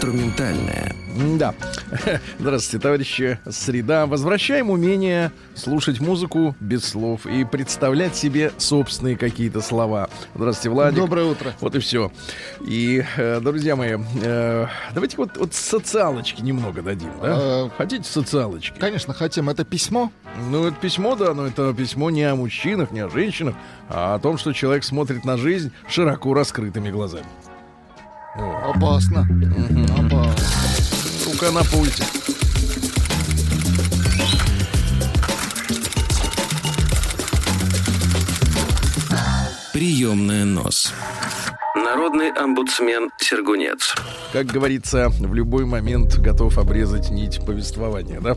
Инструментальная. Да. Здравствуйте, товарищи. Среда. Возвращаем умение слушать музыку без слов и представлять себе собственные какие-то слова. Здравствуйте, Владик. Доброе утро. Вот и все. И, э, друзья мои, э, давайте вот, вот социалочки немного дадим, да? Э, Хотите социалочки? Конечно, хотим. Это письмо. Ну, это письмо, да, но это письмо не о мужчинах, не о женщинах, а о том, что человек смотрит на жизнь широко раскрытыми глазами. О, Опасно. Опасно. рука на пульте. Приемная нос. Народный омбудсмен Сергунец. Как говорится, в любой момент готов обрезать нить повествования, да?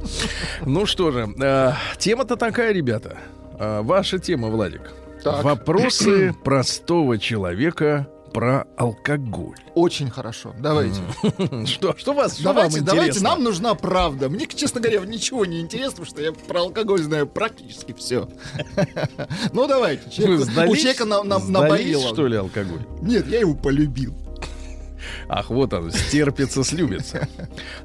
Ну что же, э, тема-то такая, ребята. Э, ваша тема, Владик. Так. Вопросы простого человека про алкоголь. Очень хорошо. Давайте. Что, что вас, что Давайте, вам давайте. Нам нужна правда. Мне, честно говоря, ничего не интересно, потому что я про алкоголь знаю практически все. Ну, давайте. У человека на- на- Сдались, наболело. что ли, алкоголь? Нет, я его полюбил. Ах, вот он, стерпится, слюбится.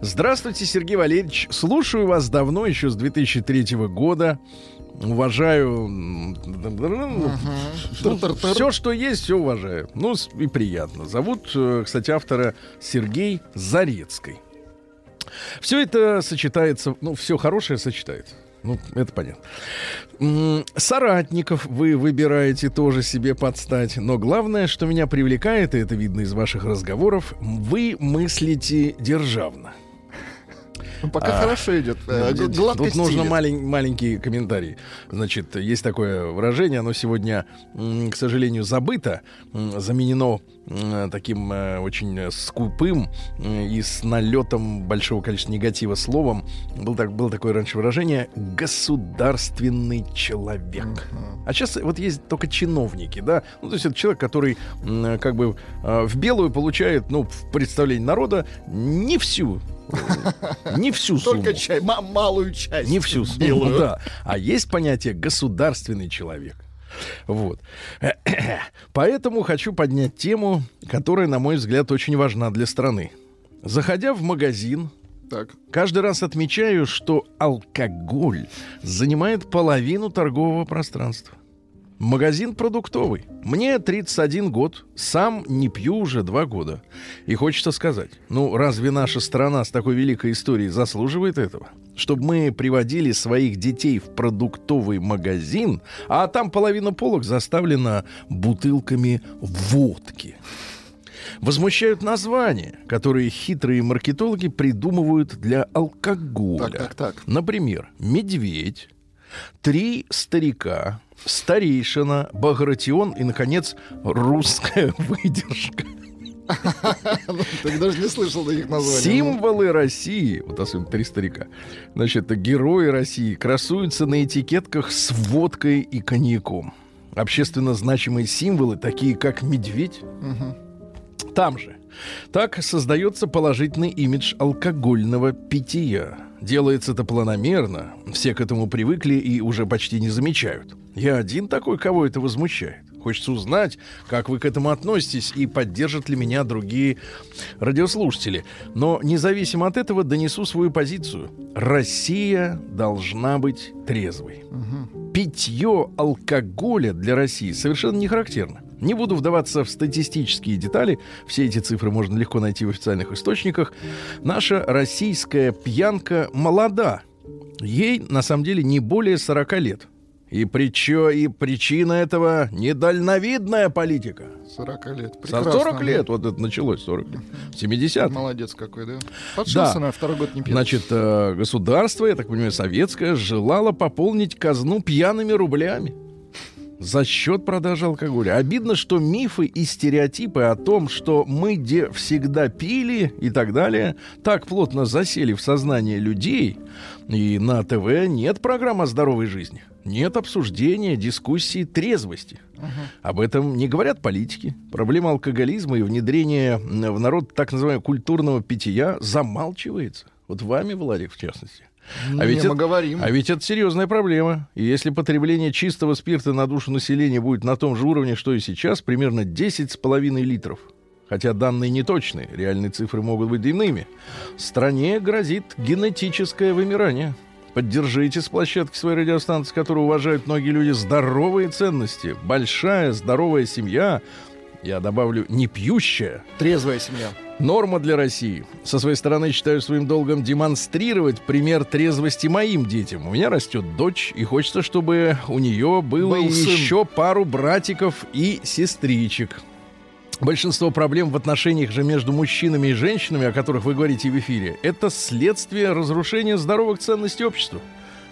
Здравствуйте, Сергей Валерьевич. Слушаю вас давно, еще с 2003 года. Уважаю... Тыр-тыр-тыр. все, что есть, все уважаю. Ну, и приятно. Зовут, э, кстати, автора Сергей Зарецкой. Все это сочетается, ну, все хорошее сочетается. Ну, это понятно. Соратников вы выбираете тоже себе подстать. Но главное, что меня привлекает, и это видно из ваших разговоров, вы мыслите державно. Ну, Пока А, хорошо идет. Э, Гладко Тут нужно малень- маленький комментарий. Значит, есть такое выражение, оно сегодня, к сожалению, забыто, заменено таким э, очень скупым и с налетом большого количества негатива словом. Был так, было такое раньше выражение «государственный человек». А сейчас вот есть только чиновники, да? Ну, то есть это человек, который как бы э, в белую получает, ну, в представлении народа не всю, не всю сумму. Только чай, ма- малую часть. Не всю сумму, белую. да. А есть понятие государственный человек. Вот. Поэтому хочу поднять тему, которая, на мой взгляд, очень важна для страны. Заходя в магазин, Так. каждый раз отмечаю, что алкоголь занимает половину торгового пространства. Магазин продуктовый. Мне 31 год, сам не пью уже два года. И хочется сказать, ну разве наша страна с такой великой историей заслуживает этого? Чтобы мы приводили своих детей в продуктовый магазин, а там половина полок заставлена бутылками водки. Возмущают названия, которые хитрые маркетологи придумывают для алкоголя. Так, так, так. Например, медведь, три старика, старейшина, багратион и, наконец, русская выдержка. Ты даже не слышал таких названий. Символы России, вот особенно три старика, значит, герои России красуются на этикетках с водкой и коньяком. Общественно значимые символы, такие как медведь, там же. Так создается положительный имидж алкогольного питья. Делается это планомерно, все к этому привыкли и уже почти не замечают. Я один такой, кого это возмущает. Хочется узнать, как вы к этому относитесь и поддержат ли меня другие радиослушатели. Но независимо от этого донесу свою позицию. Россия должна быть трезвой. Питье алкоголя для России совершенно не характерно. Не буду вдаваться в статистические детали, все эти цифры можно легко найти в официальных источниках. Наша российская пьянка молода. Ей, на самом деле, не более 40 лет. И, причё, и причина этого недальновидная политика. 40 лет. Со Прекрасно. 40 лет, вот это началось 40 лет. 70 Молодец какой, да? Подшился на второй год не пьет. Значит, э, государство, я так понимаю, советское, желало пополнить казну пьяными рублями. за счет продажи алкоголя. Обидно, что мифы и стереотипы о том, что мы где всегда пили и так далее, так плотно засели в сознание людей, и на ТВ нет программы о здоровой жизни. Нет обсуждения, дискуссии, трезвости. Об этом не говорят политики. Проблема алкоголизма и внедрения в народ так называемого культурного питья замалчивается. Вот вами, Владик, в частности. А ведь, это, говорим. а ведь это серьезная проблема. И если потребление чистого спирта на душу населения будет на том же уровне, что и сейчас, примерно 10,5 литров, хотя данные не точные, реальные цифры могут быть иными, стране грозит генетическое вымирание. Поддержите с площадки своей радиостанции, которую уважают многие люди, здоровые ценности. Большая, здоровая семья, я добавлю, не пьющая. Трезвая семья. Норма для России. Со своей стороны считаю своим долгом демонстрировать пример трезвости моим детям. У меня растет дочь, и хочется, чтобы у нее было Был еще пару братиков и сестричек. Большинство проблем в отношениях же между мужчинами и женщинами, о которых вы говорите в эфире, это следствие разрушения здоровых ценностей общества.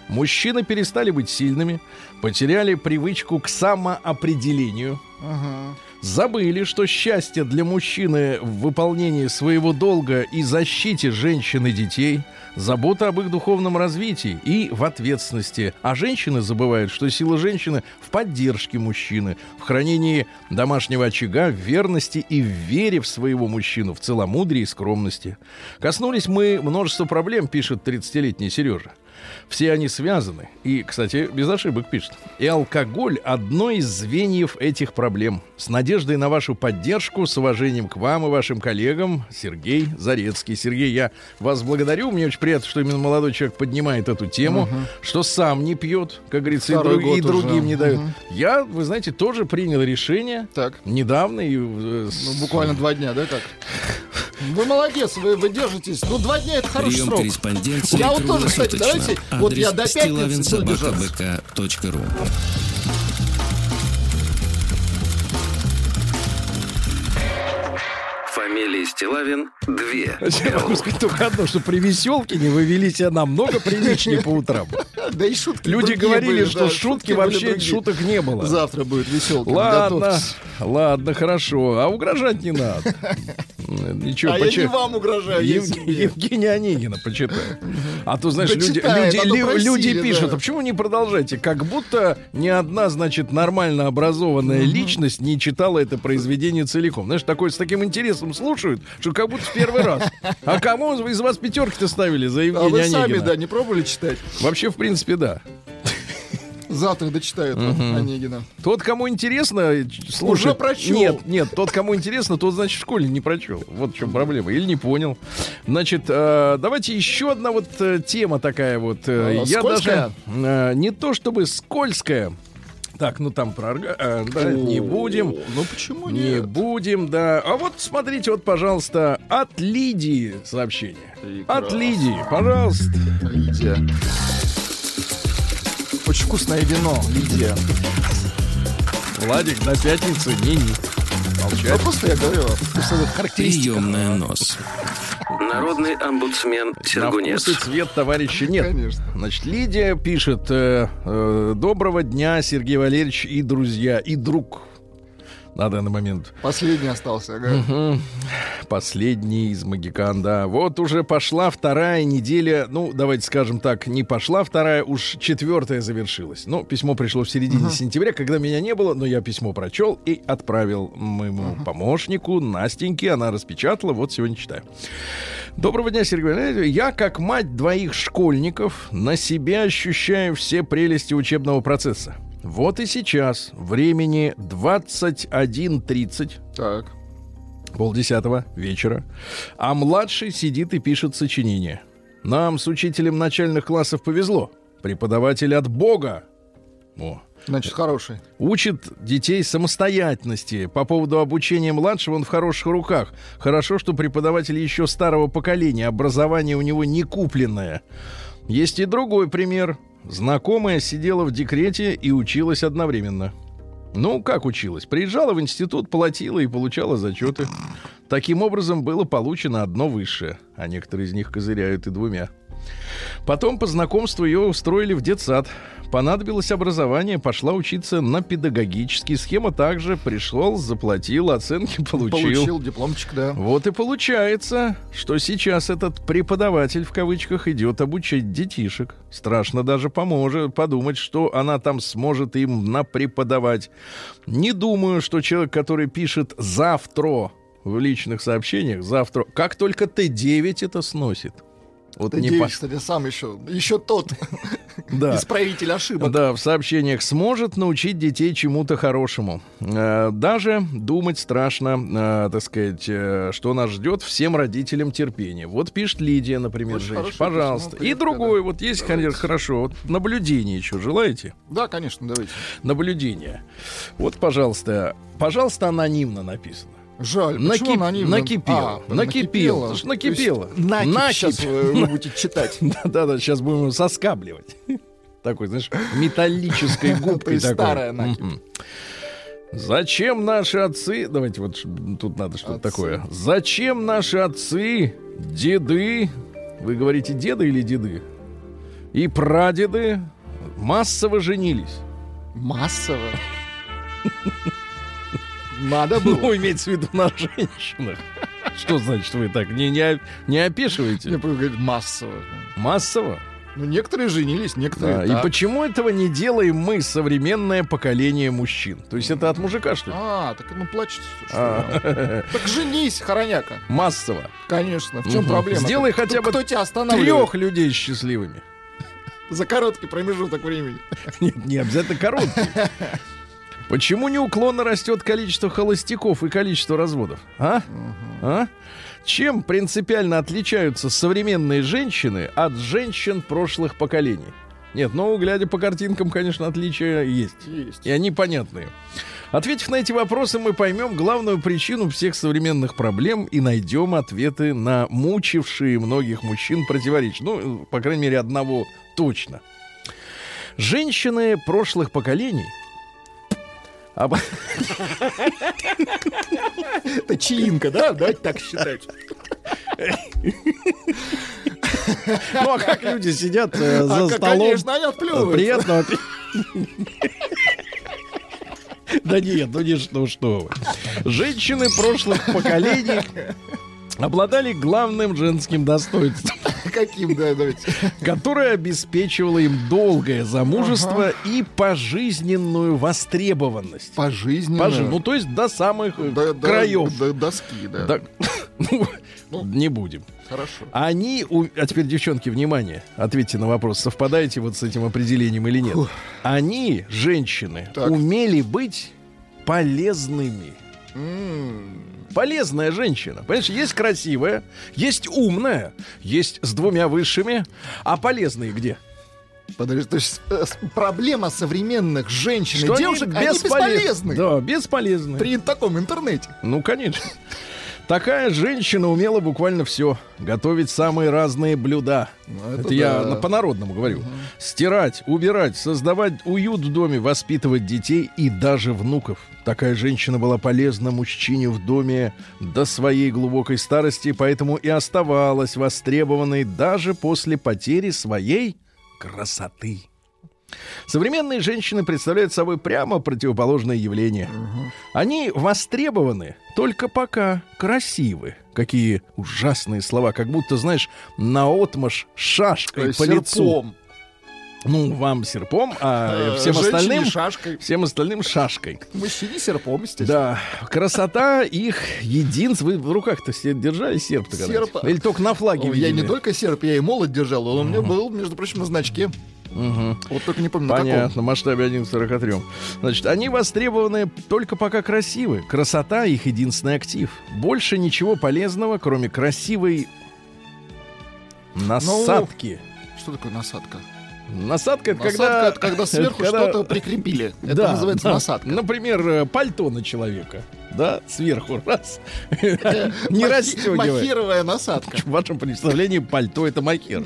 Мужчины перестали быть сильными, потеряли привычку к самоопределению. Ага забыли, что счастье для мужчины в выполнении своего долга и защите женщин и детей, забота об их духовном развитии и в ответственности. А женщины забывают, что сила женщины в поддержке мужчины, в хранении домашнего очага, в верности и в вере в своего мужчину, в целомудрии и скромности. Коснулись мы множества проблем, пишет 30-летний Сережа. Все они связаны. И, кстати, без ошибок пишет. И алкоголь — одно из звеньев этих проблем. С надеждой на вашу поддержку, с уважением к вам и вашим коллегам, Сергей Зарецкий. Сергей, я вас благодарю. Мне очень приятно, что именно молодой человек поднимает эту тему, угу. что сам не пьет, как говорится, и, друг, и другим уже. не дает. Угу. Я, вы знаете, тоже принял решение так. недавно. И, э, ну, буквально два дня, да, как? Вы молодец, вы, вы держитесь. Ну, два дня это хороший Прием срок. Я вот тоже, кстати, давайте, Адрес вот я до пятницы буду держаться. Фамилия Стилавин 2. Я могу сказать только одно, что при Веселкине вы вели себя намного приличнее по утрам. Да и шутки Люди говорили, что шутки вообще шуток не было. Завтра будет Веселкин. Ладно, ладно, хорошо. А угрожать не надо. Ничего, а почи... я не вам угрожаю, Евгения Онегина почитай. А то, знаешь, люди, люди, люди пишут, а почему не продолжайте? Как будто ни одна, значит, нормально образованная личность не читала это произведение целиком. Знаешь, такой с таким интересом слушают, что как будто в первый раз. А кому из вас пятерки-то ставили за Евгения? А вы сами, да, не пробовали читать? Вообще, в принципе, да. Завтра дочитают угу. Онегина. Тот, кому интересно, слушай. Уже прочел. Нет, нет, тот, кому интересно, тот, значит, в школе не прочел. Вот в чем проблема. Или не понял. Значит, э, давайте еще одна вот э, тема такая вот. Э, я даже э, не то чтобы скользкая. Так, ну там про э, да, не будем. Ну почему нет? Не будем, да. А вот смотрите, вот, пожалуйста, от Лидии сообщение. Прекрасно. От Лидии, пожалуйста. Лидия. Очень вкусное вино, Лидия. Владик, на пятницу не-не. Молчать. Ну, просто я говорю о характеристиках. Приемная нос. Народный омбудсмен Сергунец. На вкус и цвет товарища нет. Конечно. Значит, Лидия пишет. Э, э, Доброго дня, Сергей Валерьевич и друзья, и друг на данный момент. Последний остался, ага. Угу. Последний из Магикан, да. Вот уже пошла вторая неделя, ну, давайте скажем так, не пошла вторая, уж четвертая завершилась. Ну, письмо пришло в середине угу. сентября, когда меня не было, но я письмо прочел и отправил моему угу. помощнику Настеньке, она распечатала, вот сегодня читаю. Доброго дня, Сергей Валерьевич. Я, как мать двоих школьников, на себе ощущаю все прелести учебного процесса. Вот и сейчас, времени 21.30. Так. Полдесятого вечера. А младший сидит и пишет сочинение. Нам с учителем начальных классов повезло. Преподаватель от Бога. О. Значит, хороший. Учит детей самостоятельности. По поводу обучения младшего он в хороших руках. Хорошо, что преподаватель еще старого поколения. Образование у него не купленное. Есть и другой пример. Знакомая сидела в декрете и училась одновременно. Ну, как училась? Приезжала в институт, платила и получала зачеты. Таким образом, было получено одно высшее, а некоторые из них козыряют и двумя. Потом по знакомству ее устроили в детсад. Понадобилось образование, пошла учиться на педагогический. Схема также пришел, заплатил, оценки получил. Получил дипломчик, да. Вот и получается, что сейчас этот преподаватель в кавычках идет обучать детишек. Страшно даже поможет подумать, что она там сможет им напреподавать. Не думаю, что человек, который пишет завтра в личных сообщениях, завтра, как только Т9 это сносит. Вот не Т9, по- кстати, сам еще, еще тот Да. исправитель ошибок. Да, в сообщениях сможет научить детей чему-то хорошему. Э, Даже думать страшно, э, так сказать, э, что нас ждет всем родителям терпения. Вот пишет Лидия, например, Очень женщина. Пожалуйста. письмо, И другой, да. вот есть, Давайте. конечно, хорошо. Вот наблюдение еще желаете? Да, конечно, давайте. Наблюдение. Вот, пожалуйста, пожалуйста, анонимно написано. Жаль, Накип- почему анонимно? накипело. А, Накипело. Слушай, накипело. То есть накипь Накипь. сейчас вы будете читать. Да-да, сейчас будем соскабливать. Такой, знаешь, металлической губкой старая накипь. Зачем наши отцы... Давайте вот тут надо что-то такое. Зачем наши отцы, деды... Вы говорите деды или деды? И прадеды массово женились. Массово. Надо было. Ну, имеется в виду на женщинах. Что значит вы так не, не, не опешиваете? говорит массово. Массово? Ну, некоторые женились, Да, некоторые и так. почему этого не делаем мы, современное поколение мужчин? То есть это от мужика, что ли? А, так ну плачет. А, Так женись, хороняка. Массово. Конечно. В чем Мгм. проблема? Сделай Кто- хотя бы Кто тебя Трех людей счастливыми. за короткий промежуток времени? Нет, не обязательно короткий. Почему неуклонно растет количество холостяков и количество разводов? А? А? Чем принципиально отличаются современные женщины от женщин прошлых поколений? Нет, ну, глядя по картинкам, конечно, отличия есть. Есть. И они понятные. Ответив на эти вопросы, мы поймем главную причину всех современных проблем и найдем ответы на мучившие многих мужчин противоречия. Ну, по крайней мере, одного точно. Женщины прошлых поколений Это чаинка, да? Давайте так считать. Ну, а как люди сидят э, за А, как, столом? Конечно, они отплевываются. Приятного Да нет, ну не что, что вы. Женщины прошлых поколений обладали главным женским достоинством, Каким, да, давайте. которое обеспечивало им долгое замужество и пожизненную востребованность. Пожизненно. Пожи- Ну, то есть до самых До- до- краев. До доски, да. Да. Ну, Ну. не будем. Хорошо. Они, у- а теперь, девчонки, внимание, ответьте на вопрос, совпадаете вот с этим определением или нет. Фух. Они, женщины, Так. умели быть полезными. М, Полезная женщина. Понимаешь, есть красивая, есть умная, есть с двумя высшими, а полезные где? Подожди, то есть э, проблема современных женщин Что и девушек, они, бесполез- бесполезны. Да, бесполезны. При таком интернете. Ну, конечно. Такая женщина умела буквально все. Готовить самые разные блюда. Ну, Это, это я да. на- по-народному говорю. Стирать, убирать, создавать уют в доме, воспитывать детей и даже внуков. Такая женщина была полезна мужчине в доме до своей глубокой старости, поэтому и оставалась востребованной даже после потери своей красоты. Современные женщины представляют собой прямо противоположное явление. Они востребованы только пока красивы. Какие ужасные слова, как будто, знаешь, наотмашь шашкой есть по лицу. Ну, вам серпом, а Э, всем женщине остальным, шашкой. всем остальным шашкой. Мужчине серпом, естественно. Да, красота их единство. Вы в руках-то держали серп то Серп. Или только на флаге Я не только серп, я и молот держал. Он у меня был, между прочим, на значке. Мгм. Вот только не помню, на каком. Понятно, в масштабе 1 к 43. Значит, они востребованы только пока красивы. Красота их единственный актив. Больше ничего полезного, кроме красивой насадки. Что такое насадка? Насадка это Насадка когда... это когда сверху когда- что-то прикрепили. Это Да, называется да. насадка. Например, э, пальто на человека. да, сверху, раз. Не расстегивая. Махировая насадка. В вашем представлении пальто это махер.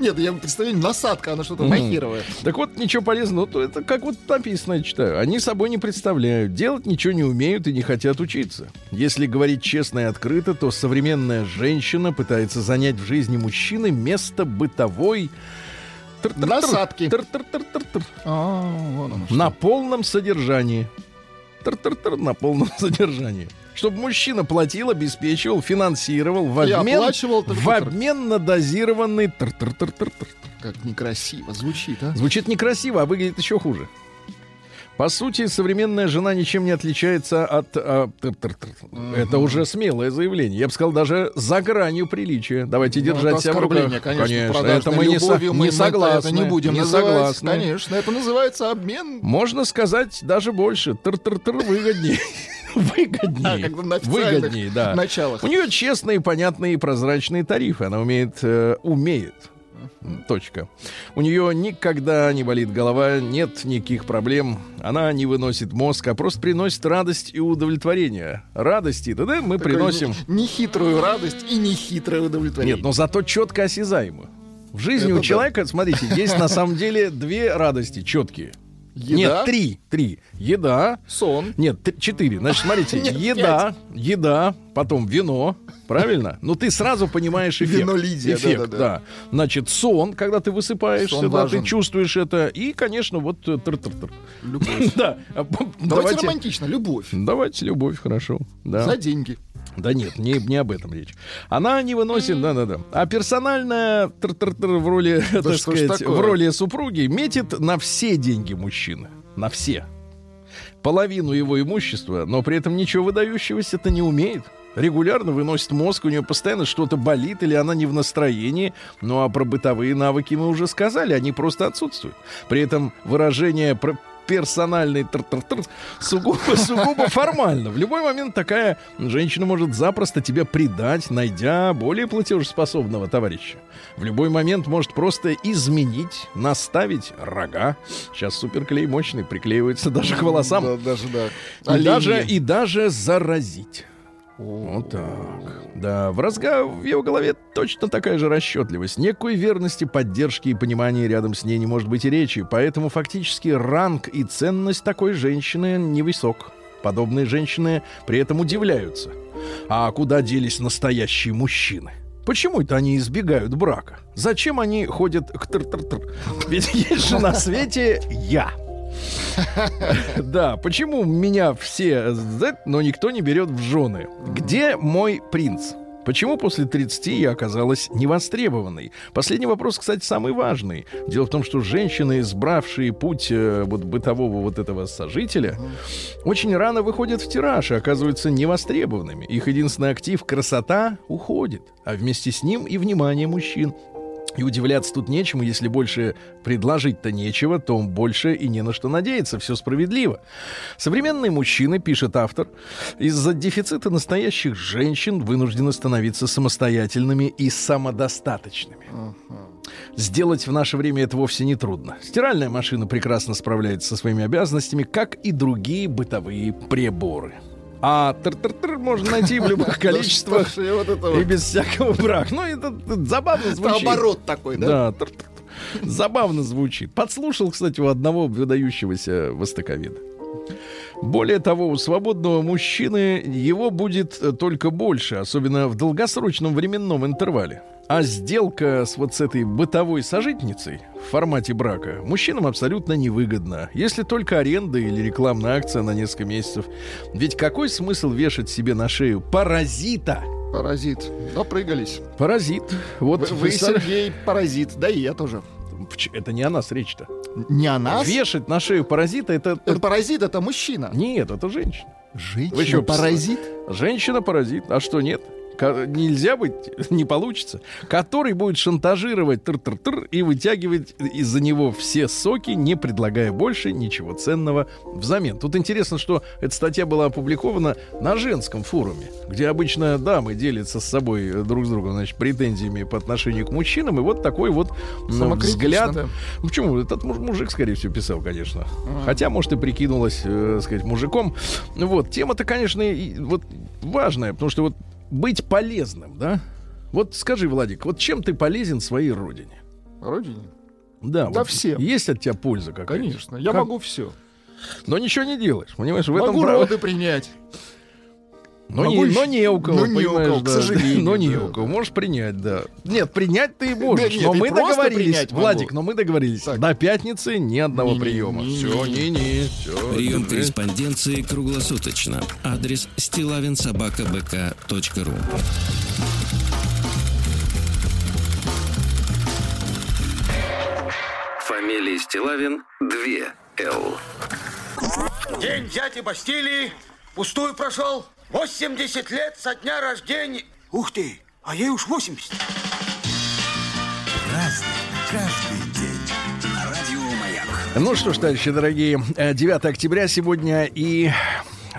Нет, я представляю, насадка, она что-то махировая. Так вот, ничего полезного, то это как вот написано, я читаю. Они собой не представляют, делать ничего не умеют и не хотят учиться. Если говорить честно и открыто, то современная женщина пытается занять в жизни мужчины место бытовой Насадки. А, на полном содержании. На полном содержании. Чтобы мужчина платил, обеспечивал, финансировал в обмен, в обмен на дозированный. Как некрасиво звучит, а? Звучит некрасиво, а выглядит еще хуже. По сути, современная жена ничем не отличается от... а, тр-тр-тр. Это уже смелое заявление. Я бы сказал, даже за гранью приличия. Давайте Ну, держать себя в руках. оскорбление, конечно. это мы не, со- мы не согласны. Это не будем не называть. согласны. Конечно, это называется обмен. Можно сказать даже больше. Тр-тр-тр выгоднее. А, Выгоднее. на официальных Выгоднее, да. началах. У нее честные, понятные и прозрачные тарифы. Она умеет, э, умеет. Точка. У нее никогда не болит голова, нет никаких проблем. Она не выносит мозг, а просто приносит радость и удовлетворение. Радости, да, да, мы Такую приносим. не- Нехитрую радость и нехитрое удовлетворение. Нет, но зато четко осязаемую. В жизни Это у да. человека, смотрите, есть на самом деле две радости четкие. Еда, Нет, три. Три. Еда. сон. Нет, т- четыре. Значит, смотрите, Нет, еда, еда, потом вино, правильно? Ну, ты сразу понимаешь эффект. Вино Лидия, Эффект, да-да-да. да. Значит, сон, когда ты высыпаешься, Сон да, важен. ты чувствуешь это. И, конечно, вот э, тр-тр-тр. Любовь. Да. Давайте Давайте, романтично. Любовь. давайте любовь, хорошо. Да. За деньги. Да нет, не, не об этом речь. Она не выносит, да-да-да. А персональная тр-тр-тр в роли, так что ж сказать, в роли супруги метит на все деньги мужчины. На все. Половину его имущества, но при этом ничего выдающегося это не умеет. Регулярно выносит мозг, у нее постоянно что-то болит или она не в настроении. Ну а про бытовые навыки мы уже сказали, они просто отсутствуют. При этом выражение персональный тр-тр-тр сугубо, сугубо формально. В любой момент такая женщина может запросто тебя предать, найдя более платежеспособного товарища. В любой момент может просто изменить, наставить рога. Сейчас суперклей мощный, приклеивается даже к волосам. Да, даже, да. И даже, и даже заразить. Вот так. Да, в разга в его голове точно такая же расчетливость. Никакой верности, поддержки и понимания рядом с ней не может быть и речи. Поэтому фактически ранг и ценность такой женщины невысок. Подобные женщины при этом удивляются. А куда делись настоящие мужчины? Почему это они избегают брака? Зачем они ходят к тр-тр-тр? Ведь есть же на свете я. Да, почему меня все но никто не берет в жены? Где мой принц? Почему после 30 я оказалась невостребованной? Последний вопрос, кстати, самый важный. Дело в том, что женщины, избравшие путь э, вот бытового вот этого сожителя, очень рано выходят в тираж и оказываются невостребованными. Их единственный актив красота уходит, а вместе с ним и внимание мужчин. И удивляться тут нечему, если больше предложить-то нечего, то больше и не на что надеяться. Все справедливо. Современные мужчины, пишет автор, из-за дефицита настоящих женщин вынуждены становиться самостоятельными и самодостаточными. Сделать в наше время это вовсе не трудно. Стиральная машина прекрасно справляется со своими обязанностями, как и другие бытовые приборы. А тр-тр-тр можно найти в любых количествах и без всякого брака. Ну, это, забавно звучит. оборот такой, да? Да, забавно звучит. Подслушал, кстати, у одного выдающегося востоковеда. Более того, у свободного мужчины его будет э, только больше, особенно в долгосрочном временном интервале. А сделка с вот с этой бытовой сожительницей в формате брака мужчинам абсолютно невыгодна, если только аренда или рекламная акция на несколько месяцев. Ведь какой смысл вешать себе на шею паразита? Паразит. Допрыгались. Паразит. Вот Вы, вы, Сергей, паразит. Да и я тоже. Это не о нас речь-то. Не о нас? Вешать на шею паразита это... Это паразит, это мужчина. Нет, это женщина. Вы Женщина чё, паразит? Женщина паразит. А что нет? Нельзя быть, не получится, который будет шантажировать тыр-тыр-тыр и вытягивать из-за него все соки, не предлагая больше ничего ценного взамен. Тут интересно, что эта статья была опубликована на женском форуме, где обычно дамы делятся с собой э, друг с другом, значит, претензиями по отношению к мужчинам, и вот такой вот ну, взгляд. да. Ну, Почему? Этот муж- мужик, скорее всего, писал, конечно. Хотя, может, и прикинулась, э, сказать, мужиком. Ну Вот, тема-то, конечно, и, вот важная, потому что вот быть полезным, да? Вот скажи, Владик, вот чем ты полезен своей родине? Родине? Да, Да вот всем. Есть от тебя польза какая-то? Конечно. Я Как? могу все. Но ничего не делаешь, понимаешь? В этом Могу прав- роды принять. Но, могу не, еще- но не у кого, но не у кого, к да. сожалению, Но не да. у кого. Можешь принять, да. Нет, принять ты и можешь. нет, но мы договорились. Владик, но мы договорились. Так. До пятницы ни одного Не-не, приема. не-не. Все, не-не, все. Прием корреспонденции круглосуточно. Адрес стилавинсобакабк.ру Фамилия Стилавин 2 Л. День дяди Бастилии пустую прошел. 80 лет со дня рождения. Ух ты, а ей уж 80. Ну что ж, товарищи дорогие, э, 9 октября сегодня и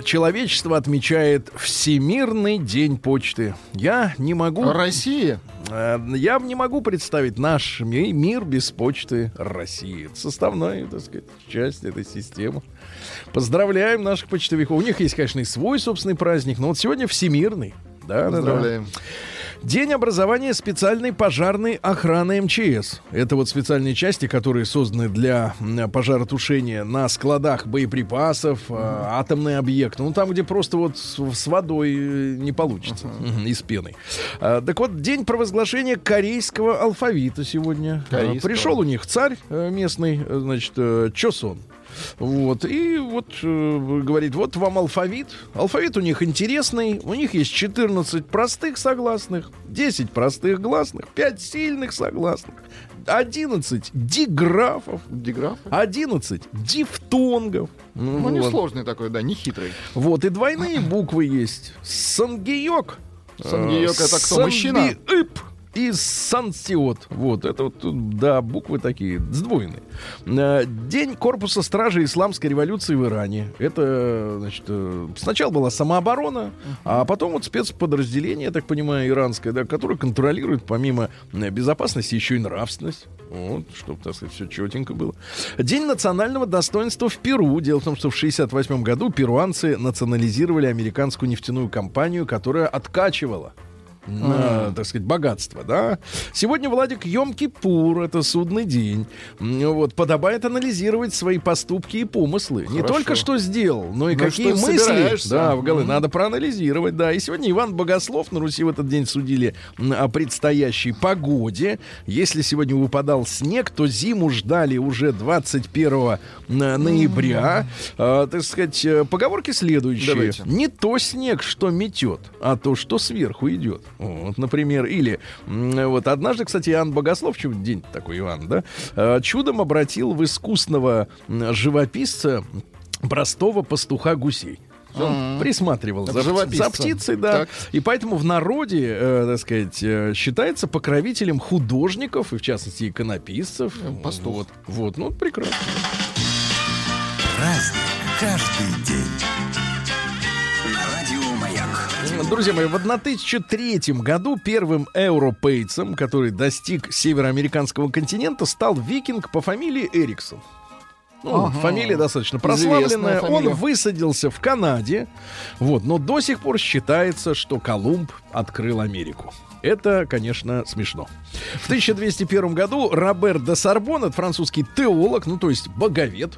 человечество отмечает Всемирный день почты. Я не могу... Россия. Э, Я не могу представить наш ми- мир без почты России. Это составная, так сказать, часть этой системы. Поздравляем наших почтовиков. У них есть, конечно, и свой собственный праздник, но вот сегодня всемирный. Да, да, да. Поздравляем. День образования специальной пожарной охраны МЧС. Это вот специальные части, которые созданы для пожаротушения на складах боеприпасов, э, атомные объекты. Ну, там, где просто вот с, с водой э, не получится. Мгм, И с пеной. А, так вот, день провозглашения корейского алфавита сегодня. А, Корейского. Пришел у них царь э, местный, э, значит, Чосон. Вот, и вот э, говорит, вот вам алфавит. Алфавит у них интересный. У них есть 14 простых согласных, 10 простых гласных, 5 сильных согласных, 11 диграфов, Диграф. 11 дифтонгов. Ну, вот. несложный такой, да, не хитрый. Вот, и двойные буквы есть. Сангиёк. Сангиёк э, это кто, мужчина? И сансиот. Вот, это вот, да, буквы такие, сдвоенные. Э, День корпуса стражи исламской революции в Иране. Это, значит, э, сначала была самооборона, а потом вот спецподразделение, я так понимаю, иранское, да, которое контролирует помимо э, безопасности еще и нравственность. Вот, чтобы, так сказать, все четенько было. День национального достоинства в Перу. Дело в том, что в 68 году перуанцы национализировали американскую нефтяную компанию, которая откачивала на, так сказать, богатство, да. Сегодня, Владик, Йом-Кипур, это судный день. Вот, подобает анализировать свои поступки и помыслы. Не Хорошо. только что сделал, но и Ну какие что мысли. Да, в голове Мгм. надо проанализировать, да. И сегодня Иван Богослов на Руси в этот день судили о предстоящей погоде. Если сегодня выпадал снег, то зиму ждали уже 21 на- ноября. А, так сказать, э, поговорки следующие. Давайте. Не то снег, что метет, а то, что сверху идет. Вот, например, или вот однажды, кстати, Иоанн Богослов, чё день такой Иоанн, да, э, чудом обратил в искусного живописца простого пастуха гусей. Он присматривал Это за, за птицей, да. Так. И поэтому в народе, э, так сказать, э, считается покровителем художников и, в частности, иконописцев. Э, пастух. Вот, вот, ну, прекрасно. Праздник каждый день. Друзья мои, в 1003 году первым европейцем, который достиг североамериканского континента, стал викинг по фамилии Эриксон. Ну, Ага. фамилия достаточно прославленная. фамилия. Он высадился в Канаде. Вот, но до сих пор считается, что Колумб открыл Америку. Это, конечно, смешно. В 1201 году Робер де Сорбон, это французский теолог, ну, то есть боговед,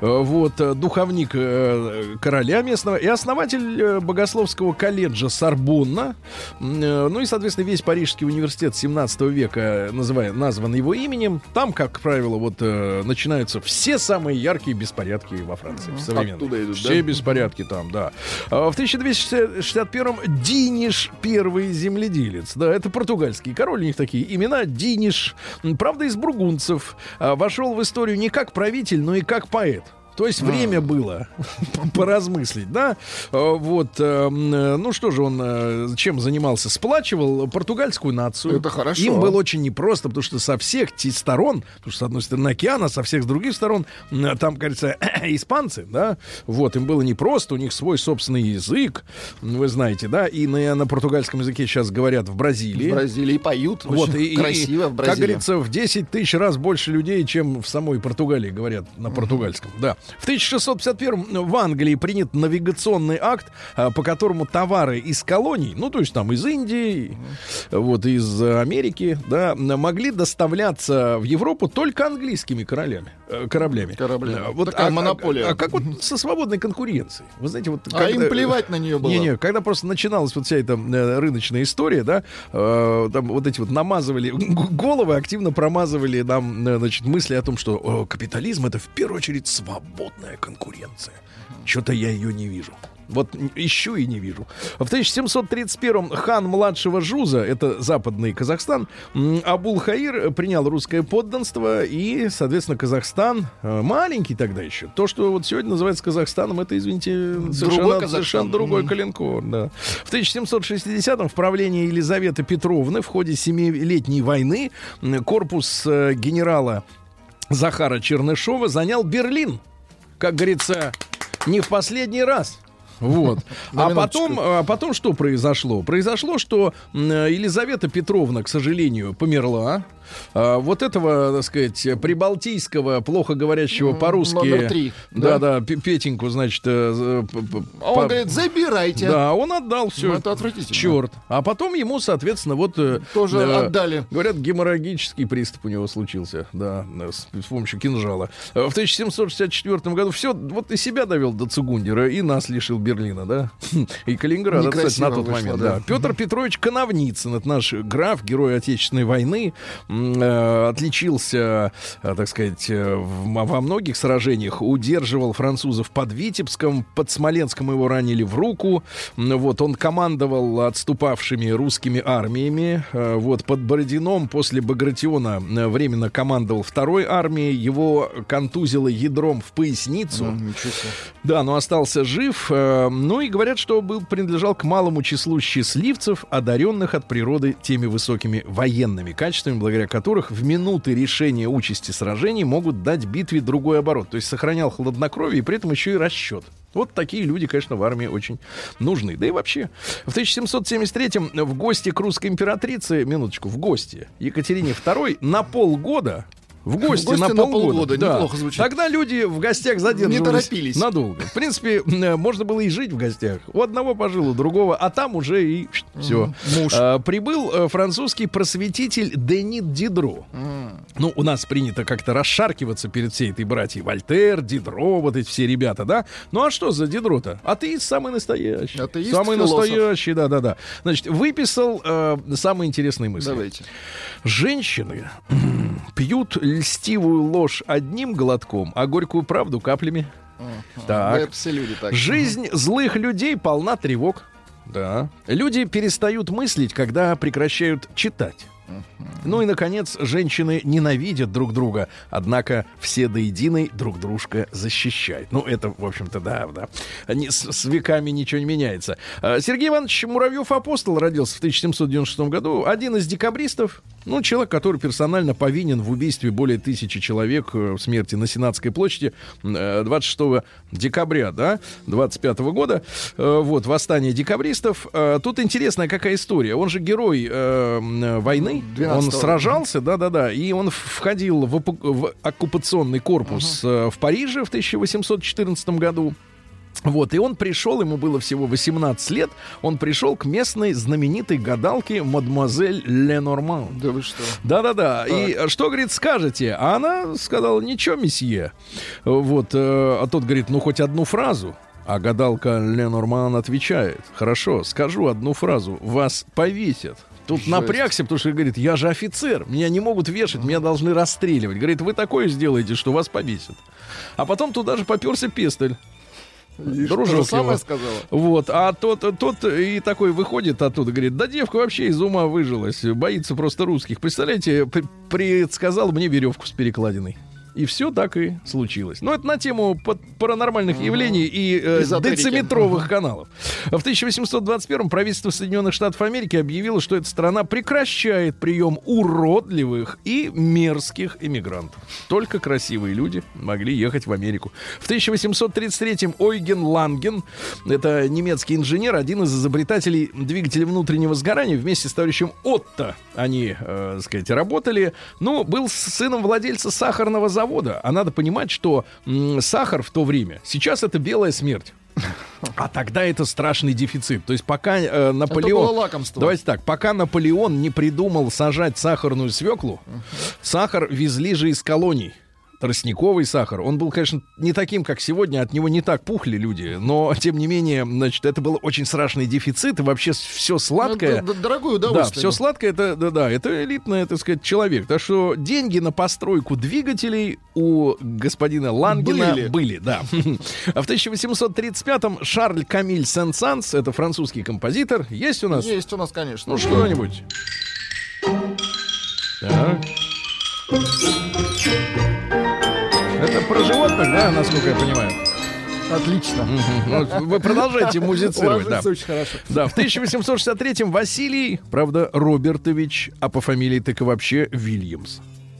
э, вот, э, духовник э, короля местного и основатель богословского колледжа Сорбонна, э, ну и, соответственно, весь Парижский университет 17 века называя, назван его именем. Там, как правило, вот начинаются все самые яркие беспорядки во Франции. в современной. Оттуда идут, Все да? беспорядки там, да. А В 1261-м Диниш первый земледелец. Да, это португальский король, у них такие имена Диниш. Правда, из бургунцев. А, Вошел в историю не как правитель, но и как поэт. То есть время было поразмыслить, да? Э, Вот, э, м, э, ну что же он, э, чем занимался? Сплачивал португальскую нацию. Это хорошо. Им было очень непросто, потому что со всех сторон, потому что с одной стороны океана, со всех с других сторон, м, там, кажется, испанцы, да? Вот, им было непросто, у них свой собственный язык, вы знаете, да? И на, на португальском языке сейчас говорят в Бразилии. В Бразилии поют. Вот, и, красиво в Как Бразилии. говорится, в 10 тысяч раз больше людей, чем в самой Португалии говорят на португальском. Да. В 1651 в Англии принят навигационный акт, а, по которому товары из колоний, ну, то есть там из Индии, вот из э, Америки, да, могли доставляться в Европу только английскими королями, э, кораблями. Кораблями. Э, Вот, Такая а- а- монополия. А, как вот со свободной конкуренцией? Вы знаете, вот... А им плевать на нее было. Не-не, когда просто начиналась вот вся эта э, рыночная история, да, э, там вот эти вот намазывали головы, активно промазывали нам, э, значит, мысли о том, что э, капитализм это в первую очередь свободная конкуренция. Что-то я ее не вижу. Вот ищу и не вижу. В 1731 хан младшего Жуза, это западный Казахстан, Абул-Хаир принял русское подданство, и, соответственно, Казахстан, э, маленький тогда еще, то, что вот сегодня называется Казахстаном, это, извините, совершенно, Казахстан. совершенно другой коленкор. Да. В 1760-м в правлении Елизаветы Петровны в ходе Семилетней войны корпус э, генерала Захара Чернышова занял Берлин. Как говорится, не в последний раз. Вот. А потом, а потом что произошло? Произошло, что Елизавета Петровна, к сожалению, померла. А, вот этого, так сказать, прибалтийского, плохо говорящего по-русски. номер три, Да, да? да, Пе- Петеньку, значит. э, п- А он по- говорит, забирайте. Да, он отдал все. Ну, это отвратительно. Черт. А потом ему, соответственно, вот... э, Тоже э, отдали. Говорят, геморрагический приступ у него случился, да, э, с, с помощью кинжала. Э, В 1764 году все, вот и себя довел до Цугундера, и нас лишил Берлина, да, и Калининграда, кстати, на тот вышло, момент, да. да. Петр Петрович Коновницын, это наш граф, герой Отечественной войны, э, отличился, э, так сказать, э, во многих сражениях, удерживал французов под Витебском, под Смоленском его ранили в руку, вот, он командовал отступавшими русскими армиями, э, вот, под Бородином после Багратиона э, временно командовал второй армией, его контузило ядром в поясницу, себе. да, но остался жив. э, Ну и говорят, что был принадлежал к малому числу счастливцев, одаренных от природы теми высокими военными качествами, благодаря которых в минуты решения участи сражений могут дать битве другой оборот. То есть сохранял хладнокровие и при этом еще и расчет. Вот такие люди, конечно, в армии очень нужны. Да и вообще. В 1773-м в гости к русской императрице, минуточку, в гости Екатерине II на полгода в гости, гости на на полгода. полгода, да. неплохо звучит. Тогда люди в гостях задерживались Не торопились. надолго. В принципе, э, можно было и жить в гостях. У одного пожил, у другого, а там уже и все. Муж. прибыл э, французский просветитель Денит Дидро. Ну, у нас принято как-то расшаркиваться перед всей этой братьей. Вольтер, Дидро, вот эти все ребята, да? Ну, а что за Дидро-то? Атеист самый настоящий. Атеист, самый философ. настоящий, да-да-да. Значит, выписал э, самые интересные мысли. Давайте. Женщины пьют льстивую ложь одним глотком, а горькую правду каплями. Так. Люди так. Жизнь злых людей полна тревог. Да. Люди перестают мыслить, когда прекращают читать. Ну и, наконец, женщины ненавидят друг друга, однако все до единой друг дружка защищают. Ну, это, в общем-то, да, да. Они с, с веками ничего не меняется. А, Сергей Иванович Муравьев-Апостол родился в 1796 году. Один из декабристов, ну, человек, который персонально повинен в убийстве более тысячи человек э, в смерти на Сенатской площади э, 26 декабря, да, 25 года. Э, Вот, восстание декабристов. Э, Тут интересная какая история. Он же герой э, войны. 12-го. Он сражался, да-да-да, и он входил в, в оккупационный корпус э, в Париже в 1814 году. Вот, и он пришел, ему было всего 18 лет, он пришел к местной знаменитой гадалке мадемуазель Ленорман. Да вы что? Да-да-да. И что, говорит, скажете? А она сказала, ничего, месье. Вот, э, а тот говорит, ну, хоть одну фразу. А гадалка Ленорман отвечает, хорошо, скажу одну фразу, вас повесят. Тут Жесть. напрягся, потому что говорит, я же офицер, меня не могут вешать, меня должны расстреливать. Говорит, вы такое сделаете, что вас повесят. А потом туда же поперся пестель. И Дружок что его. сказала? Вот, а тот, тот и такой выходит оттуда, говорит, да девка вообще из ума выжилась, боится просто русских. Представляете, предсказал мне веревку с перекладиной. И все так и случилось. Но это на тему паранормальных явлений и э, Эзотерики. дециметровых каналов. В 1821 правительство Соединенных Штатов Америки объявило, что эта страна прекращает прием уродливых и мерзких иммигрантов. Только красивые люди могли ехать в Америку. В 1833 Ойген Ланген, это немецкий инженер, один из изобретателей двигателя внутреннего сгорания, вместе с товарищем Отто они, э, так сказать, работали. Ну, был сыном владельца сахарного завода. А надо понимать, что м, сахар в то время, сейчас это белая смерть. А тогда это страшный дефицит. То есть пока э, Наполеон... было лакомство. Давайте так, пока Наполеон не придумал сажать сахарную свеклу, сахар везли же из колоний. Тростниковый сахар. Он был, конечно, не таким, как сегодня, от него не так пухли люди, но, тем не менее, значит, это был очень страшный дефицит, и вообще все сладкое... Ну, Дорогое Да, удовольствие. все сладкое, это, да, да, это элитный, так сказать, человек. Так что деньги на постройку двигателей у господина Лангена Были. были, да. А в 1835-м Шарль Камиль Сен-Санс, это французский композитор, есть у нас? Есть у нас, конечно. Ну, что-нибудь. Так. Это про животных, да, насколько я понимаю? Отлично. Вы продолжайте музицировать, да. Очень хорошо. Да, в 1863-м Василий, правда, Робертович, а по фамилии так и вообще Вильямс.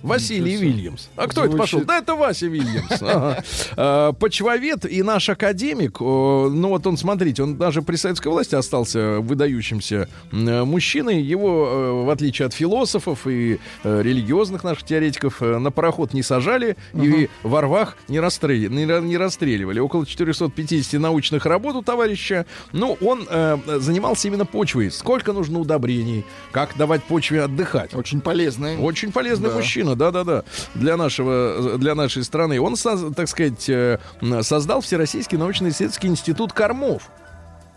Василий Вильямс. А кто это пошел? Да, это Вася Вильямс. Ага. А, Почвовед и наш академик, ну вот он, смотрите, он даже при советской власти остался выдающимся м, мужчиной. Его, э, в отличие от философов и э, религиозных наших теоретиков, э, на пароход не сажали и во рвах не, расстрели- не ра- не расстреливали. Около 450 научных работ у товарища. Ну, он э, занимался именно почвой. Сколько нужно удобрений, как давать почве отдыхать. Очень полезный. Очень полезный Да. мужчина, да-да-да, для нашего, для нашей страны. Он, так сказать, э, создал Всероссийский научно-исследовательский институт кормов.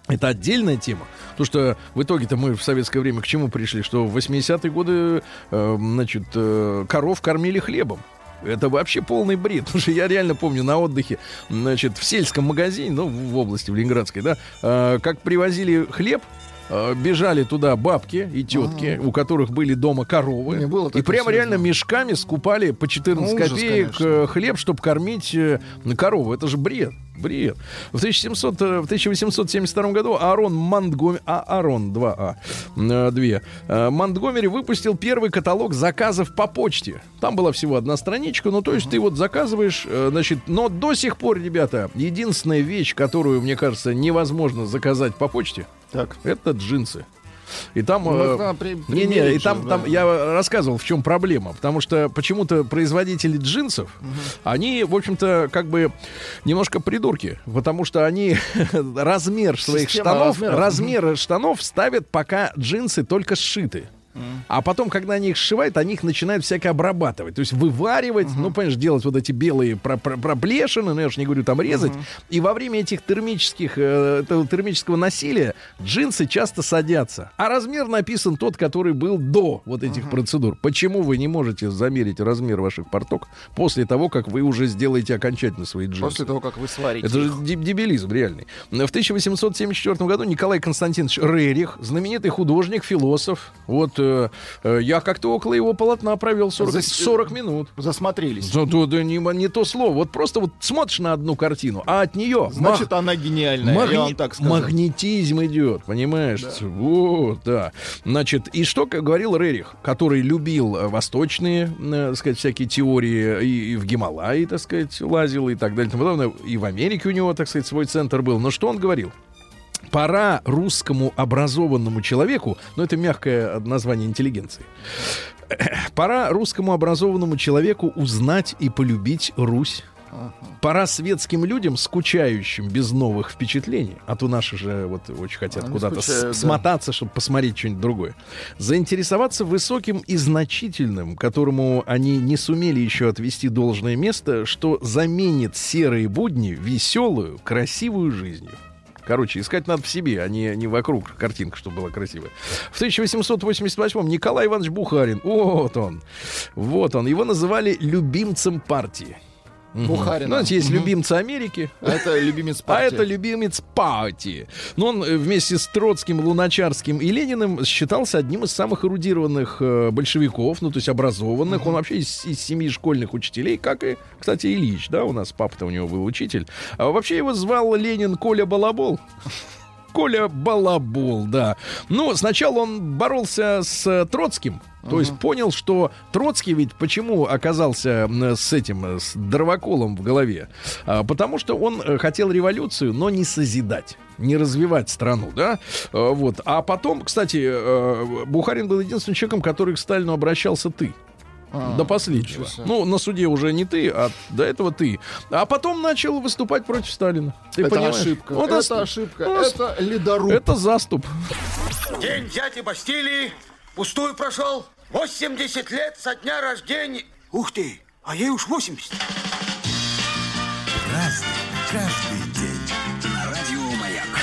Это отдельная тема. Потому что в итоге-то мы в советское время к чему пришли? Что в 80-е годы, э, значит, э, коров кормили хлебом. Это вообще полный бред. Потому что я реально помню на отдыхе, значит, в сельском магазине, ну, в области, в Ленинградской, да, как привозили хлеб, бежали туда бабки и тетки, у которых были дома коровы. Не было и прямо реально мешками скупали по 14 Ужас, копеек конечно. э, хлеб, чтобы кормить э, корову. Это же бред. Бред. В, 1700, э, в 1872 году Аарон Монтгомери... А, Аарон 2А. э, Две. Э, Монтгомери выпустил первый каталог заказов по почте. Там была всего одна страничка. Ну, то есть ты вот заказываешь, э, значит... Но до сих пор, ребята, единственная вещь, которую, мне кажется, невозможно заказать по почте, Так. это джинсы. И там... Ну, э, при- не, не, и там, же, там да. я рассказывал, в чем проблема. Потому что почему-то производители джинсов, они, в общем-то, как бы немножко придурки. Потому что они размер своих Система штанов, размеров. размеры штанов ставят, пока джинсы только сшиты. А потом, когда они их сшивают, они их начинают всяко обрабатывать. То есть вываривать, ну, понимаешь, делать вот эти белые про- про- проплешины, ну, я же не говорю там резать. И во время этих термических, э, этого термического насилия джинсы часто садятся. А размер написан тот, который был до вот этих процедур. Почему вы не можете замерить размер ваших порток после того, как вы уже сделаете окончательно свои джинсы? После того, как вы сварите. Это же дебилизм реальный. В 1874 году Николай Константинович Рерих, знаменитый художник, философ, вот э, э, я как-то около его полотна провел 40, За- 40 минут. Засмотрелись. Ну, то- да не, не то слово. Вот просто вот смотришь на одну картину, а от нее Значит, она гениальная, Магни- я вам так скажу. Магнетизм идет, понимаешь? Вот, да. Значит, и что говорил Рерих, который любил э, восточные, э, так сказать, всякие теории, и, и в Гималаи, так сказать, лазил и так далее. и тому подобное. И в Америке у него, так сказать, свой центр был. Но что он говорил? Пора русскому образованному человеку, ну это мягкое название интеллигенции, пора русскому образованному человеку узнать и полюбить Русь. Пора светским людям, скучающим без новых впечатлений, а то наши же вот очень хотят Они куда-то с- скучают, да. смотаться, чтобы посмотреть что-нибудь другое, заинтересоваться высоким и значительным, которому они не сумели еще отвести должное место, что заменит серые будни веселую, красивую жизнью. Короче, искать надо в себе, а не, не вокруг картинка, чтобы была красивая. В 1888-м Николай Иванович Бухарин, вот он, вот он, его называли любимцем партии. Бухарина. Знаете, есть Мгм. любимцы Америки, А Это любимец а партии. это любимец партии. Но он э, вместе с Троцким, Луначарским и Лениным считался одним из самых эрудированных э, большевиков, ну, то есть образованных. Он вообще из, из семьи школьных учителей, как и, кстати, Ильич, да, у нас папа-то у него был учитель. А вообще его звал Ленин Коля Балабол. Коля Балабол, да. Ну, сначала он боролся с э, Троцким, то есть понял, что Троцкий ведь почему оказался с этим, э, с дровоколом в голове? А, потому что он э, хотел революцию, но не созидать не развивать страну, да, Э, вот. А потом, кстати, Бухарин был единственным человеком, который к Сталину обращался ты. А, до последнего. Ну, на суде уже не ты, а до этого ты. А потом начал выступать против Сталина. Ты это понимаешь? ошибка. Вот это ос- ошибка. ну, ос- Это ледоруб. Это заступ. День взятия Бастилии пустую прошел. 80 лет со дня рождения. Ух ты, а ей уж 80. Разный,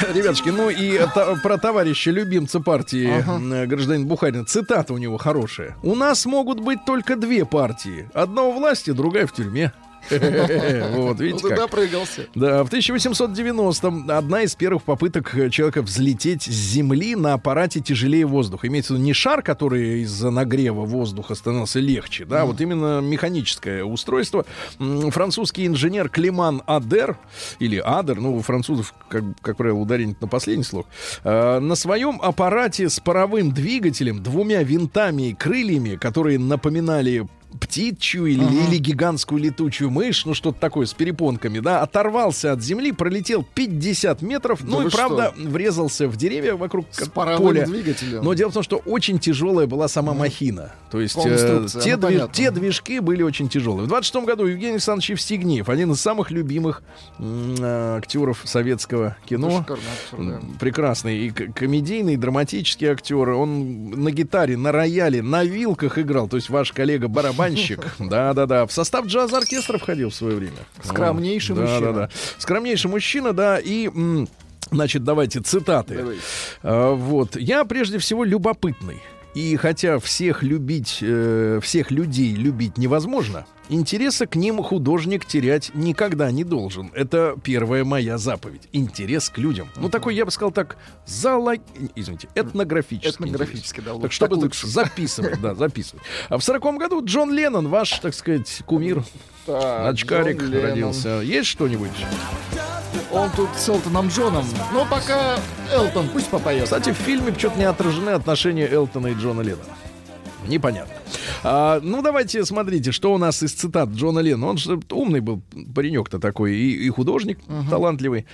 Ребятушки, ну и это про товарища любимца партии э, гражданин Бухарин. Цитата у него хорошая. У нас могут быть только две партии. Одна у власти, другая в тюрьме. Вот, Ну, видите как. допрыгался. Да, в 1890-м одна из первых попыток э, человека взлететь с Земли на аппарате тяжелее воздуха. Имеется в виду не шар, который из-за нагрева воздуха становился легче, да, вот именно механическое устройство. Французский инженер Климан Адер, или Адер, ну, у французов, как, как правило, ударение на последний слог, э, на своем аппарате с паровым двигателем, двумя винтами и крыльями, которые напоминали птичью или, или гигантскую летучую мышь, ну что-то такое с перепонками, да, оторвался от земли, пролетел 50 метров, Да ну и правда врезался в деревья вокруг С поля. двигателем. Но дело в том, что очень тяжелая была сама махина. То есть э, те, ну, движ- те движки были очень тяжелые. В 26 году Евгений Александрович Евстигнеев, один из самых любимых э, актеров советского кино. Шикарный актер, да. М, Прекрасный и комедийный, и драматический актер. Он на гитаре, на рояле, на вилках играл. То есть ваш коллега-барабанщик. Да-да-да. В состав джаз-оркестра входил в свое время. Скромнейший мужчина. Да, да. Скромнейший мужчина, да. И... Значит, давайте цитаты. Давай. А, вот. Я прежде всего любопытный. И хотя всех любить, э, всех людей любить невозможно, интереса к ним художник терять никогда не должен. Это первая моя заповедь. Интерес к людям. Ну, такой, я бы сказал так, зала... Извините, этнографический. Этнографический, интерес. да, Так чтобы так лучше. записывать, да, записывать. А в сороком году Джон Леннон, ваш, так сказать, кумир, Так, очкарик Джон Леннон. родился. Есть что-нибудь? Он тут с Элтоном Джоном. Ну, пока Элтон пусть попоет. Кстати, в фильме что-то не отражены отношения Элтона и Джона Леннона. Непонятно. А, ну, давайте смотрите, что у нас из цитат Джона Леннона. Он же умный был паренек-то такой, и, и художник талантливый.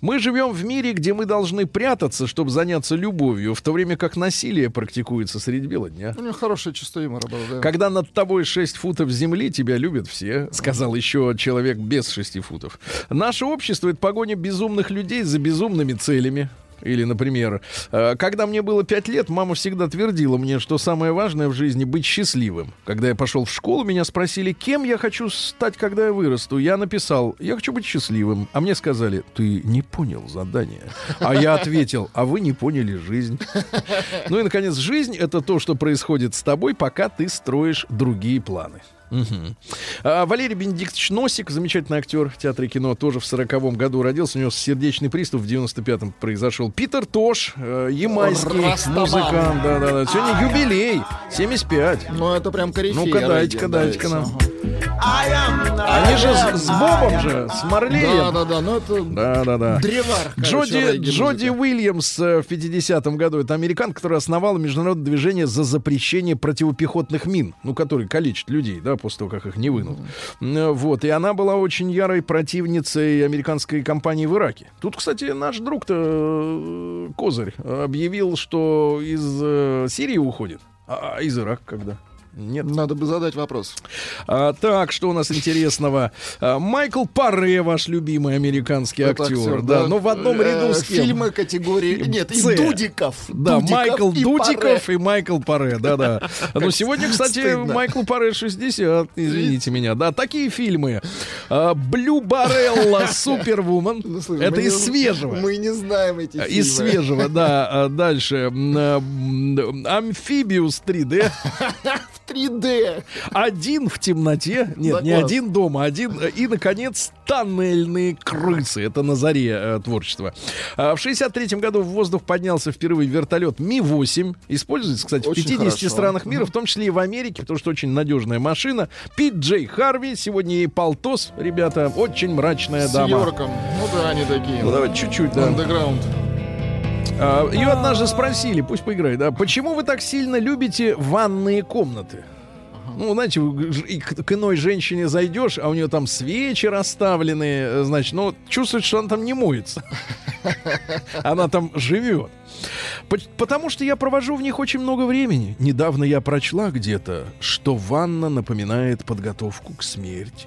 Мы живем в мире, где мы должны прятаться, чтобы заняться любовью, в то время как насилие практикуется средь бела дня. У него хорошее чувство юмора было, да. Когда над тобой 6 футов земли, тебя любят все, сказал еще человек без 6 футов. Наше общество — это погоня безумных людей за безумными целями. Или, например, э, когда мне было 5 лет, мама всегда твердила мне, что самое важное в жизни — быть счастливым. Когда я пошел в школу, меня спросили, кем я хочу стать, когда я вырасту. Я написал, я хочу быть счастливым. А мне сказали, ты не понял задание. А я ответил, а вы не поняли жизнь. Ну и, наконец, жизнь — это то, что происходит с тобой, пока ты строишь другие планы. Мгм. А, Валерий Бенедиктович Носик, замечательный актер театра и кино, тоже в сороковом году родился. У него сердечный приступ в 95-м произошел. Питер Тош, э, ямайский Растаман. музыкант. Да, да, да. Сегодня юбилей, 75. Ну, это прям корифей. Ну-ка, дайте-ка, да, дайте-ка нам. ага. Они же с, с Бобом же, с Марлеем. да, да, ну это Да, да, да. древар. короче, Джоди, Джоди. Уильямс э, в 50-м году. Это американ, который основал международное движение за запрещение противопехотных мин, ну, которые калечат людей, да, после того, как их не вынут. М, Вот. И она была очень ярой противницей американской компании в Ираке. Тут, кстати, наш друг-то э, Козырь объявил, что из э, Сирии уходит. А а из Ирака когда? Нет. Надо бы задать вопрос. А, так, что у нас интересного? А, Майкл Парре, ваш любимый американский Это актер. да, но в одном ряду Э, с кем? Фильмы категории... Нет, и. Дудиков. Да, Дудиков Майкл и Дудиков Паре. и Майкл Паре, да-да. Ну, сегодня, кстати, стыдно. Майклу Паре 60, извините меня. Да, такие фильмы. А, Блю Барелла, Супервумен. Ну, Это из свежего. Мы не знаем эти фильмы. Из свежего, да. А, Дальше. А, Амфибиус 3D. 3D. Один в темноте. Нет, Да, не класс. один дома, один. э, И, наконец, тоннельные крысы. Это на заре э, творчества. А, в 63 году в воздух поднялся впервые вертолет Ми-8. Используется, кстати, Очень в 50 хорошо. странах мира, в том числе и в Америке, потому что очень надежная машина. Пит Джей Харви. Сегодня ей полтос, ребята. Очень мрачная С дама. Йорком. Ну да, они такие. Ну, давайте чуть-чуть, да. Андеграунд. А, Ее однажды спросили, пусть поиграет, да, почему вы так сильно любите ванные комнаты? Ну, знаете, к, иной женщине зайдешь, а у нее там свечи расставлены, э, значит, ну, чувствует, что она там не моется. Она там живет. По- Потому что я провожу в них очень много времени. Недавно я прочла где-то, что ванна напоминает подготовку к смерти.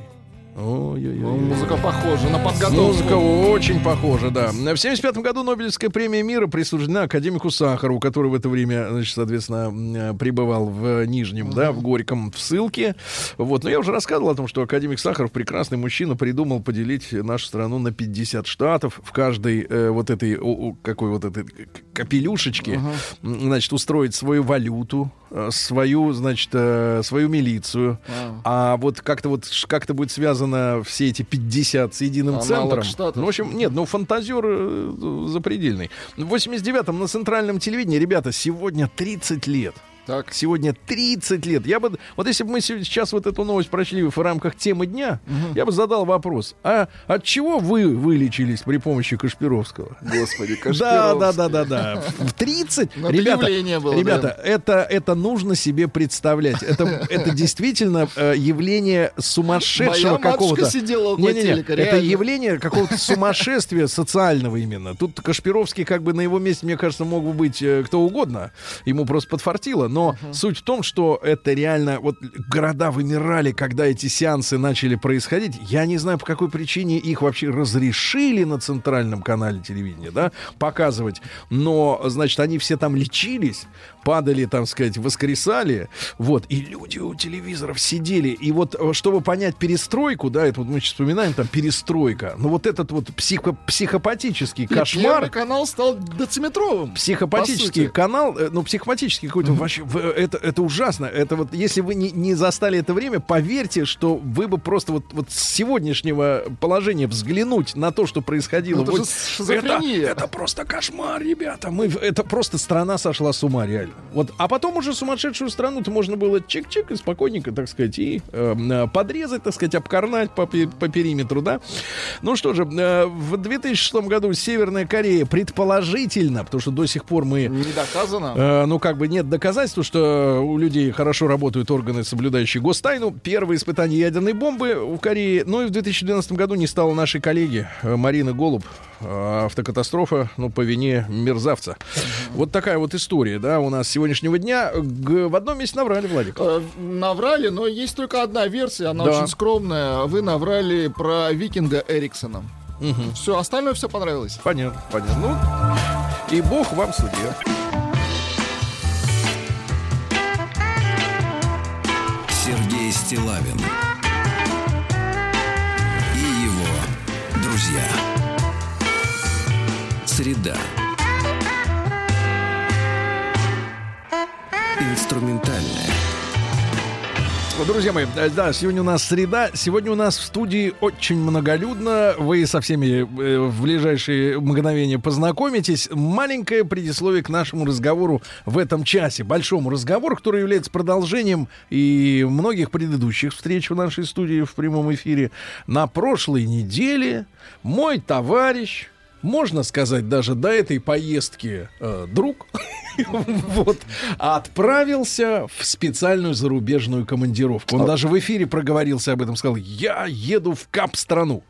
Ну, Ой-ой-ой. музыка похожа на подготовку. Музыка очень похожа, да. В 75 году Нобелевская премия мира присуждена академику Сахарову, который в это время, значит, соответственно, пребывал в Нижнем, да, в Горьком, в ссылке. Вот. Но я уже рассказывал о том, что академик Сахаров, прекрасный мужчина, придумал поделить нашу страну на 50 штатов. В каждой э, вот этой, о- о, какой вот этой капелюшечке, м, значит, устроить свою валюту, свою, значит, э, свою милицию. А вот как-то вот как-то будет связано все эти 50 с единым Аналог центром. Штатов. Ну, в общем, нет, ну фантазер э, запредельный. В 89-м на центральном телевидении, ребята, сегодня 30 лет. Так. Сегодня 30 лет. Я бы, вот если бы мы се- сейчас вот эту новость прочли в рамках темы дня, я бы задал вопрос: а от чего вы вылечились при помощи Кашпировского? Господи, Да, да, Кашпировский. да, да, да. В 30. Ну, это ребята, было, ребята, это, это нужно себе представлять. Это, это действительно э, явление сумасшедшего какого-то. сидела около Не-не-не, телека, это реально. явление какого-то сумасшествия социального именно. Тут Кашпировский, как бы на его месте, мне кажется, мог бы быть э, кто угодно. Ему просто подфартило. Но суть в том, что это реально... Вот города вымирали, когда эти сеансы начали происходить. Я не знаю, по какой причине их вообще разрешили на центральном канале телевидения, да, показывать. Но, значит, они все там лечились, падали, там сказать, воскресали. Вот. И люди у телевизоров сидели. И вот, э, чтобы понять перестройку, да, это вот мы сейчас вспоминаем, там, перестройка. Ну, вот этот вот психо психопатический И кошмар Первый канал стал дециметровым. психопатический канал, э, ну, психопатический какой-то вообще, э, это, это ужасно. Это вот, если вы не, не застали это время, поверьте, что вы бы просто вот, вот с сегодняшнего положения взглянуть на то, что происходило. Ну, это вот, это, это просто кошмар, ребята. Мы, это просто страна сошла с ума, реально. Вот, а потом уже сумасшедшую страну-то можно было чик-чик и спокойненько, так сказать, и э, э, подрезать, так сказать, обкорнать по, по периметру, да. Ну что же, э, в 2006 году Северная Корея предположительно, потому что до сих пор мы Не доказано. Э, ну, как бы нет доказательств, что у людей хорошо работают органы, соблюдающие гостайну. Первое испытание ядерной бомбы в Корее. Ну и в 2012 году не стало нашей коллеги э, Марины Голуб. Э, Автокатастрофа, ну, по вине мерзавца. Вот такая вот история, да, у нас сегодняшнего дня. В одном месте наврали, Владик. Э, Наврали, но есть только одна версия, она Да. очень скромная. Вы наврали про викинга Эриксона. Все, остальное все понравилось. Понятно, понятно. Ну, и бог вам судья. Сергей Стилавин и его друзья. Среда. Инструментальная. Друзья мои, э, да, сегодня у нас среда. Сегодня у нас в студии очень многолюдно. Вы со всеми э, в ближайшие мгновения познакомитесь. Маленькое предисловие к нашему разговору в этом часе. Большому разговору, который является продолжением и многих предыдущих встреч в нашей студии в прямом эфире. На прошлой неделе мой товарищ, можно сказать, даже до этой поездки э, друг, вот, отправился в специальную зарубежную командировку. Он даже в эфире проговорился об этом, сказал, я еду в кап-страну.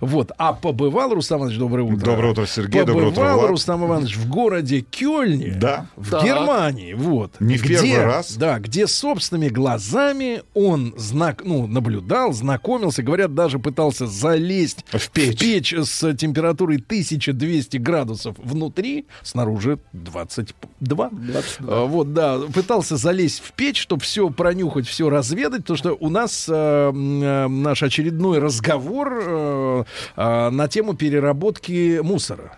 Вот, а побывал, Рустам Иванович, доброе утро. Доброе утро, Сергей, доброе утро, Побывал. Рустам Иванович, в городе Кёльне. Да. В Так. Германии, вот. Не в где, первый раз. Да, где собственными глазами он знак, ну, наблюдал, знакомился, говорят, даже пытался залезть В печь. с температурой 1200 градусов внутри, снаружи 22. А, Вот, да, пытался залезть в печь, чтобы все пронюхать, все разведать, потому что у нас э, э, наш очередной разговор э, э, на тему переработки мусора.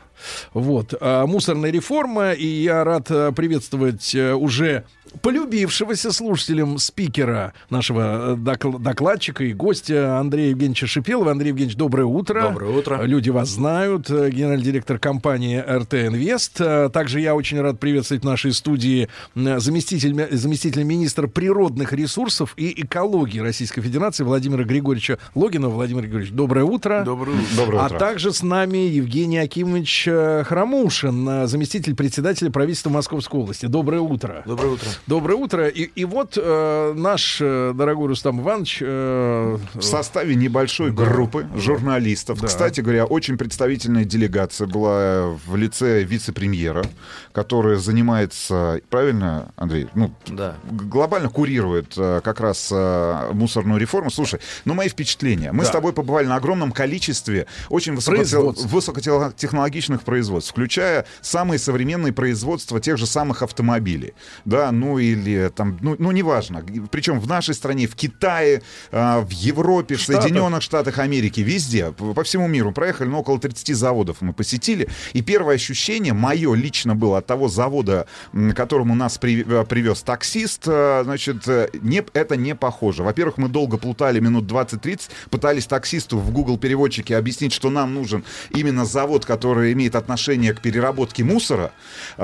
Вот, а, мусорная реформа, и я рад э, приветствовать э, уже полюбившегося слушателям спикера, нашего э, докл- докладчика и гостя Андрея Евгеньевича Шипелова. Андрей Евгеньевич, доброе утро. Доброе утро. Люди вас знают, э, генеральный директор компании РТ Инвест. Э, Также я очень рад приветствовать в нашей студии м, заместитель, заместителя министра природных ресурсов и экологии Российской Федерации Владимира Григорьевича Логинова. Владимир Григорьевич, доброе утро. Доброе утро. Доброе А утро. также с нами Евгений Акимович Храмушин, заместитель председателя правительства Московской области. Доброе утро. Доброе утро. Доброе утро. И, и вот э, наш э, дорогой Рустам Иванович... э, В составе небольшой группы журналистов. Да. Кстати говоря, очень представительная делегация была в лице вице-премьера, который занимается, правильно, Андрей? Ну, Да. глобально курирует э, как раз э, мусорную реформу. Слушай, ну мои впечатления. Мы Да. с тобой побывали на огромном количестве очень высокотел- высокотехнологичных производств, включая самые современные производства тех же самых автомобилей. Да, ну или там, ну, ну неважно. Причем в нашей стране, в Китае, э, в Европе, в Штатах. Соединенных Штатах Америки, везде, по всему миру проехали, ну, около 30 заводов мы посетили. И первое ощущение мое лично было от того завода, к которому нас при- э, привез таксист, э, значит, э, не, это не похоже. Во-первых, мы долго плутали, минут 20-30, пытались таксисту в Google переводчике объяснить, что нам нужен именно завод, который имеет отношение к переработке мусора.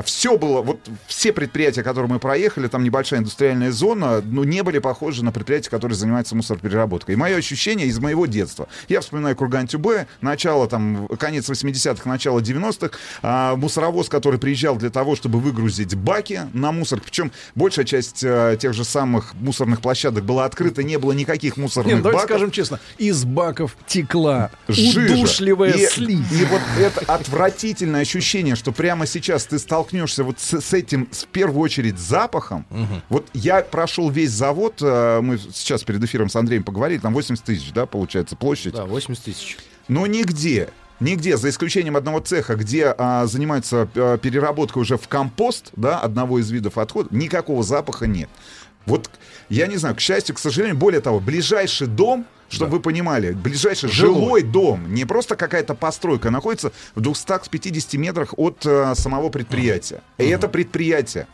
Все было, вот все предприятия, которые мы проехали, там небольшая индустриальная зона, ну, не были похожи на предприятия, которые занимаются мусоропереработкой. И мое ощущение из моего детства. Я вспоминаю Курган-Тюбе, начало там, конец 80-х, начало 90-х, а, мусоровоз, который приезжал для того, чтобы выгрузить баки на мусор. Причем большая часть э, тех же самых мусорных площадок была открыта, не было никаких мусорных Нет, давайте баков. скажем честно, из баков текла Жижа. удушливая и, слизь. И вот это отвратительное ощущение, что прямо сейчас ты столкнешься вот с, с этим, в первую очередь, запахом. Вот я прошел весь завод, э, мы сейчас перед эфиром с Андреем поговорили, там 80 тысяч, да, получается, площадь. Да, 80 тысяч. Но нигде, нигде, за исключением одного цеха, где а, занимаются а, переработкой уже в компост, да, одного из видов отхода, никакого запаха нет. Вот, я не знаю, к счастью, к сожалению, более того, ближайший дом, чтобы вы понимали, ближайший жилой. Жилой. дом, не просто какая-то постройка, находится в 250 метрах от а, самого предприятия. И это предприятие.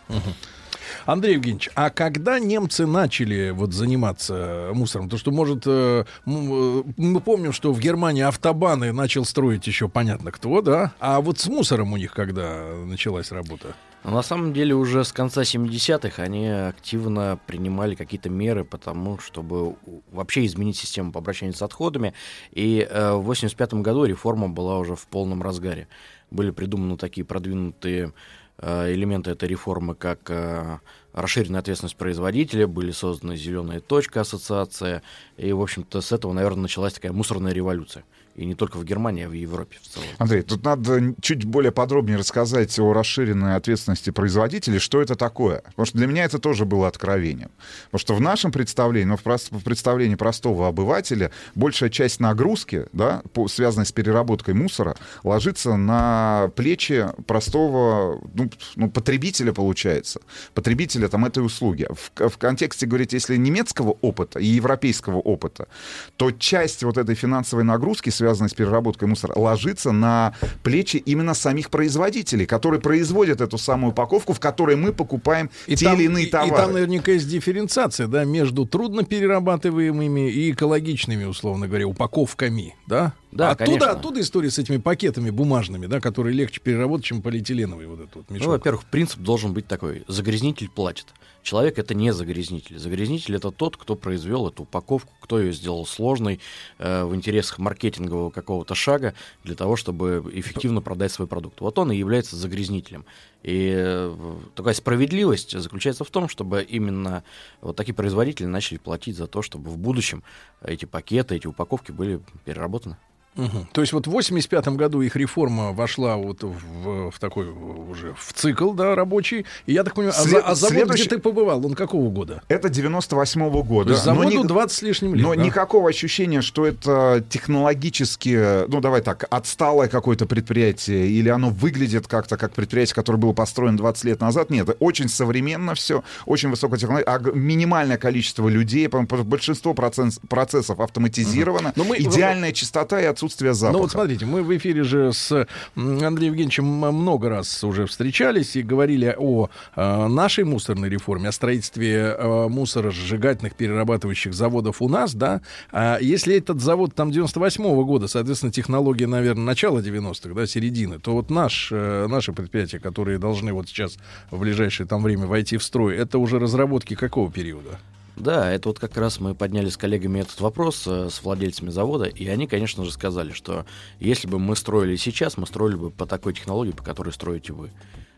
Андрей Евгеньевич, а когда немцы начали вот заниматься мусором? То, что, может, э, э, мы помним, что в Германии автобаны начал строить еще понятно кто, да? А вот с мусором у них когда началась работа? Но на самом деле уже с конца 70-х они активно принимали какие-то меры по тому, чтобы вообще изменить систему по обращению с отходами. И э, в 85 году реформа была уже в полном разгаре. Были придуманы такие продвинутые элементы этой реформы, как э, расширенная ответственность производителя, были созданы «Зеленая точка» ассоциация, и, в общем-то, с этого, наверное, началась такая мусорная революция. И не только в Германии, а в Европе в целом. Андрей, тут надо чуть более подробнее рассказать о расширенной ответственности производителей, что это такое. Потому что для меня это тоже было откровением. Потому что в нашем представлении, ну, в, представлении простого обывателя, большая часть нагрузки, да, по- связанной с переработкой мусора, ложится на плечи простого ну, ну, потребителя, получается. Потребителя там этой услуги. В, в контексте, говорить, если немецкого опыта и европейского опыта, то часть вот этой финансовой нагрузки, с переработкой мусора, ложится на плечи именно самих производителей, которые производят эту самую упаковку, в которой мы покупаем те там, или иные и- товары. и там наверняка есть дифференциация, да, между трудно перерабатываемыми и экологичными, условно говоря, упаковками, да? Да, оттуда, конечно. оттуда история с этими пакетами бумажными, да, которые легче переработать, чем полиэтиленовый вот этот вот мешок. Ну, во-первых, принцип должен быть такой. Загрязнитель платит. Человек это не загрязнитель. Загрязнитель это тот, кто произвел эту упаковку, кто ее сделал сложной э, в интересах маркетингового какого-то шага для того, чтобы эффективно продать свой продукт. Вот он и является загрязнителем. И э, такая справедливость заключается в том, чтобы именно вот такие производители начали платить за то, чтобы в будущем эти пакеты, эти упаковки были переработаны. Мгм. То есть вот в 85 году их реформа вошла вот в, в такой уже в цикл, да, рабочий. И я так понимаю, а, за- След- а завод, следующий- где ты побывал, он какого года? Это 98 года. То есть но заводу ни- 20 с лишним лет. Но да? никакого ощущения, что это технологически, ну давай так, отсталое какое-то предприятие, или оно выглядит как-то как предприятие, которое было построено 20 лет назад. Нет, очень современно все, очень высокотехнологично, минимальное количество людей, большинство процесс- процессов автоматизировано, Но мы- идеальная чистота и отсутствие отсутствия запаха. Ну вот смотрите, мы в эфире же с Андреем Евгеньевичем много раз уже встречались и говорили о э, нашей мусорной реформе, о строительстве э, мусоросжигательных перерабатывающих заводов у нас, да. А если этот завод там 98-го года, соответственно, технология, наверное, начала 90-х, да, середины, то вот наш, э, наши предприятия, которые должны вот сейчас в ближайшее там время войти в строй, это уже разработки какого периода? Да, это вот как раз мы подняли с коллегами этот вопрос э, с владельцами завода, и они, конечно же, сказали, что если бы мы строили сейчас, мы строили бы по такой технологии, по которой строите вы.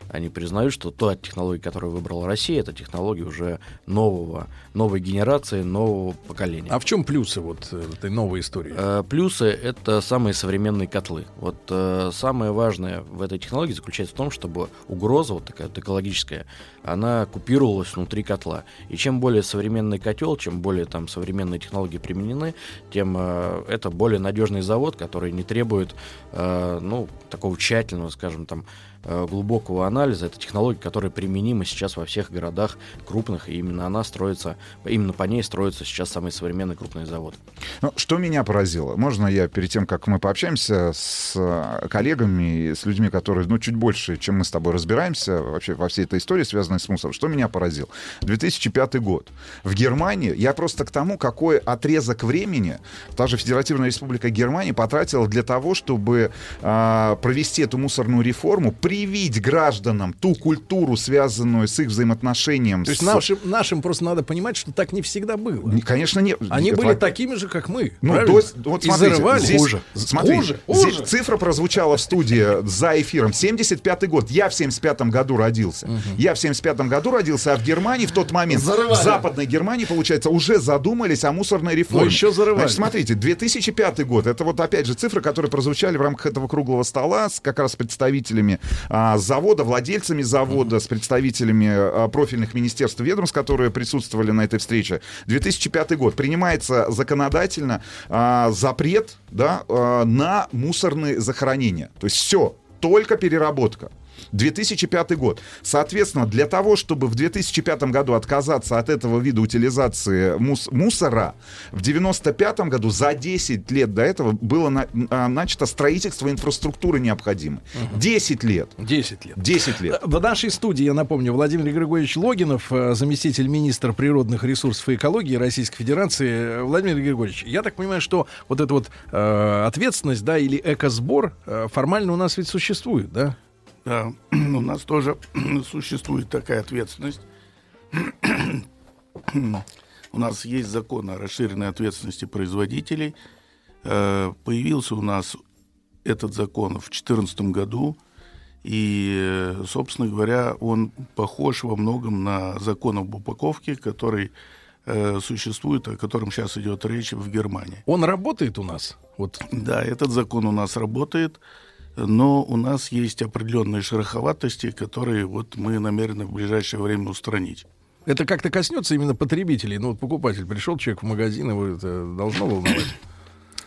Они признают, что та технология, которую выбрала Россия, это технология уже нового, новой генерации, нового поколения. А в чем плюсы вот этой новой истории? Э, Плюсы — это самые современные котлы. Вот э, самое важное в этой технологии заключается в том, чтобы угроза вот такая вот экологическая, она купировалась внутри котла. И чем более современный котел, чем более там современные технологии применены, тем э, это более надежный завод, который не требует, э, ну, такого тщательного, скажем, там, глубокого анализа. Это технология, которая применима сейчас во всех городах крупных, и именно она строится, именно по ней строится сейчас самый современный крупный завод. Ну, что меня поразило? Можно я перед тем, как мы пообщаемся с э, коллегами, с людьми, которые, ну, чуть больше, чем мы с тобой разбираемся вообще во всей этой истории, связанной с мусором, что меня поразило? 2005 год. В Германии, я просто к тому, какой отрезок времени та же Федеративная Республика Германия потратила для того, чтобы а, провести эту мусорную реформу, привить гражданам ту культуру, связанную с их взаимоотношением То есть с... нашим, нашим просто надо понимать, что так не всегда было. Не- Конечно, нет. Они Во- были такими же, как мы. Ну, правильно? то- вот смотрите, зарывали. здесь- Хуже. смотри, Хуже, здесь хуже. цифра прозвучала в студии за эфиром. 75-й год. Я в 75-м году родился. Я в 75-м году родился, а в Германии в тот момент, Зарывали. в Западной Германии, получается, уже задумались о мусорной реформе. Ну, еще зарывали. Значит, смотрите, 2005 год. Это вот опять же цифры, которые прозвучали в рамках этого круглого стола с как раз представителями а, завода, владельцами завода, с представителями а, профильных министерств и ведомств, которые присутствовали на этой встрече. 2005 год. Принимается законодательно а, запрет да, а, на мусорные захоронения. То есть все, только переработка. 2005 год. Соответственно, для того, чтобы в 2005 году отказаться от этого вида утилизации мус- мусора, в 95 году, за 10 лет до этого, было на- а, начато строительство инфраструктуры необходимой. 10 лет. 10 лет. 10 лет. В нашей студии, я напомню, Владимир Григорьевич Логинов, э, заместитель министра природных ресурсов и экологии Российской Федерации. Владимир Григорьевич, я так понимаю, что вот эта вот э, ответственность, да, или экосбор э, формально у нас ведь существует, да? Да, у нас тоже существует такая ответственность. У нас есть закон о расширенной ответственности производителей. Э, Появился у нас этот закон в 2014 году. И, собственно говоря, он похож во многом на закон об упаковке, который э, существует, о котором сейчас идет речь в Германии. Он работает у нас? Вот Да, этот закон у нас работает, но у нас есть определенные шероховатости, которые вот мы намерены в ближайшее время устранить. это как-то коснется именно потребителей. Ну, вот покупатель пришел, человек в магазин, его это должно волновать.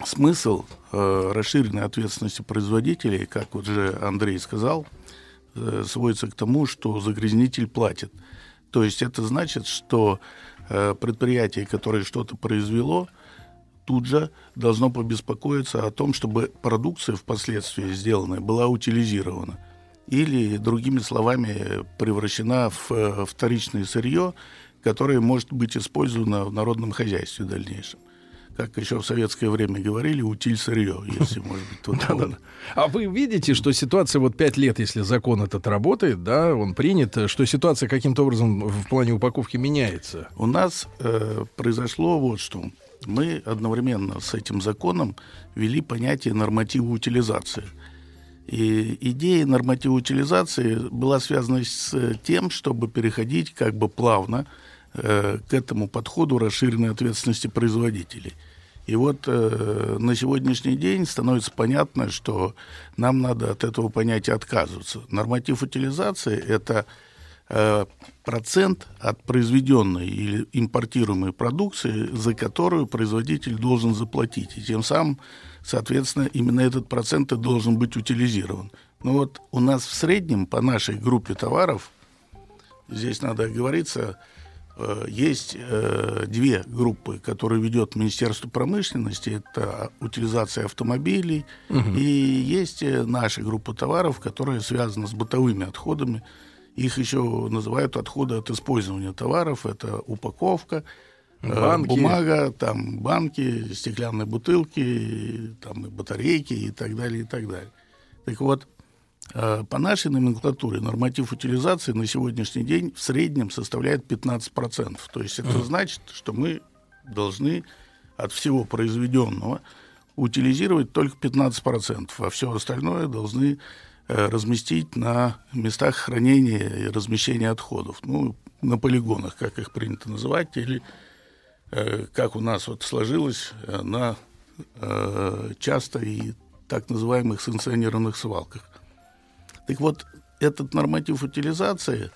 Смысл э, расширенной ответственности производителей, как вот же Андрей сказал, э, сводится к тому, что загрязнитель платит. То есть это значит, что э, предприятие, которое что-то произвело, тут же должно побеспокоиться о том, чтобы продукция впоследствии сделанная была утилизирована. Или, другими словами, превращена в э, вторичное сырье, которое может быть использовано в народном хозяйстве в дальнейшем. Как еще в советское время говорили, утиль сырье, если, может быть, тут Да-да-да. А вы видите, что ситуация вот пять лет, если закон этот работает, да, он принят, что ситуация каким-то образом в плане упаковки меняется? У нас э, произошло вот что. Мы одновременно с этим законом ввели понятие норматива утилизации. И идея норматива утилизации была связана с тем, чтобы переходить как бы плавно э, к этому подходу расширенной ответственности производителей. И вот э, на сегодняшний день становится понятно, что нам надо от этого понятия отказываться. Норматив утилизации – это э, процент от произведенной или импортируемой продукции, за которую производитель должен заплатить. И тем самым, соответственно, именно этот процент и должен быть утилизирован. Но вот у нас в среднем по нашей группе товаров, здесь надо оговориться, э, есть э, две группы, которые ведет Министерство промышленности. Это утилизация автомобилей. И есть э, наша группа товаров, которая связана с бытовыми отходами. Их еще называют отходы от использования товаров. Это упаковка, э, Банки. бумага, там банки, стеклянные бутылки, там батарейки и так далее, и так далее. Так вот, э, по нашей номенклатуре норматив утилизации на сегодняшний день в среднем составляет 15%. То есть это значит, что мы должны от всего произведенного утилизировать только 15%, а все остальное должны разместить на местах хранения и размещения отходов. Ну, на полигонах, как их принято называть, или э, как у нас вот сложилось, э, на э, часто и так называемых санкционированных свалках. Так вот, этот норматив утилизации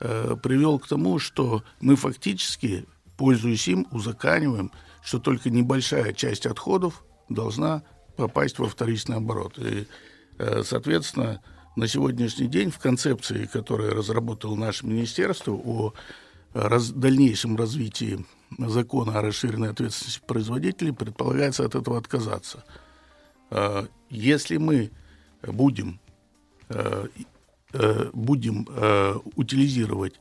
э, привел к тому, что мы фактически, пользуясь им, узаканиваем, что только небольшая часть отходов должна попасть во вторичный оборот. И, э, соответственно, на сегодняшний день в концепции, которую разработало наше министерство о раз- дальнейшем развитии закона о расширенной ответственности производителей, предполагается от этого отказаться. Э, Если мы будем э, э, будем э, утилизировать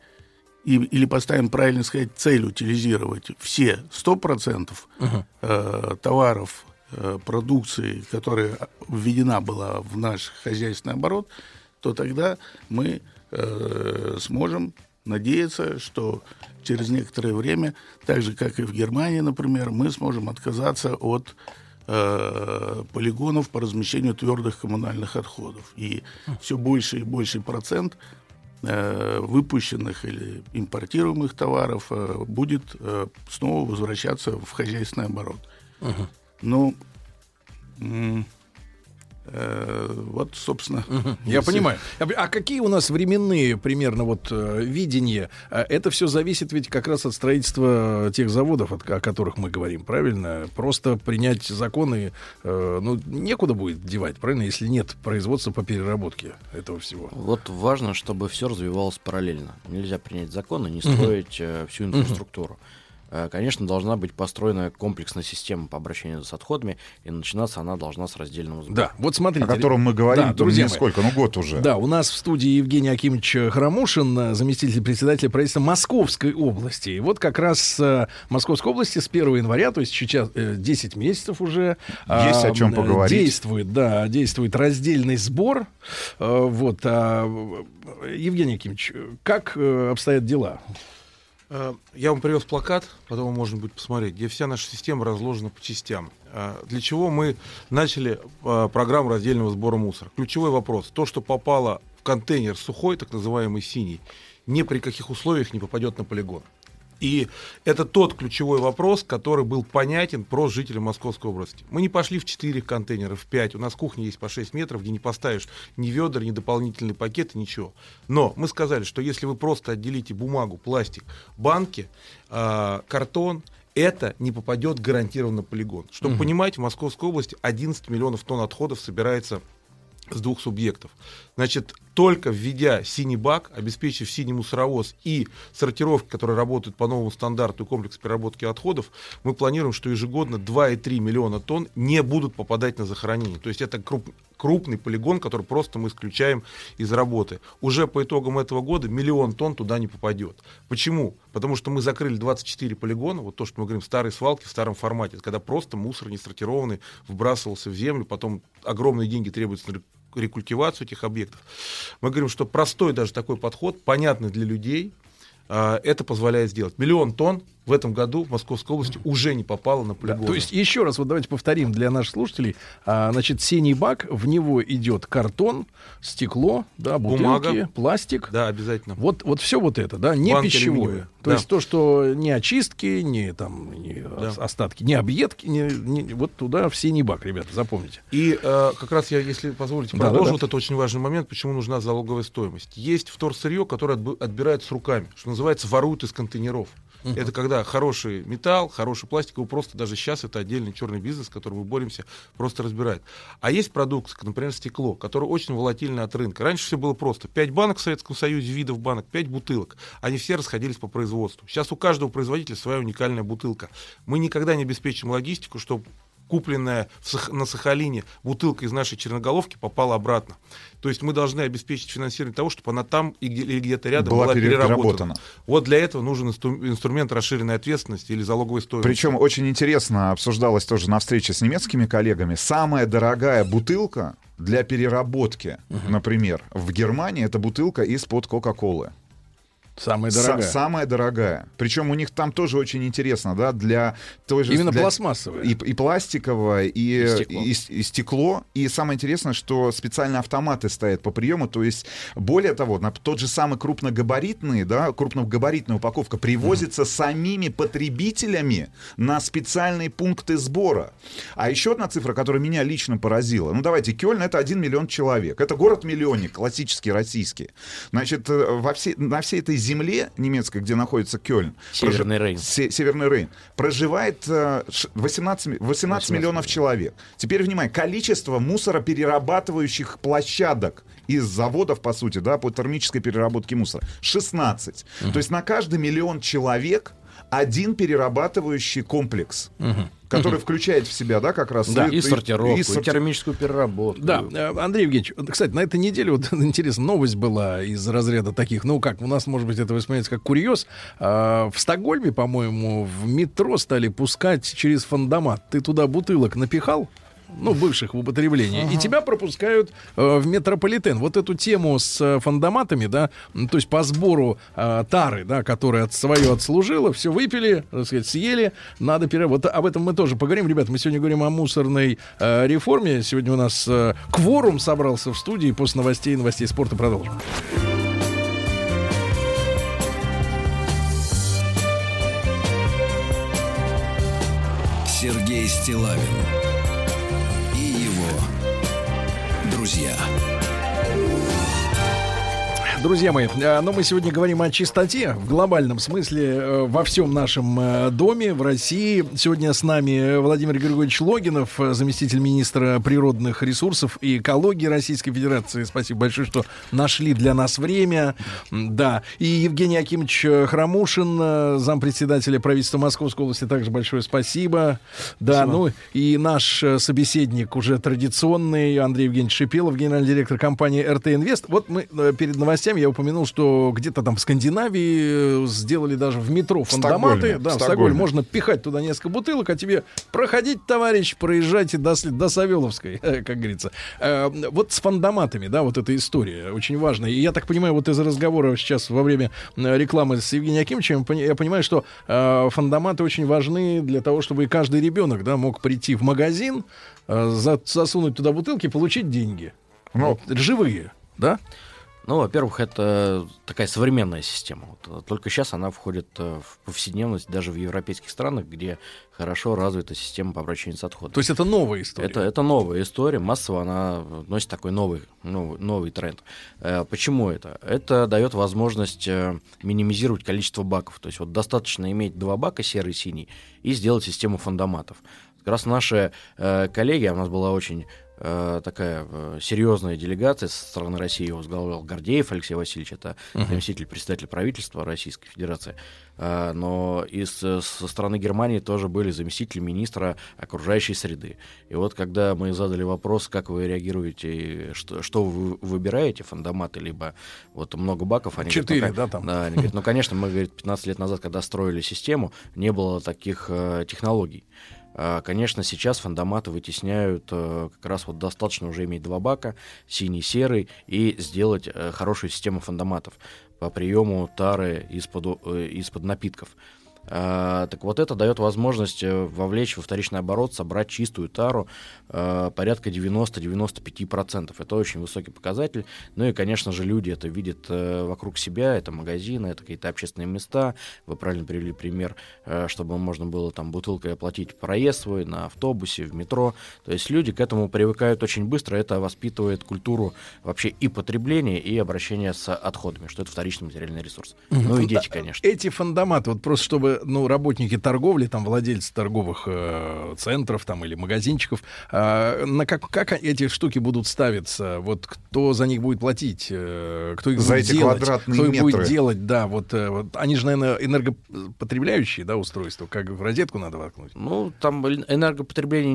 и- или поставим, правильно сказать, цель утилизировать все 100% э, товаров, э, продукции, которая введена была в наш хозяйственный оборот, то тогда мы э, сможем надеяться, что через некоторое время, так же, как и в Германии, например, мы сможем отказаться от э, полигонов по размещению твердых коммунальных отходов. И все больше и больше процент э, выпущенных или импортируемых товаров э, будет э, снова возвращаться в хозяйственный оборот. Ну, э, вот, собственно. Я понимаю. А А какие у нас временные примерно вот э, видения? А Это все зависит ведь как раз от строительства тех заводов, от- о которых мы говорим, правильно? Просто принять законы, э, ну, некуда будет девать, правильно, если нет производства по переработке этого всего. Вот важно, чтобы все развивалось параллельно. Нельзя принять закон и не строить э, всю инфраструктуру. Э, Конечно, должна быть построена комплексная система по обращению с отходами, и начинаться она должна с раздельного сбора. Да, вот смотрите. О котором мы говорим, Да, друзья мои. несколько, ну год уже. Да, у нас в студии Евгений Акимович Храмушин, э, заместитель председателя правительства Московской области. И вот как раз э, Московской области с 1 января, то есть сейчас э, 10 месяцев уже... Есть а, о чем э, поговорить. Действует, да, действует раздельный сбор. Э, Вот, а, э, Евгений Акимович, э, как э, обстоят дела? Э, Я вам привез плакат, потом вы можно будет посмотреть, где вся наша система разложена по частям. Э, Для чего мы начали э, программу раздельного сбора мусора? Ключевой вопрос. То, что попало в контейнер сухой, так называемый синий, ни при каких условиях не попадет на полигон. И это тот ключевой вопрос, который был понятен про жителей Московской области. Мы не пошли в 4 контейнера, в 5. У нас кухня есть по 6 метров, где не поставишь ни ведер, ни дополнительные пакеты, ничего. Но мы сказали, что если вы просто отделите бумагу, пластик, банки, э, картон, это не попадет гарантированно на полигон. Чтобы понимать, в Московской области 11 миллионов тонн отходов собирается с двух субъектов. Значит, только введя синий бак, обеспечив синий мусоровоз и сортировки, которые работают по новому стандарту и комплекс переработки отходов, мы планируем, что ежегодно 2,3 миллиона тонн не будут попадать на захоронение. То есть это круп- крупный полигон, который просто мы исключаем из работы. Уже по итогам этого года миллион тонн туда не попадет. Почему? Потому что мы закрыли 24 полигона, вот то, что мы говорим, старые свалки в старом формате, когда просто мусор не сортированный вбрасывался в землю, потом огромные деньги требуются на рекультивацию этих объектов. Мы говорим, что простой даже такой подход, понятный для людей, это позволяет сделать. Миллион тонн в этом году в Московской области уже не попало на Да, полигон. то есть еще раз, вот давайте повторим для наших слушателей. А, значит, синий бак, в него идет картон, стекло, да, бутылки, Бумага. пластик. Да, обязательно. Вот, вот все вот это, да, не Банки пищевое. алюминиевые. То Да. есть то, что не очистки, не там не ос- остатки, не объедки, не, не- вот туда в синий бак, ребята, запомните. И э, как раз я, если позволите, Да, продолжу да, да. вот это очень важный момент, почему нужна залоговая стоимость. Есть вторсырье, которое отбирают с руками, что называется, воруют из контейнеров. Это когда хороший металл, хороший пластик, его просто даже сейчас это отдельный черный бизнес, с которым мы боремся, просто разбирает. А есть продукция, как, например, стекло, которое очень волатильно от рынка. Раньше все было просто. 5 банок в Советском Союзе, видов банок, 5 бутылок. Они все расходились по производству. Производству. Сейчас у каждого производителя своя уникальная бутылка. Мы никогда не обеспечим логистику, чтобы купленная Сах- на Сахалине бутылка из нашей черноголовки попала обратно. То есть мы должны обеспечить финансирование того, чтобы она там и где- или где-то рядом Была была, пере- переработана. переработана. Вот для этого нужен инстру- инструмент расширенной ответственности или залоговой стоимости. Причем очень интересно обсуждалось тоже на встрече с немецкими коллегами. Самая дорогая бутылка для переработки, например, в Германии это бутылка из-под Кока-Колы. Самая Са- дорогая. самая дорогая. Причем у них там тоже очень интересно, да, для той же... Именно для- пластмассовая. И, и пластиковое, и, И стекло. и и стекло. И самое интересное, что специальные автоматы стоят по приему. То есть, более того, на тот же самый крупногабаритный, да, крупногабаритная упаковка привозится самими потребителями на специальные пункты сбора. А еще одна цифра, которая меня лично поразила. Ну, давайте, Кёльн — это 1 миллион человек. Это город-миллионник, классический, российский. Значит, э, во всей, на всей этой земле немецкой, где находится Кёльн, Северный Рейн. Се- Северный Рейн. Проживает э, ш- 18, ми- 18 миллионов человек. Теперь, внимание, количество мусороперерабатывающих площадок из заводов, по сути, да, по термической переработке мусора. 16. То есть на каждый миллион человек один перерабатывающий комплекс, который включает в себя, да, как раз... Да, И сортировку, и, сорти- термическую переработку. Да, э, Андрей Евгеньевич, кстати, на этой неделе вот интересно, новость была из разряда таких, ну как, у нас, может быть, это воспринимается как курьез. А, в Стокгольме, по-моему, в метро стали пускать через фандомат. Ты туда бутылок напихал? Ну, бывших в употреблении, и тебя пропускают э, в метрополитен. Вот эту тему с э, фандоматами, да, то есть по сбору э, тары, да, которая от, свое отслужила, все выпили, так сказать, съели, надо пере... Вот об этом мы тоже поговорим, ребята. Мы сегодня говорим о мусорной э, реформе. Сегодня у нас э, кворум собрался в студии. После новостей и новостей спорта продолжим. Сергей Стилавин друзья. Друзья мои, э, но мы сегодня говорим о чистоте в глобальном смысле э, во всем нашем э, доме в России. Сегодня с нами Владимир Григорьевич Логинов, заместитель министра природных ресурсов и экологии Российской Федерации. Спасибо большое, что нашли для нас время. Да. И Евгений Акимович Храмушин, зампредседателя правительства Московской области, также большое спасибо. Да, ну и наш собеседник уже традиционный Андрей Евгеньевич Шипелов, генеральный директор компании РТ Инвест. Вот мы перед новостями я упомянул, что где-то там в Скандинавии э, сделали даже в метро фандоматы. Да, в Стокгольме можно пихать туда несколько бутылок, а тебе проходить, товарищ, проезжайте до, до Савеловской, как говорится. Э, Вот с фандоматами, да, вот эта история очень важная. И я так понимаю, вот из разговора сейчас во время э, рекламы с Евгением Акимовичем, я пони- я понимаю, что фандоматы очень важны для того, чтобы каждый ребенок, да, мог прийти в магазин, за- засунуть туда бутылки и получить деньги. Ну, Вот, живые, да? Ну, во-первых, это такая современная система. Вот, э, только сейчас она входит э, в повседневность даже в европейских странах, где хорошо развита система по обращению с отходами. То есть это новая история. Это, это новая история, массово она носит такой новый, новый, новый тренд. Э, Почему это? Это дает возможность э, минимизировать количество баков. То есть вот достаточно иметь два бака, серый и синий, и сделать систему фандоматов. Как раз наши э, коллеги, а у нас была очень э, такая э, серьезная делегация со стороны России, его возглавлял Гордеев Алексей Васильевич, это заместитель председателя правительства Российской Федерации. Э, но и со стороны Германии тоже были заместители министра окружающей среды. И вот когда мы задали вопрос, как вы реагируете, что, что вы выбираете, фандоматы, либо вот много баков, они говорят, Четыре, ну, да, там? да, они говорят, ну, конечно, мы, говорит, 15 лет назад, когда строили систему, не было таких э, технологий. А, Конечно, сейчас фандоматы вытесняют э, как раз вот достаточно уже иметь два бака, синий, серый, и сделать э, хорошую систему фандоматов по приему тары из-под, э, из-под напитков. А, так вот это дает возможность э, вовлечь во вторичный оборот, собрать чистую тару э, порядка 90-95%. Это очень высокий показатель. Ну и, конечно же, люди это видят э, вокруг себя. Это магазины, это какие-то общественные места. Вы правильно привели пример, чтобы можно было там бутылкой оплатить проезд свой на автобусе, в метро. То есть люди к этому привыкают очень быстро. Это воспитывает культуру вообще и потребления, и обращения с отходами, что это вторичный материальный ресурс. Ну и дети, конечно. Эти фандоматы, вот просто чтобы ну, работники торговли, там, владельцы торговых э, центров там или магазинчиков, э, на как, как эти штуки будут ставиться? Вот кто за них будет платить? Э, кто их За будет эти делать? квадратные кто их будет метры. делать? Да, вот, э, вот они же, наверное, энергопотребляющие, да, устройства, как в розетку надо воткнуть. Ну, там энергопотребление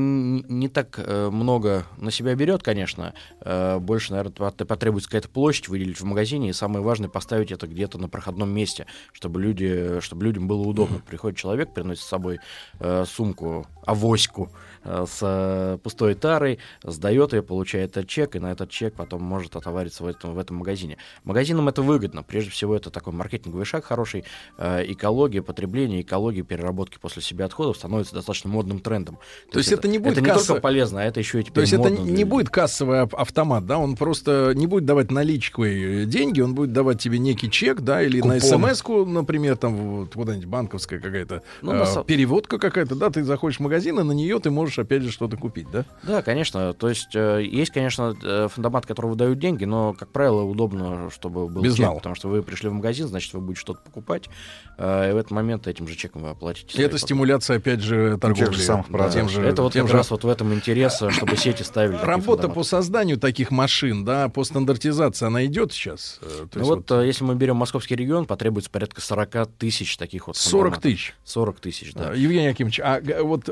не, так э, много на себя берет, конечно. Э, больше, наверное, потребуется какая-то площадь выделить в магазине, и самое важное поставить это где-то на проходном месте, чтобы люди, чтобы людям было удобно. Приходит человек, приносит с собой э, сумку, авоську с э, пустой тарой, сдает ее, получает этот чек, и на этот чек потом может отовариться в этом, в этом магазине. Магазинам это выгодно. Прежде всего, это такой маркетинговый шаг хороший. Э, экология потребления, экология переработки после себя отходов становится достаточно модным трендом. То есть это не будет это не касса- только полезно, а это еще и теперь То есть это не будет кассовый ав- автомат, да, он просто не будет давать наличкой э, деньги, он будет давать тебе некий чек, да, или на Купон. смс-ку, например, там вот куда-нибудь банковская какая-то, Ну, э, на переводка какая-то, да, ты заходишь в магазин, и на нее ты можешь опять же что-то купить, да? Да, конечно. То есть э, есть, конечно, э, фондомат, который выдают деньги, но, как правило, удобно, чтобы был Безнал. чек, потому что вы пришли в магазин, значит, вы будете что-то покупать, э, и в этот момент этим же чеком вы оплатите. Это покупки. стимуляция, опять же, торговли. же самых да, тем же- Это вот тем как же- раз вот в этом интерес, чтобы сети ставили. Работа по созданию таких машин, да, по стандартизации, она идет сейчас? Ну вот, э, если мы берем московский регион, потребуется порядка 40 тысяч таких вот 40 фондоматов. тысяч. 40 тысяч, да. А, Евгений Акимович, а вот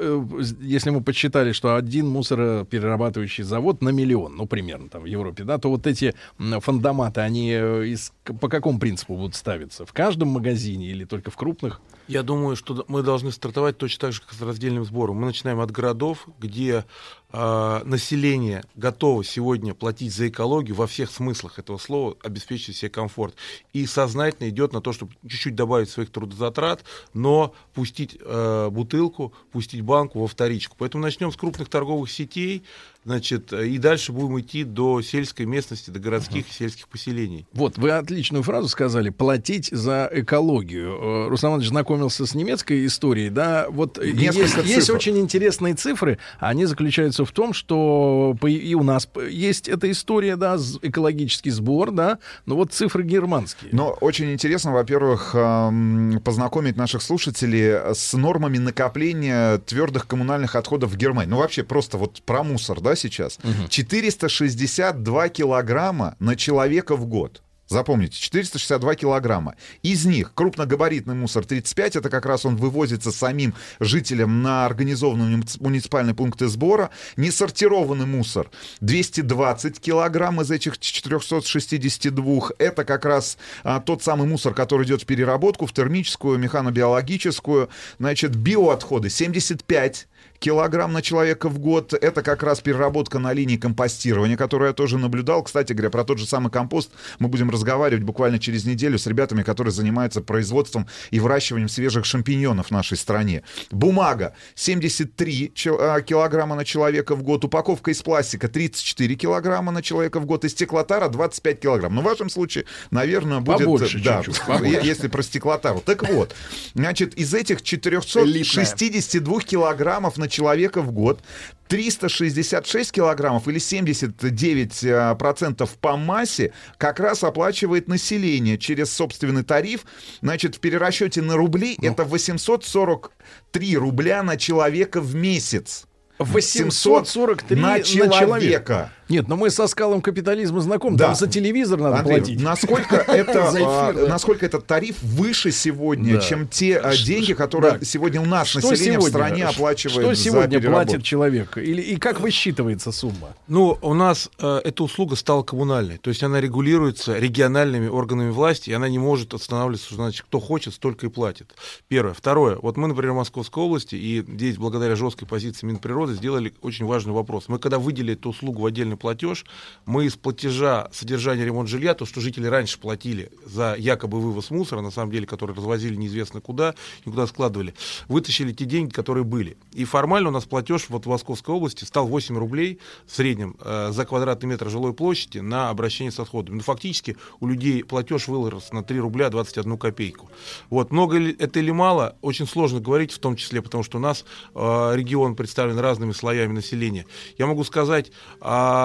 если мы подсчитали, что один мусороперерабатывающий завод на миллион, ну, примерно там в Европе, да, то вот эти м, фондоматы, они э, из- по какому принципу будут ставиться? В каждом магазине или только в крупных? Я думаю, что мы должны стартовать точно так же, как с раздельным сбором. Мы начинаем от городов, где а, население готово сегодня платить за экологию во всех смыслах этого слова, обеспечить себе комфорт. И сознательно идет на то, чтобы чуть-чуть добавить своих трудозатрат, но пустить э, бутылку, пустить банку во вторичку. Поэтому начнем с крупных торговых сетей, значит, э, и дальше будем идти до сельской местности, до городских и сельских поселений. Вот, вы отличную фразу сказали, платить за экологию. Э, Руслан Иванович знакомился с немецкой историей, да, вот э, Несколько есть, есть очень интересные цифры, они заключаются в том, что и у нас есть эта история, да, экологический сбор, да, но вот цифры германские. Но очень интересно, во-первых, эм, познакомить наших слушателей с нормами накопления твердых коммунальных отходов в Германии. Ну, вообще, просто вот про мусор, да, сейчас. 462 килограмма на человека в год. Запомните, 462 килограмма. Из них крупногабаритный мусор 35, это как раз он вывозится самим жителям на организованные муници- муниципальные пункты сбора. Несортированный мусор 220 килограмм из этих 462. Это как раз а, тот самый мусор, который идет в переработку, в термическую, механобиологическую. Значит, биоотходы 75 килограмм на человека в год. Это как раз переработка на линии компостирования, которую я тоже наблюдал. Кстати говоря, про тот же самый компост мы будем разговаривать буквально через неделю с ребятами, которые занимаются производством и выращиванием свежих шампиньонов в нашей стране. Бумага 73 чел- а, килограмма на человека в год. Упаковка из пластика 34 килограмма на человека в год. И стеклотара 25 килограмм. Но в вашем случае, наверное, будет... Побольше да, чуть-чуть, побольше. если про стеклотару. Так вот, значит, из этих 462 килограммов на человека в год 366 килограммов или 79% процентов по массе как раз оплачивает население через собственный тариф. Значит, в перерасчете на рубли это 843 рубля на человека в месяц. 843 на на человека. Нет, но мы со скалом капитализма знакомы. Да. Там за телевизор надо Андрей, платить. насколько это, эфир, а, да. насколько этот тариф выше сегодня, Да. чем те а, деньги, которые да. сегодня у нас Что население в стране оплачивает Что сегодня платит человек? Или, и как высчитывается сумма? Ну, у нас э, эта услуга стала коммунальной, то есть она регулируется региональными органами власти, и она не может останавливаться, значит, кто хочет, столько и платит. Первое. Второе. Вот мы, например, в Московской области, и здесь благодаря жесткой позиции Минприроды сделали очень важный вопрос. Мы когда выделили эту услугу в отдельный платеж, мы из платежа содержания ремонт жилья, то, что жители раньше платили за якобы вывоз мусора, на самом деле, который развозили неизвестно куда, никуда складывали, вытащили те деньги, которые были. И формально у нас платеж вот в Московской области стал 8 рублей в среднем э, за квадратный метр жилой площади на обращение с отходами. Ну, фактически у людей платеж вырос на 3 рубля 21 копейку. Вот, много ли это или мало, очень сложно говорить, в том числе, потому что у нас э, регион представлен разными слоями населения. Я могу сказать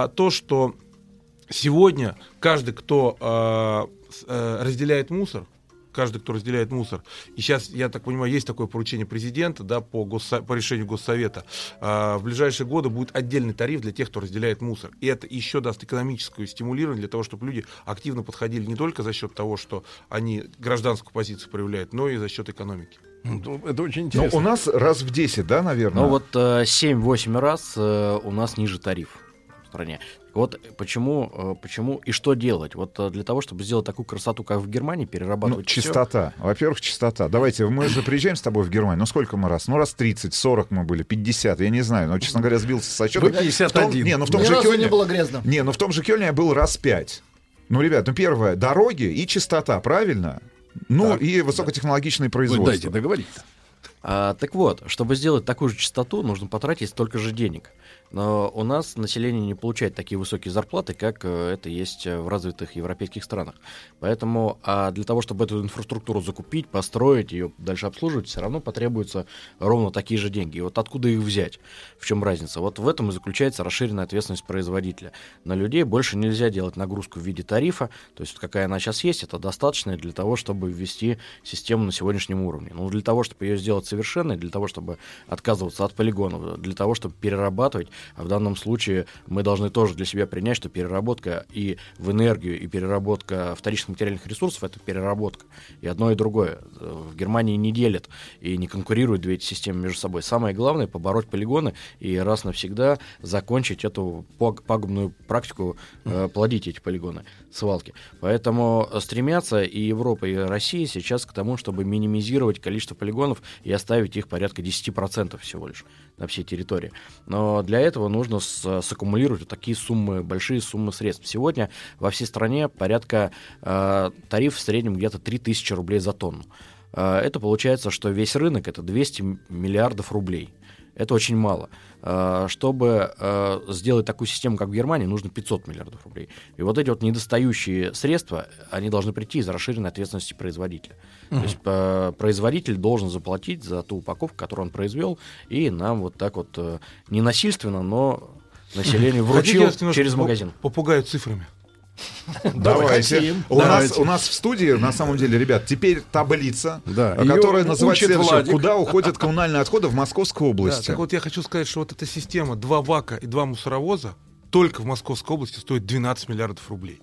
а, то, что сегодня каждый, кто э, с- э, разделяет мусор, каждый, кто разделяет мусор. И сейчас, я так понимаю, есть такое поручение президента, да, по, госсо- по решению Госсовета. А, в ближайшие годы будет отдельный тариф для тех, кто разделяет мусор. И это еще даст экономическую стимулирование для того, чтобы люди активно подходили не только за счет того, что они гражданскую позицию проявляют, но и за счет экономики. Ну, Это очень интересно. у нас раз в 10, да, наверное? Ну вот э, 7-8 раз э, у нас ниже тариф стране. Вот почему, э, почему и что делать? Вот э, для того, чтобы сделать такую красоту, как в Германии, Ну, перерабатывать всё. чистота. Во-первых, чистота. Давайте, мы же приезжаем с тобой в Германию. Ну, сколько мы раз? Ну, раз 30, 40 мы были, 50, я не знаю. Но, честно говоря, сбился со счета. Вы 51. В том- не, ну в том Ни же Кёльне... не было грязно. Не, ну в том же Кёльне я был раз пять. Ну, ребят, ну, первое, дороги и чистота, правильно? Ну, и высокотехнологичное Вы производство. дайте договорить. А, так вот, чтобы сделать такую же частоту, нужно потратить столько же денег. Но у нас население не получает такие высокие зарплаты, как э, это есть э, в развитых европейских странах. Поэтому а для того, чтобы эту инфраструктуру закупить, построить, ее дальше обслуживать, все равно потребуются ровно такие же деньги. И вот откуда их взять? В чем разница? Вот в этом и заключается расширенная ответственность производителя. На людей больше нельзя делать нагрузку в виде тарифа, то есть какая она сейчас есть, это достаточно для того, чтобы ввести систему на сегодняшнем уровне. Но для того, чтобы ее сделать совершенной, для того, чтобы отказываться от полигонов, для того, чтобы перерабатывать, а в данном случае мы должны тоже для себя принять, что переработка и в энергию, и переработка вторичных материальных ресурсов — это переработка. И одно, и другое. В Германии не делят и не конкурируют две эти системы между собой. Самое главное — побороть полигоны и раз навсегда закончить эту паг- пагубную практику э, плодить эти полигоны, свалки. Поэтому стремятся и Европа, и Россия сейчас к тому, чтобы минимизировать количество полигонов и оставить их порядка 10% всего лишь на всей территории. Но для этого нужно с- саккумулировать вот такие суммы, большие суммы средств. Сегодня во всей стране порядка э, тариф в среднем где-то 3000 рублей за тонну. Э, это получается, что весь рынок это 200 м- миллиардов рублей. Это очень мало. Э, Чтобы э, сделать такую систему, как в Германии, нужно 500 миллиардов рублей. И вот эти вот недостающие средства, они должны прийти из расширенной ответственности производителя. То есть э, производитель должен заплатить за ту упаковку, которую он произвел, и нам вот так вот не насильственно, но населению вручил через магазин. Попугаю цифрами. Давайте. У, нас, Давайте. у нас в студии, на самом деле, ребят, теперь таблица, Да, э, её которая называется учит следующее. Владик. Куда уходят коммунальные отходы в Московской Да, области? так вот я хочу сказать, что вот эта система два бака и два мусоровоза только в Московской области стоит 12 миллиардов рублей.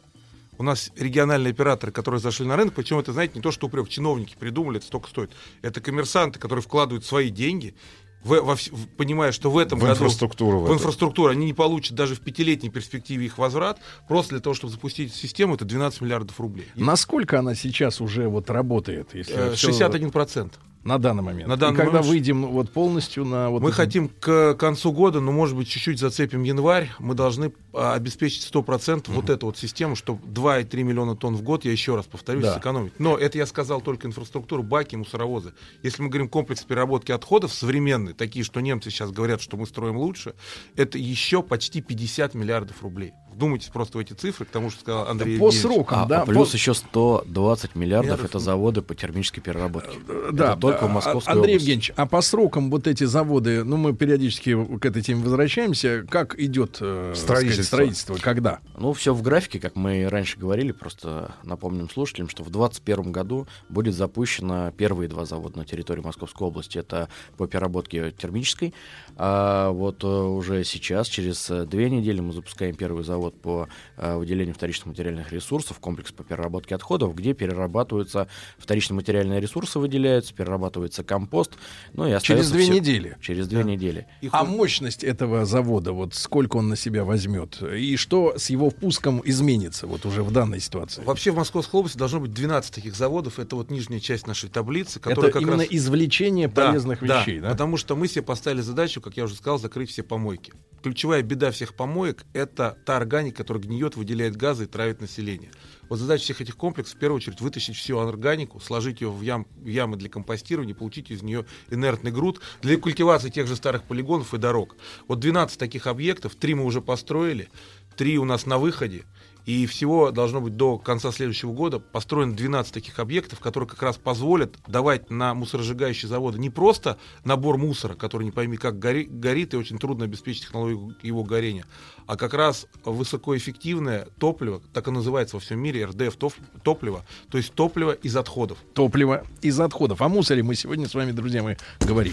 У нас региональные операторы, которые зашли на рынок, причем это, знаете, не то, что упрек, чиновники придумали, это столько стоит. Это коммерсанты, которые вкладывают свои деньги, в- во в- понимая, что в этом В году инфраструктуру в в инфраструктуру они не получат даже в пятилетней перспективе их возврат, просто для того, чтобы запустить систему, это 12 миллиардов рублей. Насколько она сейчас уже вот работает? Если э, всё 61%. На данный момент. На данный И когда момент- выйдем вот полностью на вот Мы это- хотим к концу года, ну, может быть, чуть-чуть зацепим январь, мы должны а, обеспечить 100% вот эту вот систему, чтобы 2,3 миллиона тонн в год, я еще раз повторюсь, Да. сэкономить. Но это я сказал только инфраструктуру, баки, мусоровозы. Если мы говорим комплекс переработки отходов современный, такие, что немцы сейчас говорят, что мы строим лучше, это еще почти 50 миллиардов рублей. Вдумайтесь просто в эти цифры, к тому, что сказал Андрей по Евгеньевич. срокам, А, да, а плюс по- еще 120 миллиардов Миллиардов. это заводы по термической переработке. Да, это только да. в Московской Андрей области. Евгеньевич, а по срокам вот эти заводы, ну мы периодически к этой теме возвращаемся, как идет э, так сказать, Строительство. строительство, когда? Ну, все в графике, как мы и раньше говорили, просто напомним слушателям, что в 2021 году будет запущено первые два завода на территории Московской области. Это по переработке термической. А вот э, уже сейчас, через э, две недели, мы запускаем первый завод по э, выделению вторичных материальных ресурсов, комплекс по переработке отходов, где перерабатываются вторичные материальные ресурсы, выделяются, перерабатывается компост. Ну, и Через две всё- недели. Через две недели. Их А мощность этого завода, вот сколько он на себя возьмет? И что с его впуском изменится вот уже в данной ситуации? Вообще в Московской области должно быть 12 таких заводов. Это вот нижняя часть нашей таблицы, Это которая как именно раз... извлечение Да, полезных вещей, да? Потому что мы себе поставили задачу, как я уже сказал, закрыть все помойки. Ключевая беда всех помоек — это та органика, которая гниет, выделяет газы и травит население. Вот задача всех этих комплексов, в первую очередь, вытащить всю органику, сложить ее в, ям- в ямы для компостирования, получить из нее инертный груд для культивации тех же старых полигонов и дорог. Вот 12 таких объектов, три мы уже построили, три у нас на выходе, И всего должно быть до конца следующего года построено 12 таких объектов, которые как раз позволят давать на мусоросжигающие заводы не просто набор мусора, который не пойми как гори, горит и очень трудно обеспечить технологию его горения, а как раз высокоэффективное топливо, так и называется во всем мире, РДФ топливо, то есть топливо из отходов. Топливо из отходов. О мусоре мы сегодня с вами, друзья мои, говорим.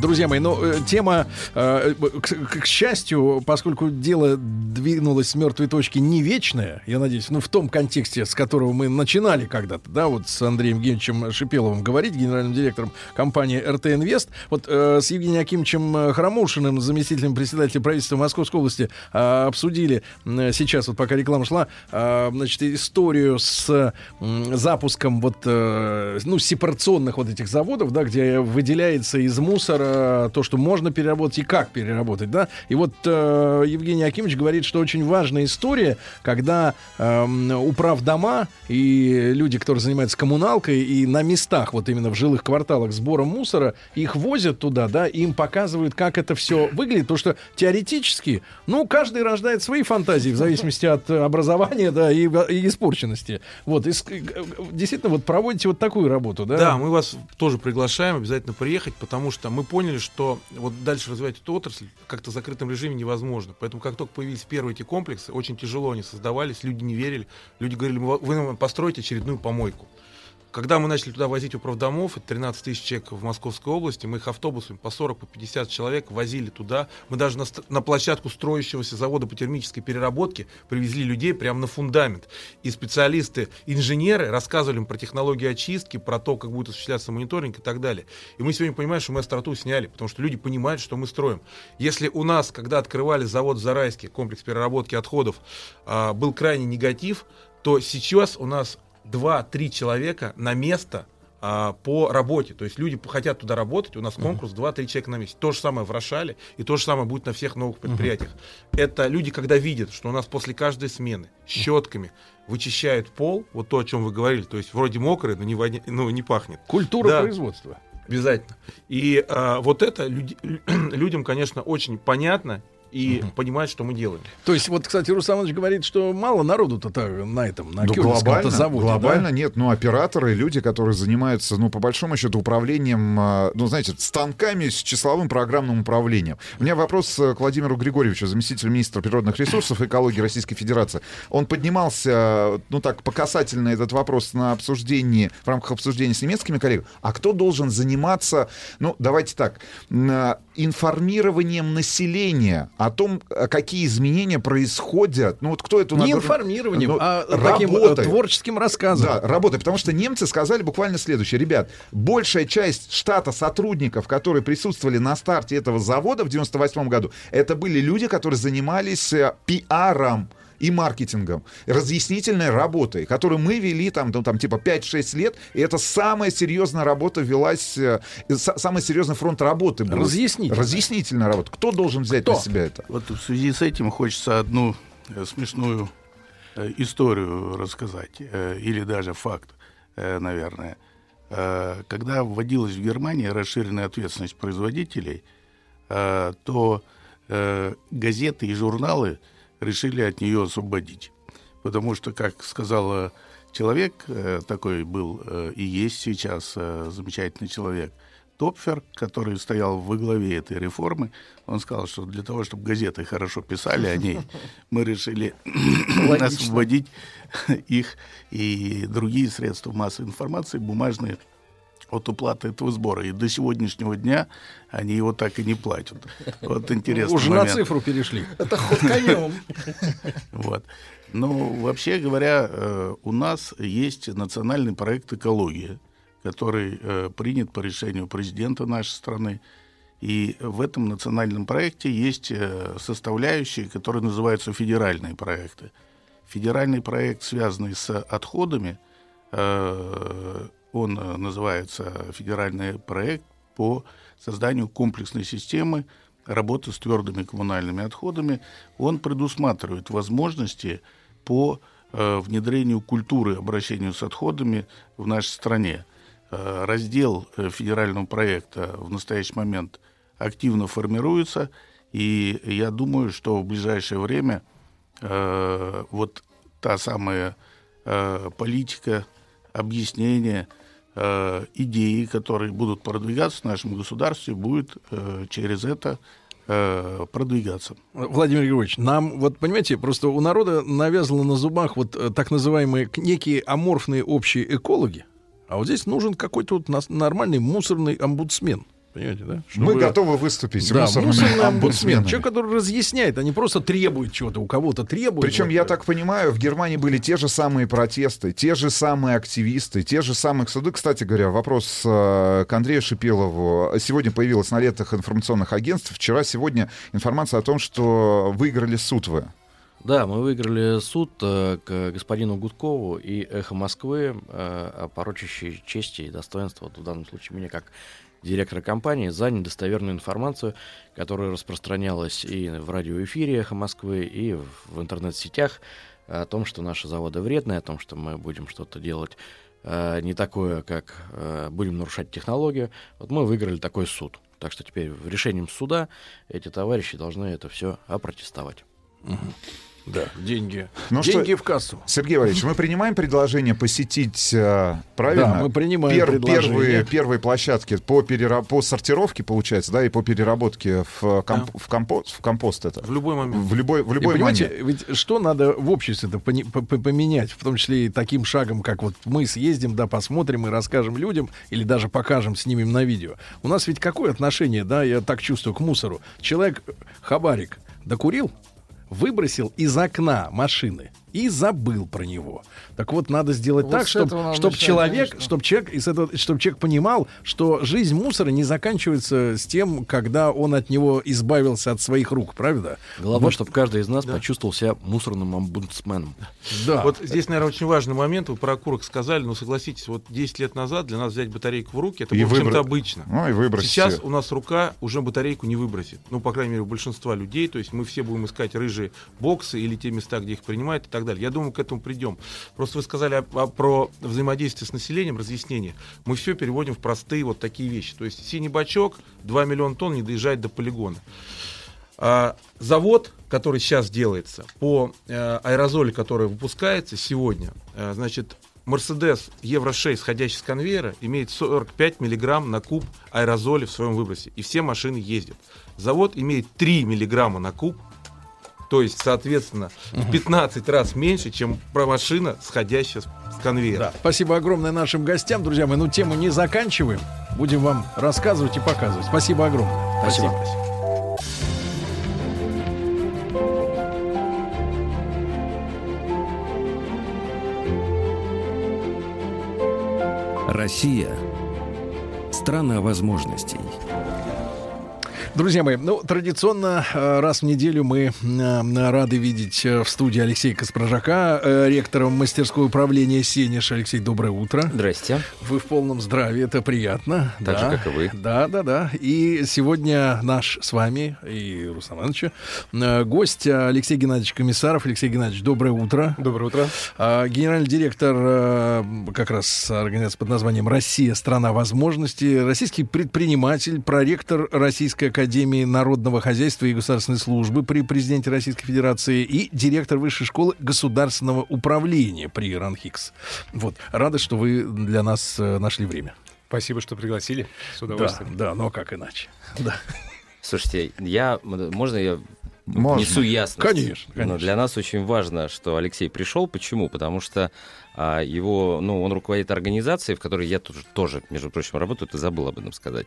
Друзья мои, ну, э, тема, э, к, к счастью, поскольку дело двинулось с мертвой точки не вечная, я надеюсь, ну, в том контексте, с которого мы начинали когда-то, да, вот с Андреем Евгеньевичем Шипеловым говорить, генеральным директором компании РТ Инвест, вот э, с Евгением Акимовичем Храмушиным, заместителем председателя правительства Московской области, э, обсудили э, сейчас, вот пока реклама шла, э, значит, историю с э, запуском вот, э, ну, сепарационных вот этих заводов, да, где выделяется из мусора э, то, что можно переработать и как переработать, да. И вот э, Евгений Акимович говорит, что очень важная история, когда э, управ дома и люди, которые занимаются коммуналкой, и на местах, вот именно в жилых кварталах сбором мусора, их возят туда, да, и им показывают, как это все выглядит, потому что теоретически, ну, каждый рождает свои фантазии в зависимости от образования, да, и, и испорченности. Вот, и, действительно, вот проводите вот такую работу, да? Да, мы вас тоже приглашаем обязательно приехать, потому что мы поняли, что вот дальше развивать эту отрасль как-то в закрытом режиме невозможно. Поэтому как только появились первые эти комплексы, очень тяжело они создавались, люди не верили, люди говорили, вы нам построите очередную помойку. Когда мы начали туда возить управдомов, это 13 тысяч человек в Московской области, мы их автобусами по 40, по 50 человек возили туда. Мы даже на, на площадку строящегося завода по термической переработке привезли людей прямо на фундамент. И специалисты, инженеры рассказывали им про технологии очистки, про то, как будет осуществляться мониторинг и так далее. И мы сегодня понимаем, что мы остроту сняли, потому что люди понимают, что мы строим. Если у нас, когда открывали завод в Зарайске, комплекс переработки отходов, а, был крайне негатив, то сейчас у нас 2-3 человека на место а, по работе. То есть люди хотят туда работать, у нас конкурс 2-3 человека на месяц. То же самое в Рошале, и то же самое будет на всех новых предприятиях. Uh-huh. Это люди, когда видят, что у нас после каждой смены щетками вычищают пол, вот то, о чем вы говорили, то есть вроде мокрый, но не, воня... ну, не пахнет. Культура да. производства. Обязательно. И а, вот это люд... людям, конечно, очень понятно и угу. понимать, что мы делаем. То есть, вот, кстати, Руслан говорит, что мало народу-то на этом, на ну, глобально, заводе. Глобально да? нет, но операторы, люди, которые занимаются, ну, по большому счету, управлением, а, ну, знаете, станками с числовым программным управлением. У меня вопрос к Владимиру Григорьевичу, заместителю министра природных ресурсов и экологии Российской Федерации. Он поднимался, ну, так, по касательно этот вопрос на обсуждении, в рамках обсуждения с немецкими коллегами. А кто должен заниматься, ну, давайте так, информированием населения о том, э, какие изменения происходят. Ну вот кто это... Не информированием, ну, а таким творческим рассказом. Да, работой. Потому что немцы сказали буквально следующее. Ребят, большая часть штата сотрудников, которые присутствовали на старте этого завода в 98 году, это были люди, которые занимались э, пиаром и маркетингом, разъяснительной работой, которую мы вели там, там, там типа 5-6 лет, и это самая серьезная работа велась, э, самый серьезный фронт работы был. Разъяснительная. Разъяснительная работа. Кто должен взять Кто? на себя это? Вот в связи с этим хочется одну э, смешную э, историю рассказать, или даже факт, наверное. Когда вводилась в Германии расширенная ответственность производителей, то газеты и журналы – решили от нее освободить. Потому что, как сказала человек, э, такой был э, и есть сейчас э, замечательный человек, Топфер, который стоял во главе этой реформы, он сказал, что для того, чтобы газеты хорошо писали о ней, мы решили освободить их и другие средства массовой информации, бумажные от уплаты этого сбора. И до сегодняшнего дня они его так и не платят. Вот интересно. Уже момент. на цифру перешли. Это ход конем. Вот. Ну, вообще говоря, э, у нас есть национальный проект «Экология», который э, принят по решению президента нашей страны. И в этом национальном проекте есть э, составляющие, которые называются федеральные проекты. Федеральный проект, связанный с отходами, он э, называется «Федеральный проект по созданию комплексной системы работы с твердыми коммунальными отходами». Он предусматривает возможности по э, внедрению культуры обращения с отходами в нашей стране. Э, раздел федерального проекта в настоящий момент активно формируется, и я думаю, что в ближайшее время вот та самая политика, объяснение, э, идеи, которые будут продвигаться в нашем государстве, будет э, через это э, продвигаться. Владимир Григорьевич, нам, вот понимаете, просто у народа навязано на зубах вот так называемые некие аморфные общие экологи, а вот здесь нужен какой-то вот нормальный мусорный омбудсмен. Понимаете, да? Мы Чтобы- готовы выступить Да, мусорными мусорный омбудсмен. омбудсменами. Человек, который разъясняет, а не просто требует чего-то, у кого-то требует. Причем, я так понимаю, в Германии были те же самые протесты, те же самые активисты, те же самые суды. Кстати говоря, вопрос э, к Андрею Шипелову. Сегодня появилась на летах информационных агентств. Вчера, сегодня информация о том, что выиграли суд вы. Да, мы выиграли суд э, к господину Гудкову и «Эхо Москвы» э, порочащей чести и достоинства, вот в данном случае меня как директора компании, за недостоверную информацию, которая распространялась и в радиоэфире «Эхо Москвы», и в, интернет-сетях о том, что наши заводы вредные, о том, что мы будем что-то делать э, не такое, как э, будем нарушать технологию. Вот мы выиграли такой суд. Так что теперь решением суда эти товарищи должны это все опротестовать. Да, деньги. Ну деньги что, в кассу. Сергей Валерьевич, мы принимаем предложение посетить, э, правильно? Да, мы принимаем Пер- предложение. Первые, первые площадки по, перера- по сортировке, получается, да, и по переработке в, комп- в, компост, в компост это. В любой момент. В любой, в И любой понимаете, момент. ведь что надо в обществе-то по- по- поменять, в том числе и таким шагом, как вот мы съездим, да, посмотрим и расскажем людям, или даже покажем, снимем на видео. У нас ведь какое отношение, да, я так чувствую, к мусору? Человек, э, хабарик, докурил, выбросил из окна машины и забыл про него. Так вот, надо сделать Вот так, чтобы начинать, человек, чтобы человек, из этого, чтобы человек понимал, что жизнь мусора не заканчивается с тем, когда он от него избавился от своих рук, правда? Главное, Вот, чтобы каждый из нас почувствовал себя мусорным омбудсменом. да. Вот здесь, наверное, очень важный момент. Вы про окурок сказали, но согласитесь, вот 10 лет назад для нас взять батарейку в руки, это И было чем-то выбро- обычно. Ну и выбросить Сейчас у нас рука уже батарейку не выбросит. Ну, по крайней мере, у большинства людей. То есть мы все будем искать рыжие боксы или те места, где их принимают и так далее. Я думаю, к этому придем. Просто вы сказали о- о- про взаимодействие с населением, разъяснение. Мы все переводим в простые вот такие вещи. То есть синий бачок, 2 миллиона тонн не доезжает до полигона. А, завод, который сейчас делается, по э, аэрозолю, который выпускается сегодня, э, значит, Мерседес Евро-6, сходящий с конвейера, имеет 45 миллиграмм на куб аэрозоля в своем выбросе. И все машины ездят. Завод имеет 3 миллиграмма на куб, то есть, соответственно, в 15 раз меньше, чем про машина, сходящая с, конвейера. Да, спасибо огромное нашим гостям, друзья мои. Ну, тему не заканчиваем. Будем вам рассказывать и показывать. Спасибо огромное. Спасибо. Россия – страна возможностей. Друзья мои, ну, традиционно э, раз в неделю мы э, рады видеть э, в студии Алексея Каспрожака, э, ректора мастерской управления «Сенеж». Алексей, доброе утро. Здрасте. Вы в полном здравии, это приятно. Так же, да. как и вы. Да, да, да. И сегодня наш с вами и Руслан Ивановича гость Алексей Геннадьевич Комиссаров. Алексей Геннадьевич, доброе утро. Доброе утро. А, Генеральный директор как раз организации под названием «Россия. Страна возможностей», российский предприниматель, проректор Российской Академии Народного Хозяйства и Государственной Службы при президенте Российской Федерации и директор Высшей школы государственного управления при РАНХИКС. Вот. Рады, что вы для нас э, нашли время. Спасибо, что пригласили. С Да, удовольствием. да, но как иначе. Да. Слушайте, я можно я Можно. несу ясность? Конечно, Но конечно. для нас очень важно, что Алексей пришел. Почему? Потому что а, его, ну, он руководит организацией, в которой я тоже, тоже, между прочим, работаю. Ты забыл об этом сказать.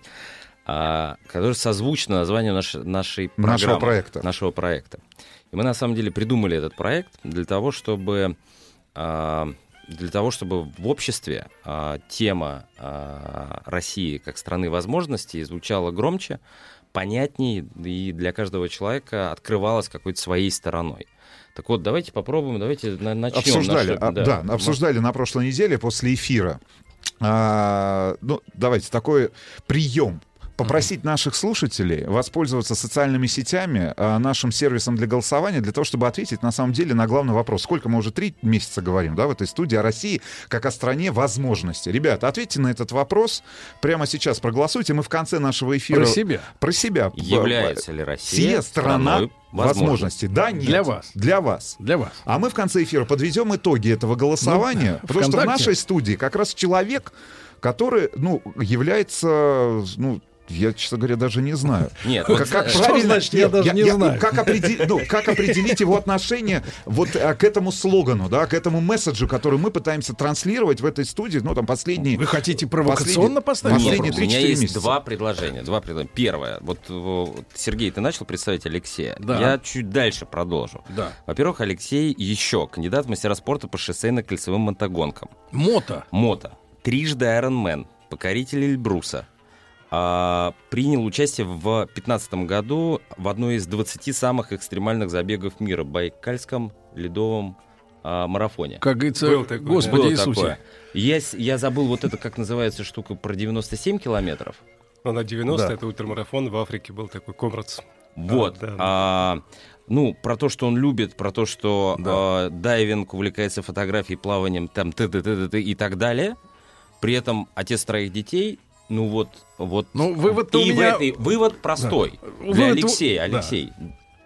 А, которая созвучна названию нашей, нашей программы, Нашего проекта. Нашего проекта. И мы на самом деле придумали этот проект для того, чтобы а, для того, чтобы в обществе а, тема а, России как страны возможностей звучала громче, понятнее и для каждого человека открывалась какой-то своей стороной. Так вот, давайте попробуем, давайте на- начнем. Обсуждали, наше- а, да, обсуждали на прошлой неделе после эфира. А, ну, давайте такой прием. Попросить наших слушателей воспользоваться социальными сетями, э, нашим сервисом для голосования, для того, чтобы ответить на самом деле на главный вопрос. Сколько мы уже три месяца говорим, да, в этой студии о России как о стране возможностей. Ребята, ответьте на этот вопрос. Прямо сейчас проголосуйте. Мы в конце нашего эфира... Про себя. Про себя. Является ли Россия Сия страна страной возможностей? Да, нет. Для вас. Для вас. Для вас. А мы в конце эфира подведем итоги этого голосования, Ну, потому что в ВКонтакте. нашей студии как раз человек, который, ну, является, ну, я, честно говоря, даже не знаю. Нет, как, вот, как что правильно, значит, я даже не знаю? Как, определи- ну, как определить его отношение вот а, к этому слогану, да, к этому месседжу, который мы пытаемся транслировать в этой студии, ну, там, последние... Вы хотите провокационно последние- поставить Последние Нет, у меня 3-4 есть месяца. два предложения. Два предложения. Первое. Вот, вот, Сергей, ты начал представить Алексея. Да. Я чуть дальше продолжу. Да. Во-первых, Алексей еще кандидат в мастера спорта по шоссейно-кольцевым мотогонкам. Мото. Мото. Трижды Ironman. Покоритель Эльбруса. А, принял участие в 2015 году в одной из 20 самых экстремальных забегов мира. Байкальском ледовом а, марафоне. Как говорится, Был такой, да. Господи Было Иисусе. такое. Я, я забыл вот это, как называется штука, про 97 километров. Ну, на 90 Да. это ультрамарафон в Африке был такой Комрадс. Вот. да. А, ну, про то, что он любит, про то, что а, дайвинг, увлекается фотографией, плаванием, там, т т т т т и так далее. При этом отец троих детей, ну вот, вот. Ну, вывод-то у и в меня- этой- вывод простой. Вывод Для у- Алексея, да. Алексей,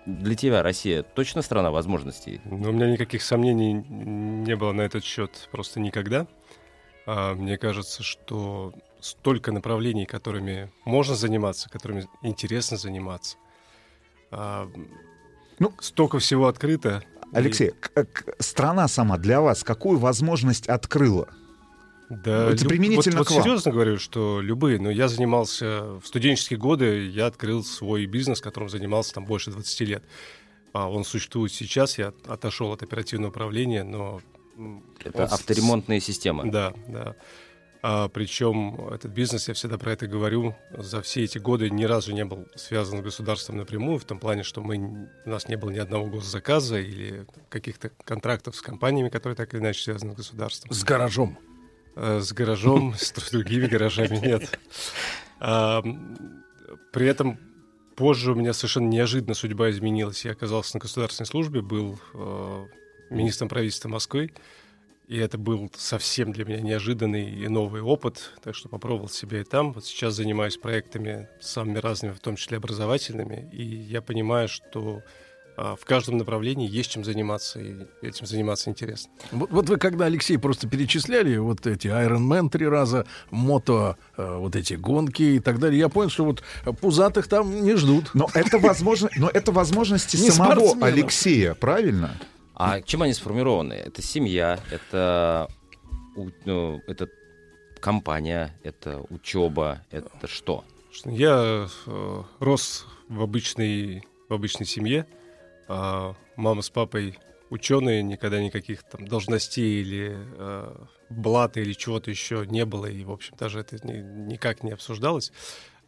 для тебя Россия точно страна возможностей? Но у меня никаких сомнений не было на этот счет просто никогда. А, мне кажется, что столько направлений, которыми можно заниматься, которыми интересно заниматься. А, Ну, столько всего открыто. И- Алексей, к- к- страна сама для вас какую возможность открыла? Да, Это люб- применительно вот, к вот вам. серьезно говорю, что любые. Но я занимался в студенческие годы, я открыл свой бизнес, которым занимался там больше 20 лет. А он существует сейчас, я отошел от оперативного управления, но... Это он с- авторемонтные системы. Да, да. А, причем этот бизнес, я всегда про это говорю, за все эти годы ни разу не был связан с государством напрямую, в том плане, что мы, у нас не было ни одного госзаказа или каких-то контрактов с компаниями, которые так или иначе связаны с государством. С гаражом. Э, С гаражом, с другими гаражами нет. А, При этом позже у меня совершенно неожиданно судьба изменилась. Я оказался на государственной службе, был э, министром правительства Москвы, и это был совсем для меня неожиданный и новый опыт, так что попробовал себя и там. Вот сейчас занимаюсь проектами самыми разными, в том числе образовательными, и я понимаю, что в каждом направлении есть чем заниматься, и этим заниматься интересно. Вот, вот вы когда, Алексей, просто перечисляли вот эти Iron Man три раза, мото, э, вот эти гонки и так далее, я понял, что вот пузатых там не ждут. Но это, возможно, но это возможности самого. Алексея, правильно? А чем они сформированы? Это семья, это, ну, это компания, это учеба, это что? Что Я э, рос в обычной, в обычной семье. А мама с папой ученые, никогда никаких там должностей или э, блата или чего-то еще не было. И, в общем, даже это ни- никак не обсуждалось.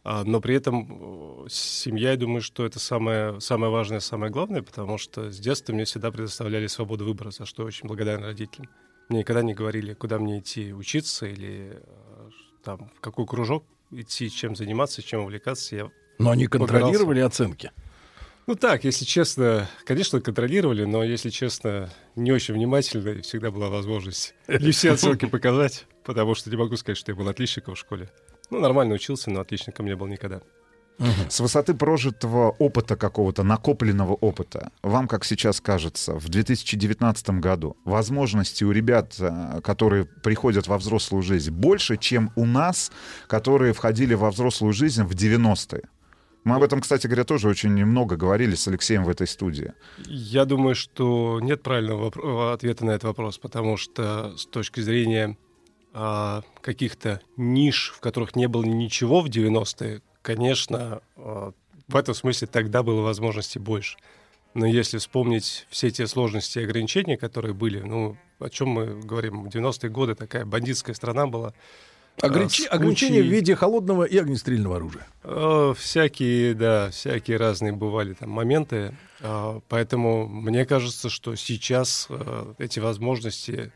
А, но при этом э, семья, я думаю, что это самое, самое важное, самое главное, потому что с детства мне всегда предоставляли свободу выбора, за что я очень благодарен родителям. Мне никогда не говорили, куда мне идти учиться или э, там, в какой кружок идти, чем заниматься, чем увлекаться. Я Но они Выбирался. контролировали оценки. Ну так, если честно, конечно, контролировали, но, если честно, не очень внимательно, и всегда была возможность не все оценки показать, потому что не могу сказать, что я был отличником в школе. Ну, нормально учился, но отличником не был никогда. С высоты прожитого опыта какого-то, накопленного опыта, вам, как сейчас кажется, в 2019 году возможности у ребят, э, которые приходят во взрослую жизнь, больше, чем у нас, которые входили во взрослую жизнь в 90-е? Мы об этом, кстати говоря, тоже очень много говорили с Алексеем в этой студии. Я думаю, что нет правильного ответа на этот вопрос, потому что с точки зрения а, каких-то ниш, в которых не было ничего в 90-е, конечно, а, в этом смысле тогда было возможностей больше. Но если вспомнить все те сложности и ограничения, которые были, ну, о чем мы говорим, в 90-е годы такая бандитская страна была. Ограничи- а, ограничения в виде холодного и огнестрельного оружия. Э, Всякие, да, всякие разные бывали там моменты. А, Поэтому мне кажется, что сейчас э, эти возможности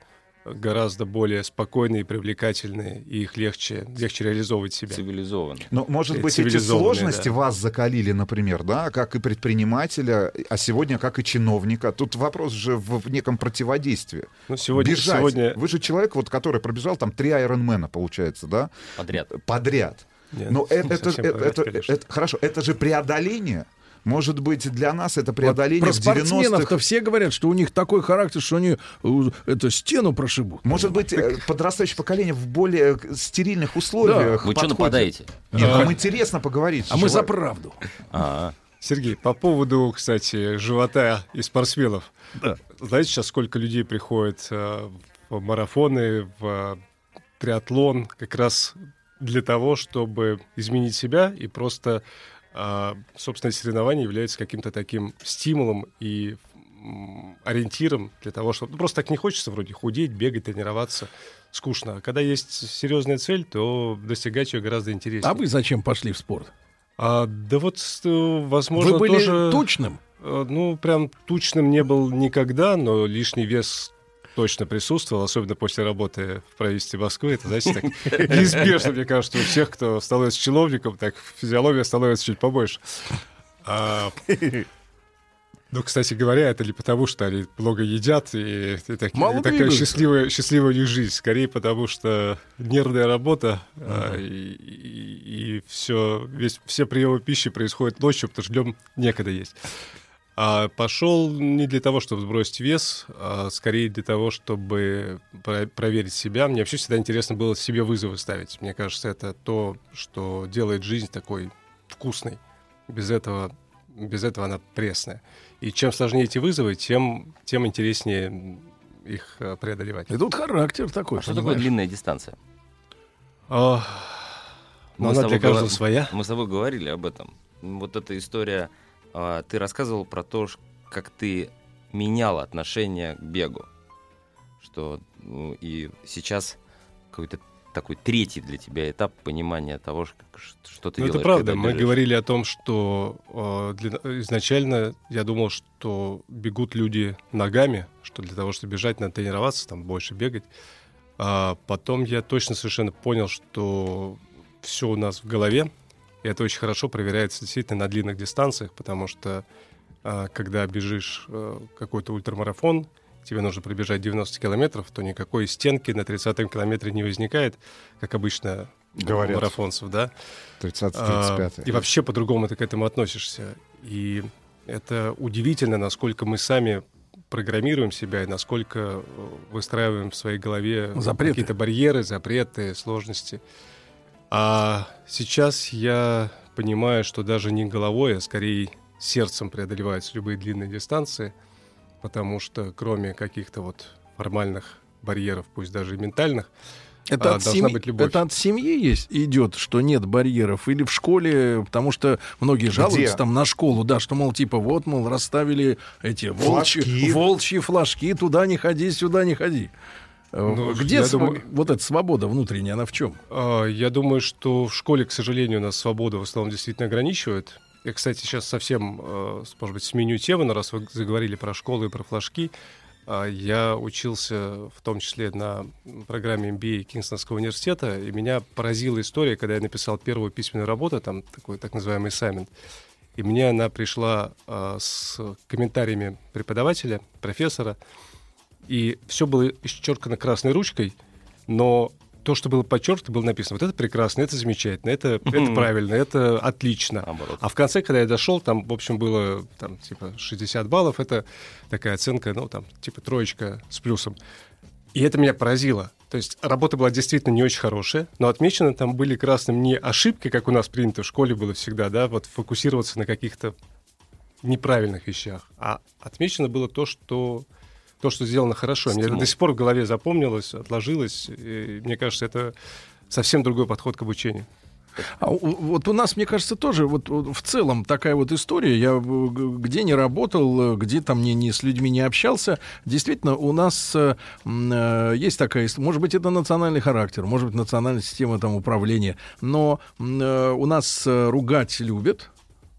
гораздо более спокойные, привлекательные, и их легче, легче реализовывать себя. Цивилизованно. Но, может Э, быть, эти сложности да. вас закалили, например, да, как и предпринимателя, а сегодня как и чиновника. Тут вопрос же в, в неком противодействии. Ну, сегодня, Бежать. сегодня Вы же человек, вот, который пробежал там три Айронмена, получается, да? Подряд. Подряд. Нет, Но это, это, подряд, это- конечно. это- хорошо, это же преодоление. Может быть, для нас это преодоление Про в 90-х. спортсменов-то все говорят, что у них такой характер, что они э, эту стену прошибут. Может быть, э, подрастающее поколение в более э, стерильных условиях. Вы что нападаете? Нет, А. нам интересно поговорить. А мы за правду. А, Сергей, по поводу, кстати, живота и спортсменов. Знаете, сейчас сколько людей приходит э, в марафоны, в триатлон как раз для того, чтобы изменить себя и просто, э, собственно, соревнование является каким-то таким стимулом и ориентиром для того, чтобы... ну, просто так не хочется вроде худеть, бегать, тренироваться. Скучно. А когда есть серьезная цель, то достигать ее гораздо интереснее. А вы зачем пошли в спорт? А, да вот, э, возможно, Вы были тоже... тучным? Э, Ну, прям тучным не был никогда, но лишний вес точно присутствовал, особенно после работы в правительстве Москвы. Это, знаете, так неизбежно, мне кажется, у всех, кто становится чиновником, так физиология становится чуть побольше. А, Ну, кстати говоря, это не потому, что они много едят, и, и так- Мало такая двигаются. счастливая, счастливая у них жизнь. Скорее потому, что нервная работа, а, и, все, весь, все приемы пищи происходят ночью, потому что днем некогда есть. А пошел не для того, чтобы сбросить вес, а скорее для того, чтобы про- проверить себя. Мне вообще всегда интересно было себе вызовы ставить. Мне кажется, это то, что делает жизнь такой вкусной. Без этого, без этого она пресная. И чем сложнее эти вызовы, тем, тем интереснее их э, преодолевать. И тут характер такой. а что такое длинная дистанция? А, ну, Мы она для каждого говор- своя. Мы с тобой говорили об этом. Вот эта история, ты рассказывал про то, как ты менял отношение к бегу. Что ну, и сейчас какой-то такой третий для тебя этап понимания того, что ты Ну, делаешь. это правда. Мы бежишь. говорили о том, что э, для- изначально я думал, что бегут люди ногами, что для того, чтобы бежать, надо тренироваться, там больше бегать. А потом я точно совершенно понял, что все у нас в голове, и это очень хорошо проверяется действительно на длинных дистанциях, потому что а, когда бежишь э, какой-то ультрамарафон, тебе нужно пробежать 90 километров, то никакой стенки на 30-м километре не возникает, как обычно Говорят. у марафонцев, да? 30-35. А, И вообще по-другому ты к этому относишься. И это удивительно, насколько мы сами программируем себя и насколько э, выстраиваем в своей голове Запреты. какие-то барьеры, запреты, сложности. А сейчас я понимаю, что даже не головой, а скорее сердцем преодолеваются любые длинные дистанции, потому что кроме каких-то вот формальных барьеров, пусть даже и ментальных, Это, а, от семьи, быть любовь. это от семьи есть идет, что нет барьеров, или в школе, потому что многие жалуются там на школу, да, что, мол, типа, вот, мол, расставили эти волчьи, Флажки. волчьи флажки, туда не ходи, сюда не ходи. Э, Ну, Где св- думаю- вот эта свобода внутренняя, она в чем? А, Я думаю, что в школе, к сожалению, нас свободу в основном действительно ограничивают. Я, кстати, сейчас совсем, э, может быть, сменю тему, но раз вы заговорили про школу и про флажки, а, я учился в том числе на программе MBA Кингстонского университета, и меня поразила история, когда я написал первую письменную работу, там такой так называемый assignment, и мне она пришла а, с комментариями преподавателя, профессора, и все было исчеркано красной ручкой, но то, что было подчеркнуто, было написано, вот это прекрасно, это замечательно, это, это правильно, это отлично. Наоборот. А в конце, когда я дошел, там, в общем, было там, типа 60 баллов, это такая оценка, ну, там, типа троечка с плюсом. И это меня поразило. То есть работа была действительно не очень хорошая, но отмечены там были красным не ошибки, как у нас принято в школе было всегда, да, вот фокусироваться на каких-то неправильных вещах, а отмечено было то, что то, что сделано хорошо. Мне это Стимул. до сих пор в голове запомнилось, отложилось. И мне кажется, это совсем другой подход к обучению. А вот у нас, мне кажется, тоже вот, в целом такая вот история. Я где не работал, где там не, не с людьми не общался, действительно у нас э, э, есть такая, может быть, это национальный характер, может быть, национальная система там управления, но э, у нас э, ругать любят.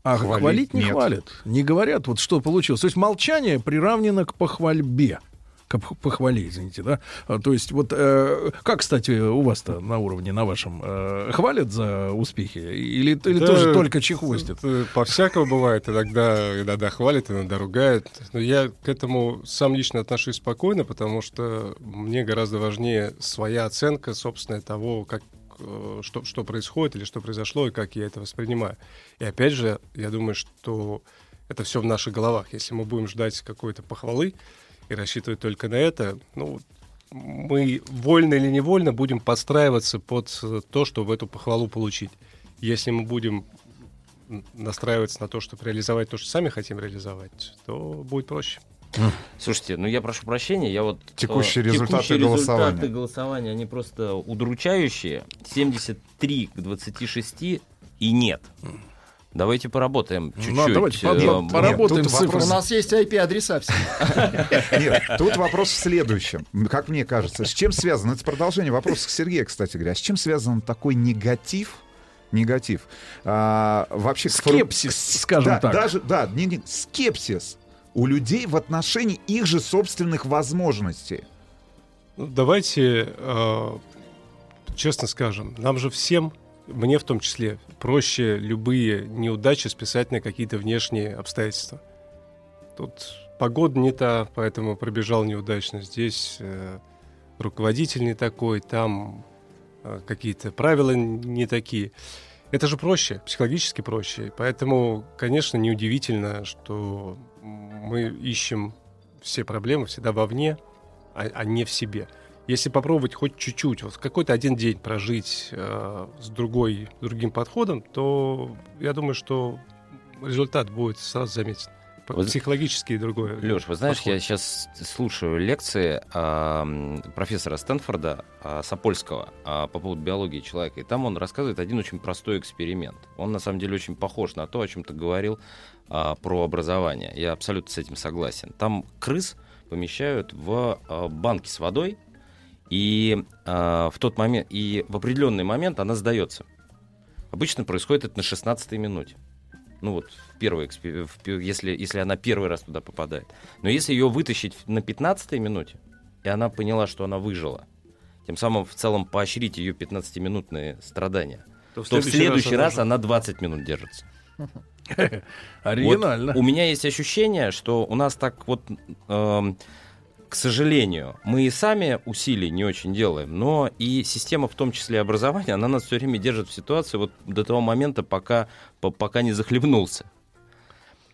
А Хвалить хвалить, не нет. хвалят. Не говорят, вот что получилось. То есть молчание приравнено к похвальбе. к похвале, извините, да? А, То есть вот э, как, кстати, у вас-то на уровне, на вашем, э, хвалят за успехи или, или Да, тоже только чехвостят? э, По-всякому бывает. Иногда, иногда хвалят, иногда ругают. Но я к этому сам лично отношусь спокойно, потому что мне гораздо важнее своя оценка, собственная, того, как что, что происходит или что произошло, и как я это воспринимаю. И опять же, я думаю, что это все в наших головах. Если мы будем ждать какой-то похвалы и рассчитывать только на это, ну, мы вольно или невольно будем подстраиваться под э, то, чтобы эту похвалу получить. Если мы будем настраиваться на то, чтобы реализовать то, что сами хотим реализовать, то будет проще. Слушайте, ну я прошу прощения, я вот... Текущие э, результаты текущие голосования. результаты голосования, они просто удручающие. 73 к 26 и нет. Давайте поработаем чуть-чуть. Ну, давайте по- э, по- вот. поработаем тут с вопрос- У нас есть IP-адреса все. Нет, тут вопрос в следующем. Как мне кажется, с чем связано? Это продолжение вопроса к Сергею, кстати говоря. С чем связан такой негатив? Негатив. А, вообще Скепсис, скажем да, так. Даже, да, не, не, скепсис у людей в отношении их же собственных возможностей. Ну, давайте э, честно скажем, нам же всем, мне в том числе, проще любые неудачи списать на какие-то внешние обстоятельства. Тут погода не та, поэтому пробежал неудачно. Здесь э, руководитель не такой, там э, какие-то правила не такие. Это же проще, психологически проще. Поэтому, конечно, неудивительно, что мы ищем все проблемы всегда вовне, а, а не в себе. Если попробовать хоть чуть-чуть, вот какой-то один день прожить э, с другой, другим подходом, то я думаю, что результат будет сразу заметен. Вот- Психологически другое. Леш, вы знаешь, подход. я сейчас слушаю лекции м, профессора Стэнфорда а, Сапольского а, по поводу биологии человека, и там он рассказывает один очень простой эксперимент. Он на самом деле очень похож на то, о чем ты говорил а, про образование. Я абсолютно с этим согласен. Там крыс помещают в а, банки с водой, и а, в тот момент, и в определенный момент она сдается. Обычно происходит это на 16 минуте. Ну вот, первой, в если, если она первый раз туда попадает. Но если ее вытащить на 15 минуте, и она поняла, что она выжила, тем самым в целом поощрить ее 15-минутные страдания, то в следующий, раз, уже- она 20 минут держится. Оригинально. Вот у меня есть ощущение, что у нас так вот, эм, к сожалению, мы и сами усилий не очень делаем, но и система, в том числе образования, она нас все время держит в ситуации вот до того момента, пока, по- пока не захлебнулся.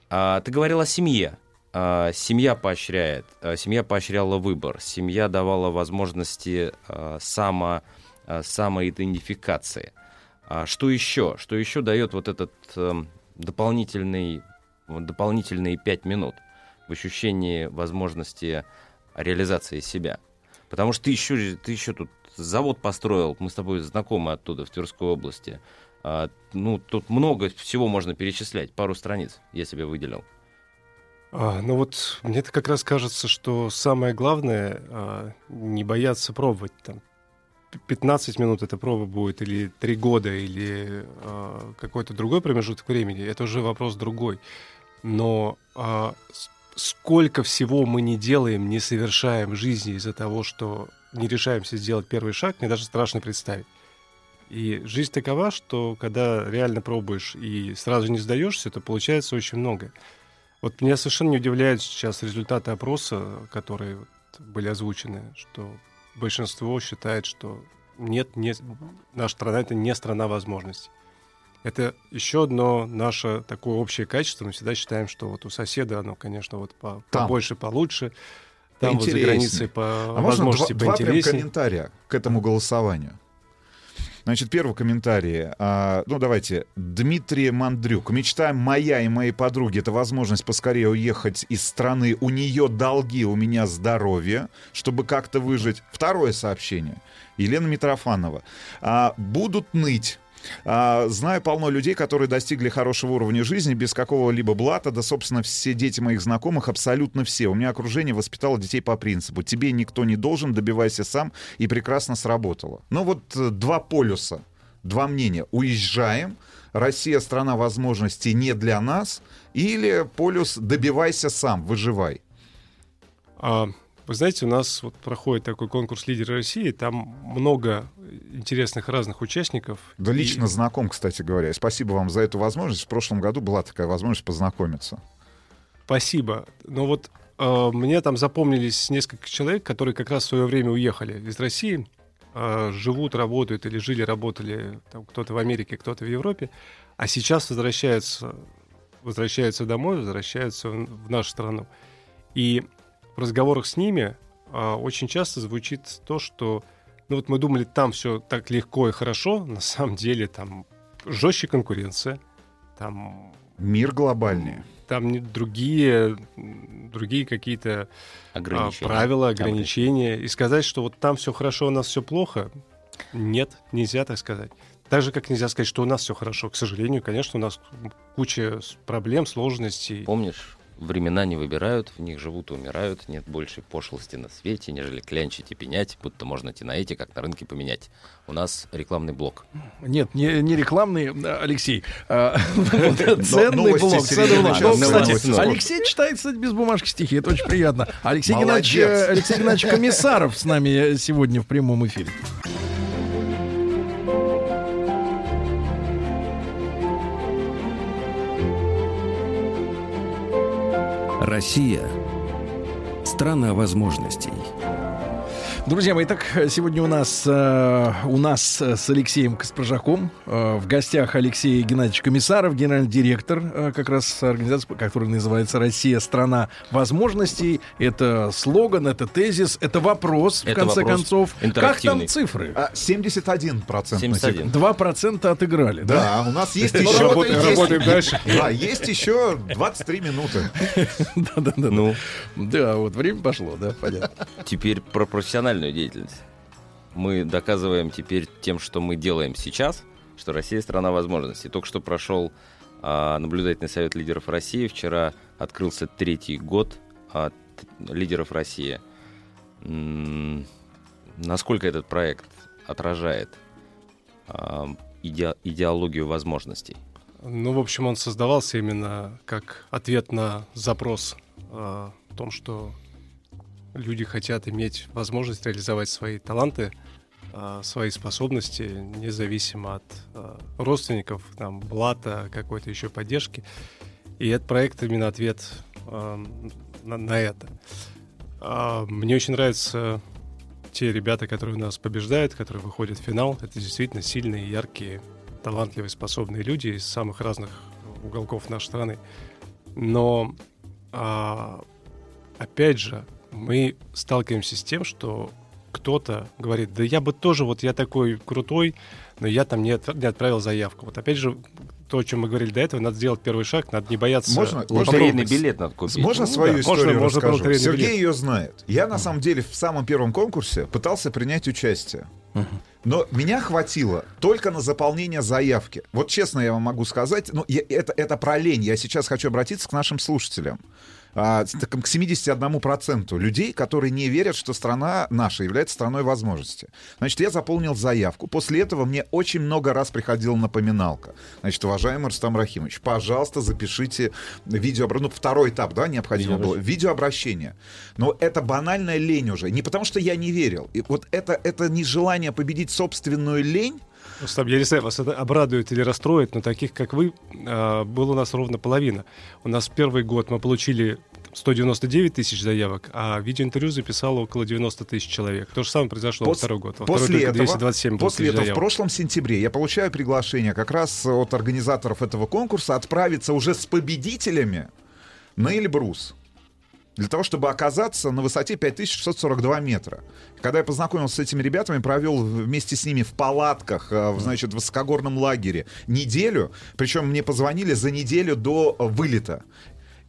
А, ты говорил о семье. А, семья поощряет, а, семья поощряла выбор, семья давала возможности а, само, а, самоидентификации. А что еще? Что еще дает вот этот эм, дополнительный, дополнительные пять минут в ощущении возможности реализации себя? Потому что ты еще, ты еще тут завод построил, мы с тобой знакомы оттуда, в Тверской области. А, ну, тут много всего можно перечислять, пару страниц я себе выделил. А, ну вот мне это как раз кажется, что самое главное а, не бояться пробовать. Там, п- 15 минут эта проба будет, или 3 года, или а, какой-то другой промежуток времени, это уже вопрос другой. Но а, сколько всего мы не делаем, не совершаем в жизни из-за того, что не решаемся сделать первый шаг, мне даже страшно представить. И жизнь такова, что когда реально пробуешь и сразу не сдаешься, то получается очень много. Вот меня совершенно не удивляют сейчас результаты опроса, которые вот были озвучены, что большинство считает, что нет, не, наша страна это не страна возможностей. Это еще одно наше такое общее качество. Мы всегда считаем, что вот у соседа оно, конечно, вот по- Там. побольше, получше. Там вот за границей по А можно два, возможности два прям комментария к этому голосованию? Значит, первый комментарий. а, ну, давайте. Дмитрий Мандрюк. Мечта моя и моей подруги — это возможность поскорее уехать из страны. У нее долги, у меня здоровье, чтобы как-то выжить. Второе сообщение. Елена Митрофанова. А, будут ныть. А, знаю полно людей, которые достигли хорошего уровня жизни без какого-либо блата, да, собственно, все дети моих знакомых, абсолютно все. У меня окружение воспитало детей по принципу «тебе никто не должен, добивайся сам», и прекрасно сработало. Ну вот э, два полюса, два мнения. Уезжаем, Россия страна возможностей не для нас, или полюс «добивайся сам, выживай». А, Вы знаете, у нас вот проходит такой конкурс «Лидеры России», там много интересных разных участников. Да И- лично знаком, кстати говоря. И Спасибо вам за эту возможность. В прошлом году была такая возможность познакомиться. Спасибо. Но вот э, мне там запомнились несколько человек, которые как раз в свое время уехали из России, э, живут, работают или жили, работали там, кто-то в Америке, кто-то в Европе, а сейчас возвращаются, возвращаются домой, возвращаются в в нашу страну. И в разговорах с ними э, очень часто звучит то, что ну вот мы думали, там все так легко и хорошо, на самом деле там жестче конкуренция, там Мир глобальный. там другие, другие какие-то а, Ограничения. правила, ограничения. И сказать, что вот там все хорошо, у нас все плохо, нет, нельзя так сказать. Так же, как нельзя сказать, что у нас все хорошо. К сожалению, конечно, у нас куча проблем, сложностей. Помнишь, времена не выбирают, в них живут и умирают, нет большей пошлости на свете, нежели клянчить и пенять, будто можно те на эти, как на рынке поменять. У нас рекламный блок. Нет, не, не рекламный, а, Алексей. а, Ценный блок. Ну, Кстати. Алексей читает, кстати, без бумажки стихи. Это очень приятно. Алексей Геннадьевич Комиссаров с нами сегодня в прямом эфире. Россия – страна возможностей. Друзья мои, итак, сегодня у нас э, у нас э, с Алексеем Каспаржаком э, в гостях Алексей Геннадьевич Комиссаров, генеральный директор э, как раз организации, которая называется «Россия – страна возможностей». Это слоган, это тезис, это вопрос, в Это конце вопрос концов. Как там цифры? А, 71%. на 71. 2% отыграли, да? Да, у нас есть еще... работаем, дальше. Да, есть еще 23 минуты. Да-да-да. Ну, Да, вот время пошло, да, понятно. теперь про профессиональную деятельность. Мы доказываем теперь тем, что мы делаем сейчас, что Россия страна возможностей. Только что прошел а, наблюдательный совет лидеров России. Вчера открылся третий год от лидеров России. М, Насколько этот проект отражает а, иде- идеологию возможностей? Ну, в общем, он создавался именно как ответ на запрос э, о том, что люди хотят иметь возможность реализовать свои таланты, э, свои способности, независимо от э, родственников, там, блата, какой-то еще поддержки. И этот проект именно ответ на, на это. А, Мне очень нравятся те ребята, которые у нас побеждают, которые выходят в финал. Это действительно сильные, яркие, талантливые, способные люди из самых разных уголков нашей страны. Но, а, опять же, мы сталкиваемся с тем, что кто-то говорит, да я бы тоже, вот я такой крутой, но я там не, от- не отправил заявку. Вот опять же, то, о чем мы говорили до этого, надо сделать первый шаг, надо не бояться. Можно-. Лотерейный билет надо купить. Можно Ну свою да, историю можно- можно расскажу? лотерейный Сергей билет. ее знает. Я, на самом деле, в самом первом конкурсе пытался принять участие. Но меня хватило только на заполнение заявки. Вот честно я вам могу сказать, ну, я- это, это про лень. Я сейчас хочу обратиться к нашим слушателям. А, к 71% людей, которые не верят, что страна наша является страной возможности. Значит, я заполнил заявку. После этого мне очень много раз приходила напоминалка. Значит, уважаемый Рустам Рахимович, пожалуйста, запишите видео... Ну, второй этап, да, необходимо было. Видеообращение. Но это банальная лень уже. Не потому, что я не верил. И вот это, это нежелание победить собственную лень, Рустам, я не знаю, вас это обрадует или расстроит, но таких, как вы, а, было у нас ровно половина. У нас первый год мы получили 199 тысяч заявок, а видеоинтервью записало около 90 тысяч человек. То же самое произошло во Пос- второй год. Во После второй этого, 227 было после этого в прошлом сентябре я получаю приглашение как раз от организаторов этого конкурса отправиться уже с победителями на Эльбрус. Для того, чтобы оказаться на высоте 5642 метра. Когда я познакомился с этими ребятами, провел вместе с ними в палатках, э, в, значит, в высокогорном лагере неделю. Причем мне позвонили за неделю до вылета.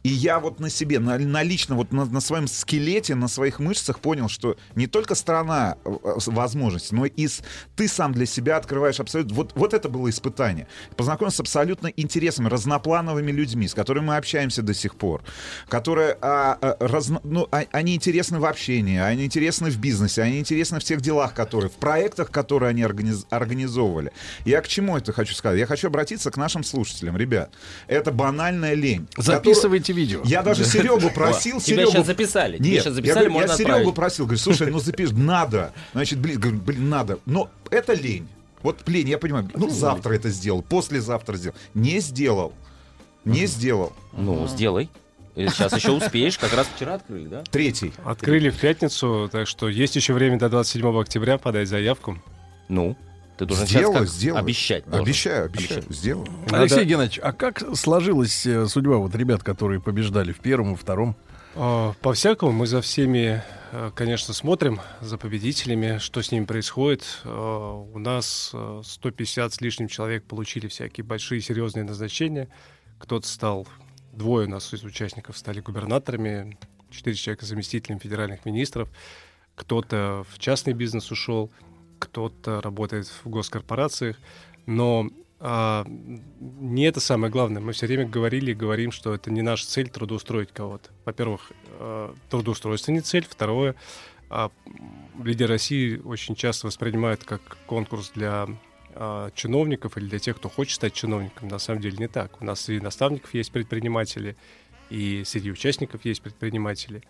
И я вот на себе, на, на лично, вот на, на своем скелете, на своих мышцах понял, что не только страна э, э, возможностей, но и с- ты сам для себя открываешь абсолютно... Вот, вот это было испытание. Познакомился с абсолютно интересными, разноплановыми людьми, с которыми мы общаемся до сих пор, которые... а, а, разно- ну, а- они интересны в общении, они интересны в бизнесе, они интересны в тех делах, которые... В проектах, которые они организ- организовывали. Я к чему это хочу сказать? Я хочу обратиться к нашим слушателям. Ребят, это банальная лень. Записывайте Отправляйте видео. Я даже Серегу просил, Тебя сейчас записали. Нет, сейчас я, Серегу отправить. просил, говорю, слушай, ну запиши, надо. Значит, блин, говорю, блин, надо. Но это лень. Вот лень, я понимаю. Ну, завтра это сделал, послезавтра сделал. Не сделал. Не сделал. Ну, сделай. Сейчас еще успеешь, как раз вчера открыли, да? Третий. Открыли в пятницу, так что есть еще время до 27 октября подать заявку. Ну, ты должен Сделаю, сейчас как сделаю. обещать. должен. Обещаю, обещаю, сделаю. Алексей Геннадьевич, а как сложилась э, судьба вот ребят, которые побеждали в первом и втором? А, По-всякому мы за всеми, э, конечно, смотрим, за победителями, что с ними происходит. А, У нас э, 150 с лишним человек получили всякие большие серьезные назначения. Кто-то стал, двое у нас из участников стали губернаторами, четыре человека заместителями федеральных министров. Кто-то в частный бизнес ушел, кто-то работает в госкорпорациях. Но а, не это самое главное. Мы все время говорили и говорим, что это не наша цель трудоустроить кого-то. Во-первых, э, трудоустройство не цель. Второе, а, лидер России очень часто воспринимают как конкурс для а, чиновников или для тех, кто хочет стать чиновником. На самом деле не так. У нас среди наставников есть предприниматели, и среди участников есть предприниматели.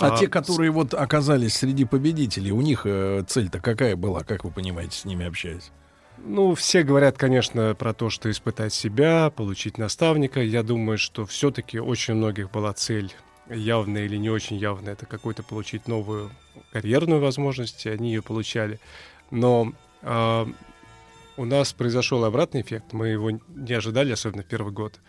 А, А, те, которые вот оказались среди победителей, у них э, цель-то какая была, как вы понимаете, с ними общаясь? Ну, все говорят, конечно, про то, что испытать себя, получить наставника. Я думаю, что все-таки очень многих была цель, явная или не очень явная, это какой-то получить новую карьерную возможность, и они ее получали. Но а, у нас произошел обратный эффект, мы его не ожидали, особенно в первый год.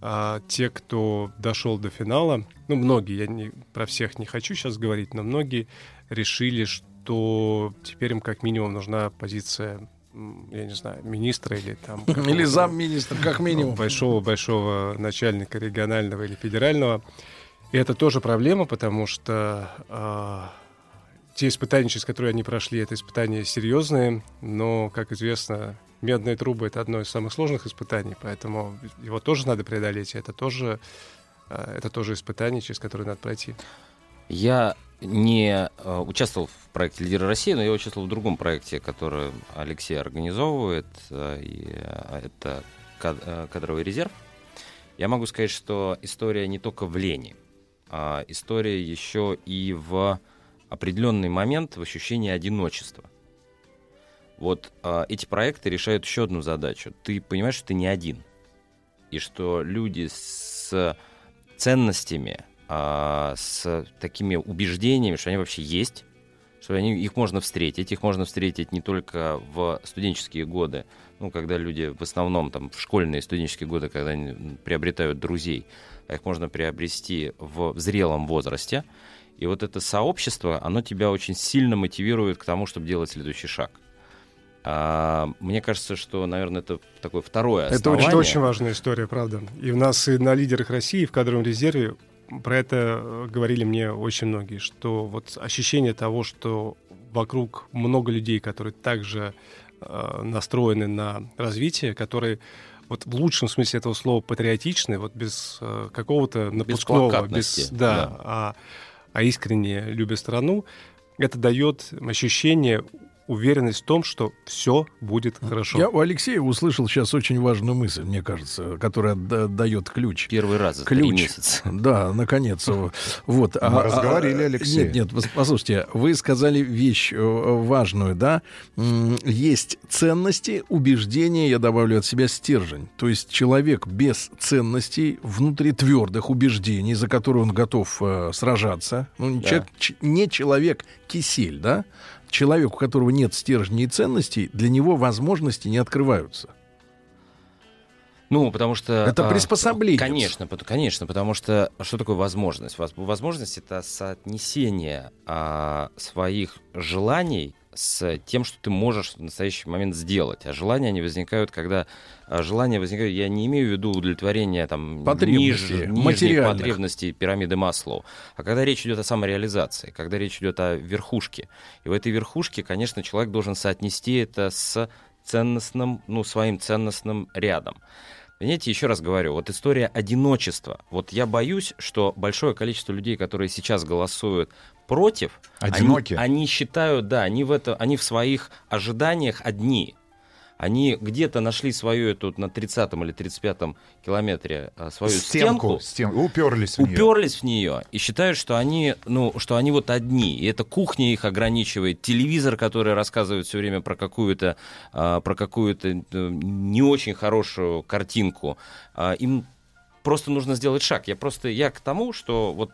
А те, кто дошел до финала, ну, многие, я не, про всех не хочу сейчас говорить, но многие решили, что теперь им как минимум нужна позиция я не знаю, министра или там... Или замминистра, как минимум. Большого-большого начальника регионального или федерального. И это тоже проблема, потому что а, те испытания, через которые они прошли, это испытания серьезные, но, как известно, медные трубы — это одно из самых сложных испытаний, поэтому его тоже надо преодолеть, это тоже, а, это тоже испытание, через которое надо пройти. Я не э, участвовал в проекте «Лидеры России», но я участвовал в другом проекте, который Алексей организовывает, э, и э, это кад- э, кадровый резерв. Я могу сказать, что история не только в лени, а история еще и в определенный момент в ощущении одиночества. Вот э, эти проекты решают еще одну задачу. Ты понимаешь, что ты не один. И что люди с ценностями, а, с такими убеждениями, что они вообще есть, что они, их можно встретить. Их можно встретить не только в студенческие годы, ну, когда люди в основном там в школьные студенческие годы, когда они приобретают друзей, а их можно приобрести в зрелом возрасте. И вот это сообщество, оно тебя очень сильно мотивирует к тому, чтобы делать следующий шаг. А, мне кажется, что, наверное, это такое второе Это основание. очень, очень важная история, правда. И у нас и на лидерах России, и в кадровом резерве про это э, говорили мне очень многие, что вот ощущение того, что вокруг много людей, которые также э, настроены на развитие, которые вот в лучшем смысле этого слова патриотичны, вот без э, какого-то напускного, плакатности, без, да, да. А, а искренне любя страну, это дает ощущение, уверенность в том, что все будет хорошо. Я у Алексея услышал сейчас очень важную мысль, мне кажется, которая да- дает ключ. Первый раз за три Ключ. месяца. Да, наконец. Вот. Мы разговорили, Алексей. Нет, нет, пос- послушайте, вы сказали вещь э, важную, да? Есть ценности, убеждения, я добавлю от себя стержень. То есть человек без ценностей, внутри твердых убеждений, за которые он готов э, сражаться. Ну, Да. человек- не человек кисель, да? Человек, у которого нет стержней и ценностей, для него возможности не открываются. Ну, потому что... Это а, приспособленец. Конечно, конечно, потому что что такое возможность? Воз- Возможность — это соотнесение а, своих желаний с тем, что ты можешь в настоящий момент сделать. А желания, они возникают, когда... а, желания возникают, я не имею в виду удовлетворение там, Потребностей, ниж- нижних потребностей пирамиды Маслоу, а когда речь идет о самореализации, когда речь идет о верхушке. И в этой верхушке, конечно, человек должен соотнести это с ценностным, ну, своим ценностным рядом. Понимаете, еще раз говорю, вот история одиночества. Вот я боюсь, что большое количество людей, которые сейчас голосуют против, Одиноки. Они, они считают, да, они в, это, они в своих ожиданиях одни. Они где-то нашли свою эту на 30-м или 35-м километре а, свою Стенку, стенку, стен- уперлись в нее. уперлись в нее и считают, что они, ну, что они вот одни. И эта кухня их ограничивает, телевизор, который рассказывает все время про какую-то, а, про какую-то э, не очень хорошую картинку. А, им просто нужно сделать шаг. Я просто я к тому, что вот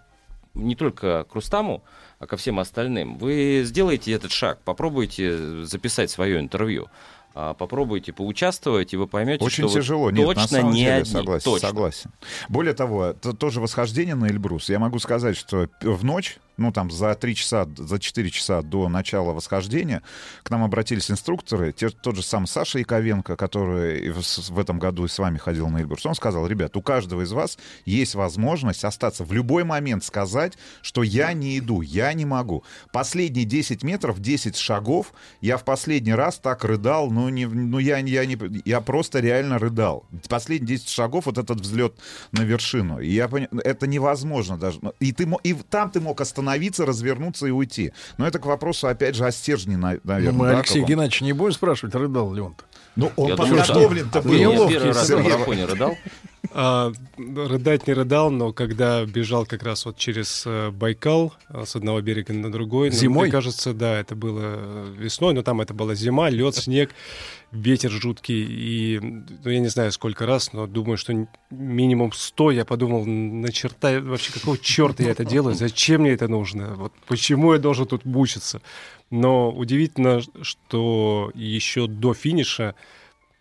не только к Рустаму, а ко всем остальным. Вы сделаете этот шаг, попробуйте записать свое интервью. а, Попробуйте поучаствовать, и вы поймете, Очень что тяжело, нет, точно на самом не деле, одни. согласен, точно. согласен. Более того, это тоже восхождение на Эльбрус. Я могу сказать, что в ночь, ну там за 3 часа, за 4 часа до начала восхождения к нам обратились инструкторы, те- тот же сам Саша Яковенко, который в, в этом году и с вами ходил на Эльбрус. Он сказал, ребят, у каждого из вас есть возможность остаться в любой момент сказать, что я не иду, я не могу. Последние 10 метров, 10 шагов, я в последний раз так рыдал, ну, не, ну я, я, не, я просто реально рыдал. Последние 10 шагов, вот этот взлет на вершину. Я поня- это невозможно даже. И, ты, и там ты мог остановиться, развернуться и уйти. Но это к вопросу, опять же, о стержне, на- Ну, наверное. мы да, Алексея каком. Геннадьевича не будем спрашивать, рыдал ли он-то. Ну, он Я подготовлен-то был. А Неловкий первый раз на марафоне рыдал? А, рыдать не рыдал, но когда бежал как раз вот через э, Байкал э, с одного берега на другой, ну, Зимой? мне кажется, да, это было э, весной, но там это была зима, лед, снег, ветер жуткий, и ну, я не знаю сколько раз, но думаю, что минимум 100 я подумал, на черта, вообще какого черта я это делаю, зачем мне это нужно, вот почему я должен тут мучиться. Но удивительно, что еще до финиша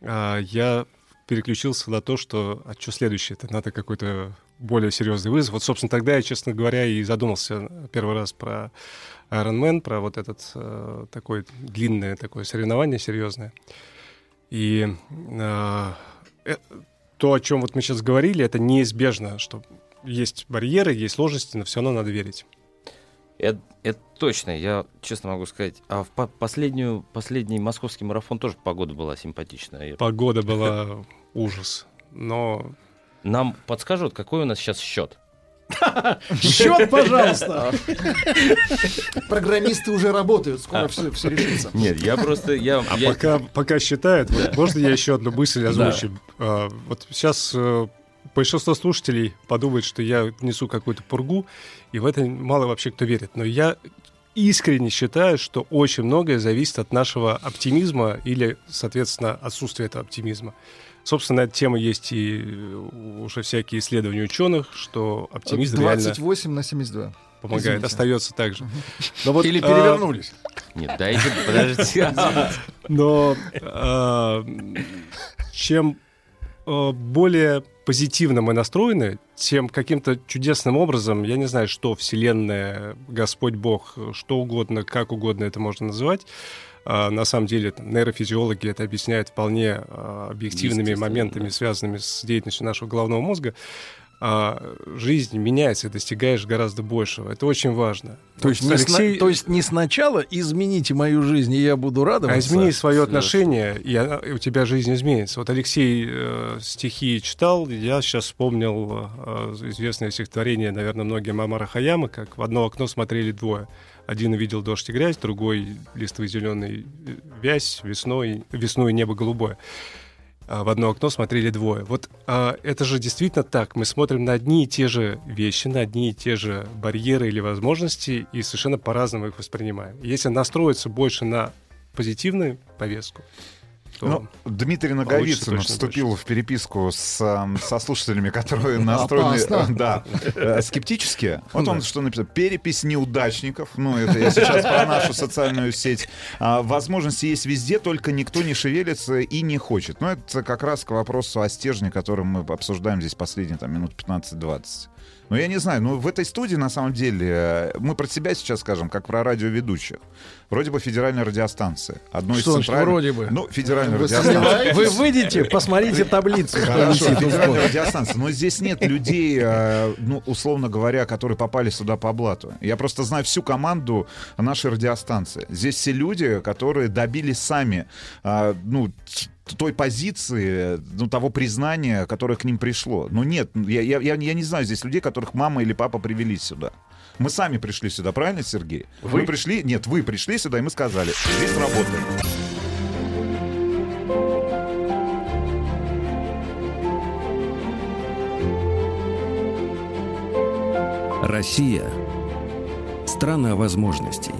а, я переключился на то, что а что следующее? Это надо какой-то более серьезный вызов. Вот, собственно, тогда я, честно говоря, и задумался первый раз про Iron Man, про вот этот э, такое длинное такое соревнование серьезное. И э, э, то, о чем вот мы сейчас говорили, это неизбежно, что есть барьеры, есть сложности, но все равно надо верить. Это, это точно, я честно могу сказать. А в по- последнюю, последний московский марафон тоже погода была симпатичная. Погода была ужас, но Нам подскажут, какой у нас сейчас счет? Счет, пожалуйста. Программисты уже работают, скоро все, решится. Нет, я просто... Я, А я- пока, пока считают, вот можно я еще одну мысль озвучу? А, вот сейчас э, большинство слушателей подумает, что я несу какую-то пургу, и в это мало вообще кто верит. Но я искренне считаю, что очень многое зависит от нашего оптимизма или, соответственно, отсутствия этого оптимизма. Собственно, на эту тему есть и э, уже всякие исследования ученых, что оптимизм реально 28 на 72. помогает, извините. остается так же. Но вот, Или а, перевернулись. Нет, дайте, подождите. Но чем э, более позитивно мы настроены, тем каким-то чудесным образом, я не знаю, что Вселенная, Господь Бог, что угодно, как угодно это можно называть, а, на самом деле там, нейрофизиологи это объясняют вполне а, объективными моментами, да. связанными с деятельностью нашего головного мозга. А, жизнь меняется, достигаешь гораздо большего. Это очень важно. То есть, Вот не сна- Алексей- то есть не сначала измените мою жизнь, и я буду радоваться. а измени свое Совершенно. отношение, и, она- и у тебя жизнь изменится. Вот Алексей э, стихи читал, я сейчас вспомнил э, известное стихотворение, наверное, многим Амара Хаяма, как в одно окно смотрели двое. Один увидел дождь и грязь, другой листвы зеленый вязь, весной, весной небо голубое. А в одно окно смотрели двое. Вот а, это же действительно так. Мы смотрим на одни и те же вещи, на одни и те же барьеры или возможности, и совершенно по-разному их воспринимаем. Если настроиться больше на позитивную повестку, то Ну, Дмитрий Наговицын точно вступил в переписку с, со слушателями, которые настроены э, да, э, скептически. Вот он что написал. Перепись неудачников. Ну, это я сейчас про нашу социальную сеть. А, Возможности есть везде, только никто не шевелится и не хочет. Но это как раз к вопросу о стержне, который мы обсуждаем здесь последние там, минут 15-20. Ну, я не знаю, ну, в этой студии, на самом деле, э, мы про себя сейчас скажем, как про радиоведущих. Вроде бы федеральная радиостанция. Одно из Что центральных... вроде бы? Ну, федеральная Вы радиостанция. Вы выйдите, посмотрите таблицу. что Хорошо, федеральная радиостанция. Но здесь нет людей, э, ну, условно говоря, которые попали сюда по блату. Я просто знаю всю команду нашей радиостанции. Здесь все люди, которые добились сами, э, ну, той позиции, ну, того признания, которое к ним пришло. Ну, нет, я, я, я не знаю здесь людей, которых мама или папа привели сюда. Мы сами пришли сюда, правильно, Сергей? Вы, вы пришли, нет, вы пришли сюда, и мы сказали, здесь работаем. Россия – страна возможностей.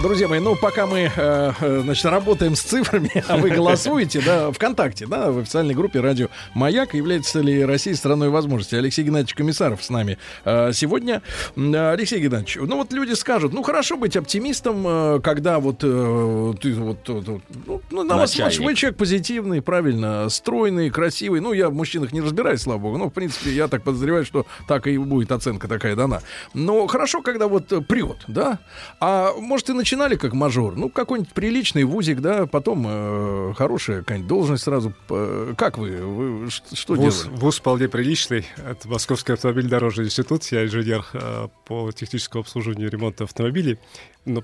Друзья мои, ну пока мы, э, э, значит, работаем с цифрами, а вы голосуете, да, ВКонтакте, да, в официальной группе радио «Маяк», является ли Россия страной возможностей. Алексей Геннадьевич Комиссаров с нами э, сегодня. Алексей Геннадьевич, ну вот люди скажут, ну хорошо быть оптимистом, э, когда вот э, ты вот, вот, ну, ну, на вас смотришь, вы человек позитивный, правильно, стройный, красивый. Ну, я в мужчинах не разбираюсь, слава богу. Ну, в принципе, я так подозреваю, что так и будет оценка такая дана. Но хорошо, когда вот прет, да? А может, и начинали как мажор? Ну, какой-нибудь приличный вузик, да, потом э, хорошая какая-нибудь должность сразу. Э, как вы? Вы что Вуз, делали? вуз вполне приличный. Это Московский автомобильно-дорожный институт. Я инженер э, по техническому обслуживанию и ремонту автомобилей. Но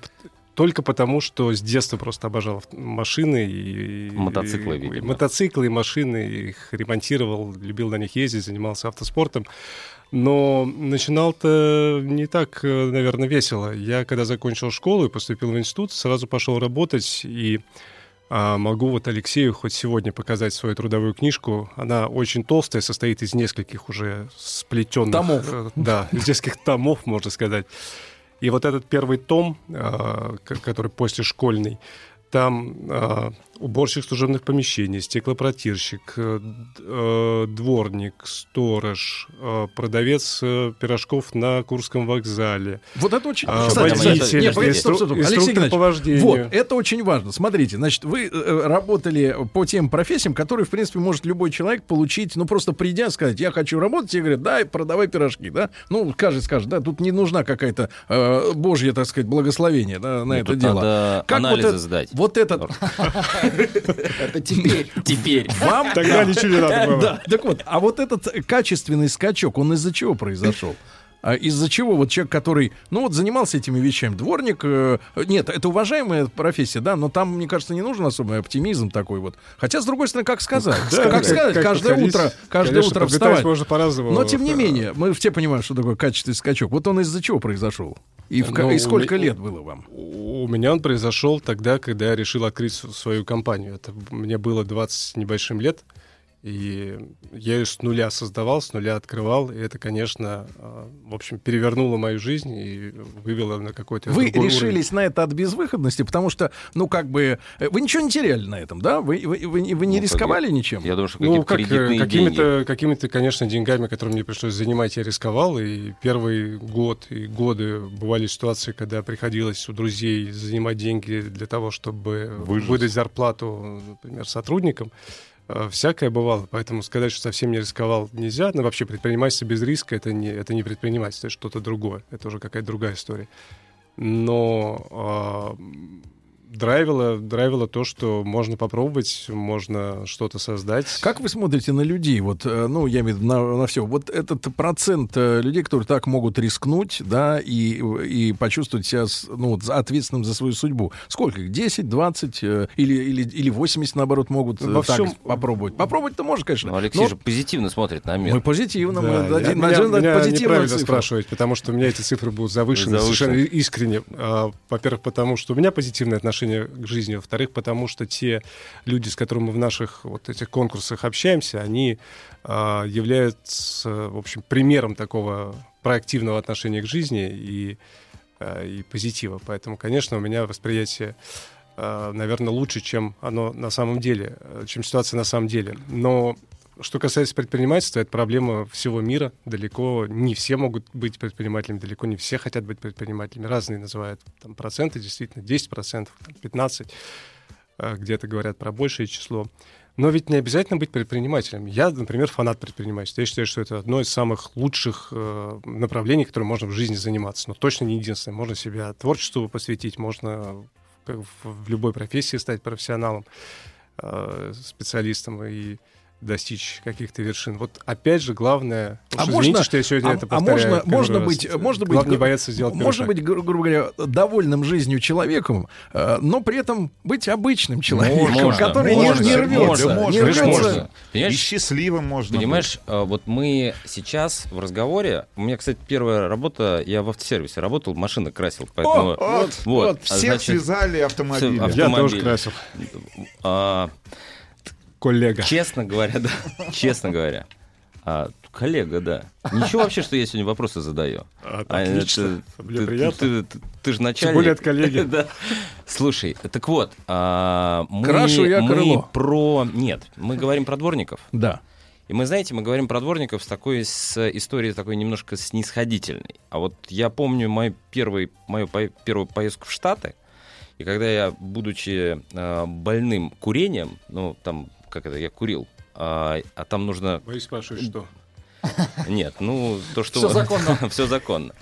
только потому, что с детства просто обожал машины и, и- Мотоциклы, и, и видимо. мотоциклы, и машины, их ремонтировал, любил на них ездить, занимался автоспортом. Но начинал-то не так, э, наверное, весело. Я, когда закончил школу и поступил в институт, сразу пошел работать и а, могу вот Алексею хоть сегодня показать свою трудовую книжку. Она очень толстая, состоит из нескольких уже сплетенных... Томов. э, Да, из нескольких томов, можно сказать. И вот этот первый том, к- который после школьный, там а, уборщик служебных помещений, стеклопротирщик, э, э, дворник, сторож, э, продавец пирожков на Курском вокзале. Вот это очень... А, Кстати, водитель, нет, погодите, стоп, стоп, стоп. Алексей по вождению. Вот, это очень важно. Смотрите, значит, вы работали по тем профессиям, которые, в принципе, может любой человек получить, ну, просто придя, сказать, я хочу работать, тебе говорят, дай, продавай пирожки, да? Ну, каждый скажет, да, тут не нужна какая-то э, божье, так сказать, благословение да, на Ну, это тут дело. надо Как вот анализы это- сдать. Вот этот... Это теперь. Теперь. Вам... Тогда ничего не надо было. Да, так вот, а вот этот качественный скачок, он из-за чего произошел? А из-за чего вот человек, который, ну вот занимался этими вещами, дворник, э, нет, это уважаемая профессия, да, но там, мне кажется, не нужен особый оптимизм такой вот. Хотя, с другой стороны, как сказать? Да, как, сказать, как каждое подходить? утро, каждое Конечно, утро вставать. можно по-разному. Но, тем не менее, мы все понимаем, что такое качественный скачок. Вот он из-за чего произошел? И, в Ну, и сколько ме- лет было вам? У меня он произошел тогда, когда я решил открыть свою компанию. Это мне было 20 с небольшим лет, и я ее с нуля создавал, с нуля открывал, и это, конечно, э, в общем, перевернуло мою жизнь и вывело на какой-то Вы решились на это от безвыходности, потому что, ну, как бы, э, вы ничего не теряли на этом, да? Вы, вы, вы не- вы не Ну, рисковали ничем? Я думаю, что Ну, какие-то как, э, какими-то, какими-то, конечно, деньгами, которые мне пришлось занимать, я рисковал. И первый год и годы бывали ситуации, когда приходилось у друзей занимать деньги для того, чтобы Выжить. выдать зарплату, например, сотрудникам. Э, Всякое бывало, поэтому сказать, что совсем не рисковал, нельзя. Но вообще предпринимательство без риска это не, это не предпринимательство, это что-то другое. Это уже какая-то другая история. Но а, драйвило, драйвило то, что можно попробовать, можно что-то создать. Как вы смотрите на людей? Вот, э, ну, я имею в виду на, на все. Вот этот процент э, людей, которые так могут рискнуть, да, и, и почувствовать себя ну, ответственным за свою судьбу. Сколько их? 10, 20 э, или, или, или 80, наоборот, могут Во так всем- попробовать? Попробовать-то можно, конечно. Ну, Алексей но же позитивно смотрит на мир. мы позитивно, Да, мы я- дадим, меня, на меня неправильно цифру. спрашивать, потому что у меня эти цифры будут завышены, Завышены. совершенно искренне. А, во-первых, потому что у меня позитивное отношение к жизни. Во-вторых, потому что те люди, с которыми мы в наших вот этих конкурсах общаемся, они а, являются, в общем, примером такого проактивного отношения к жизни и, а, и позитива. Поэтому, конечно, у меня восприятие наверное, лучше, чем оно на самом деле, э, чем ситуация на самом деле. Но что касается предпринимательства, это проблема всего мира. Далеко не все могут быть предпринимателями, далеко не все хотят быть предпринимателями. Разные называют там, проценты, действительно, 10%, там, 15%. э, Где-то говорят про большее число. Но ведь не обязательно быть предпринимателем. Я, например, фанат предпринимательства. Я считаю, что это одно из самых лучших э, направлений, которым можно в жизни заниматься. Но точно не единственное. Можно себя творчеству посвятить, можно в, в любой профессии стать профессионалом, э, специалистом и достичь каких-то вершин. Вот опять же, главное... А можно, извините, что я сегодня а, это а повторяю можно, первый можно раз. быть, можно быть, Главное не бояться сделать можно шаг. быть, гру- грубо говоря, довольным жизнью человеком, э, но при этом быть обычным человеком, Можно, который не- можно, не, рвется, можно, не можно, рвется. можно. И Понимаешь, счастливым можно Понимаешь, э, вот мы сейчас в разговоре. У меня, кстати, первая работа, я в автосервисе работал, машины красил, поэтому быть. Вот, вот, вот, а всех значит, связали автомобили. всё, Я тоже красил. а, Коллега. честно говоря, да, честно говоря, А, коллега, да. Ничего вообще, что я сегодня вопросы задаю. А, А отлично. это- Мне ты, приятно. Ты, ты- ты же начальник. Тем более от коллеги. Да. Слушай, так вот, а, мы, Крашу я мы крыло. про... Нет, мы говорим про дворников. Да. И мы, знаете, мы говорим про дворников с такой с историей такой немножко снисходительной. А вот я помню мою, первый, мою по- первую поездку в Штаты, и когда я, будучи э, больным курением, ну, там, как это, я курил, а, а там нужно... Боюсь спрашивать, что? Нет, ну, то, что... Всё законно. Все законно.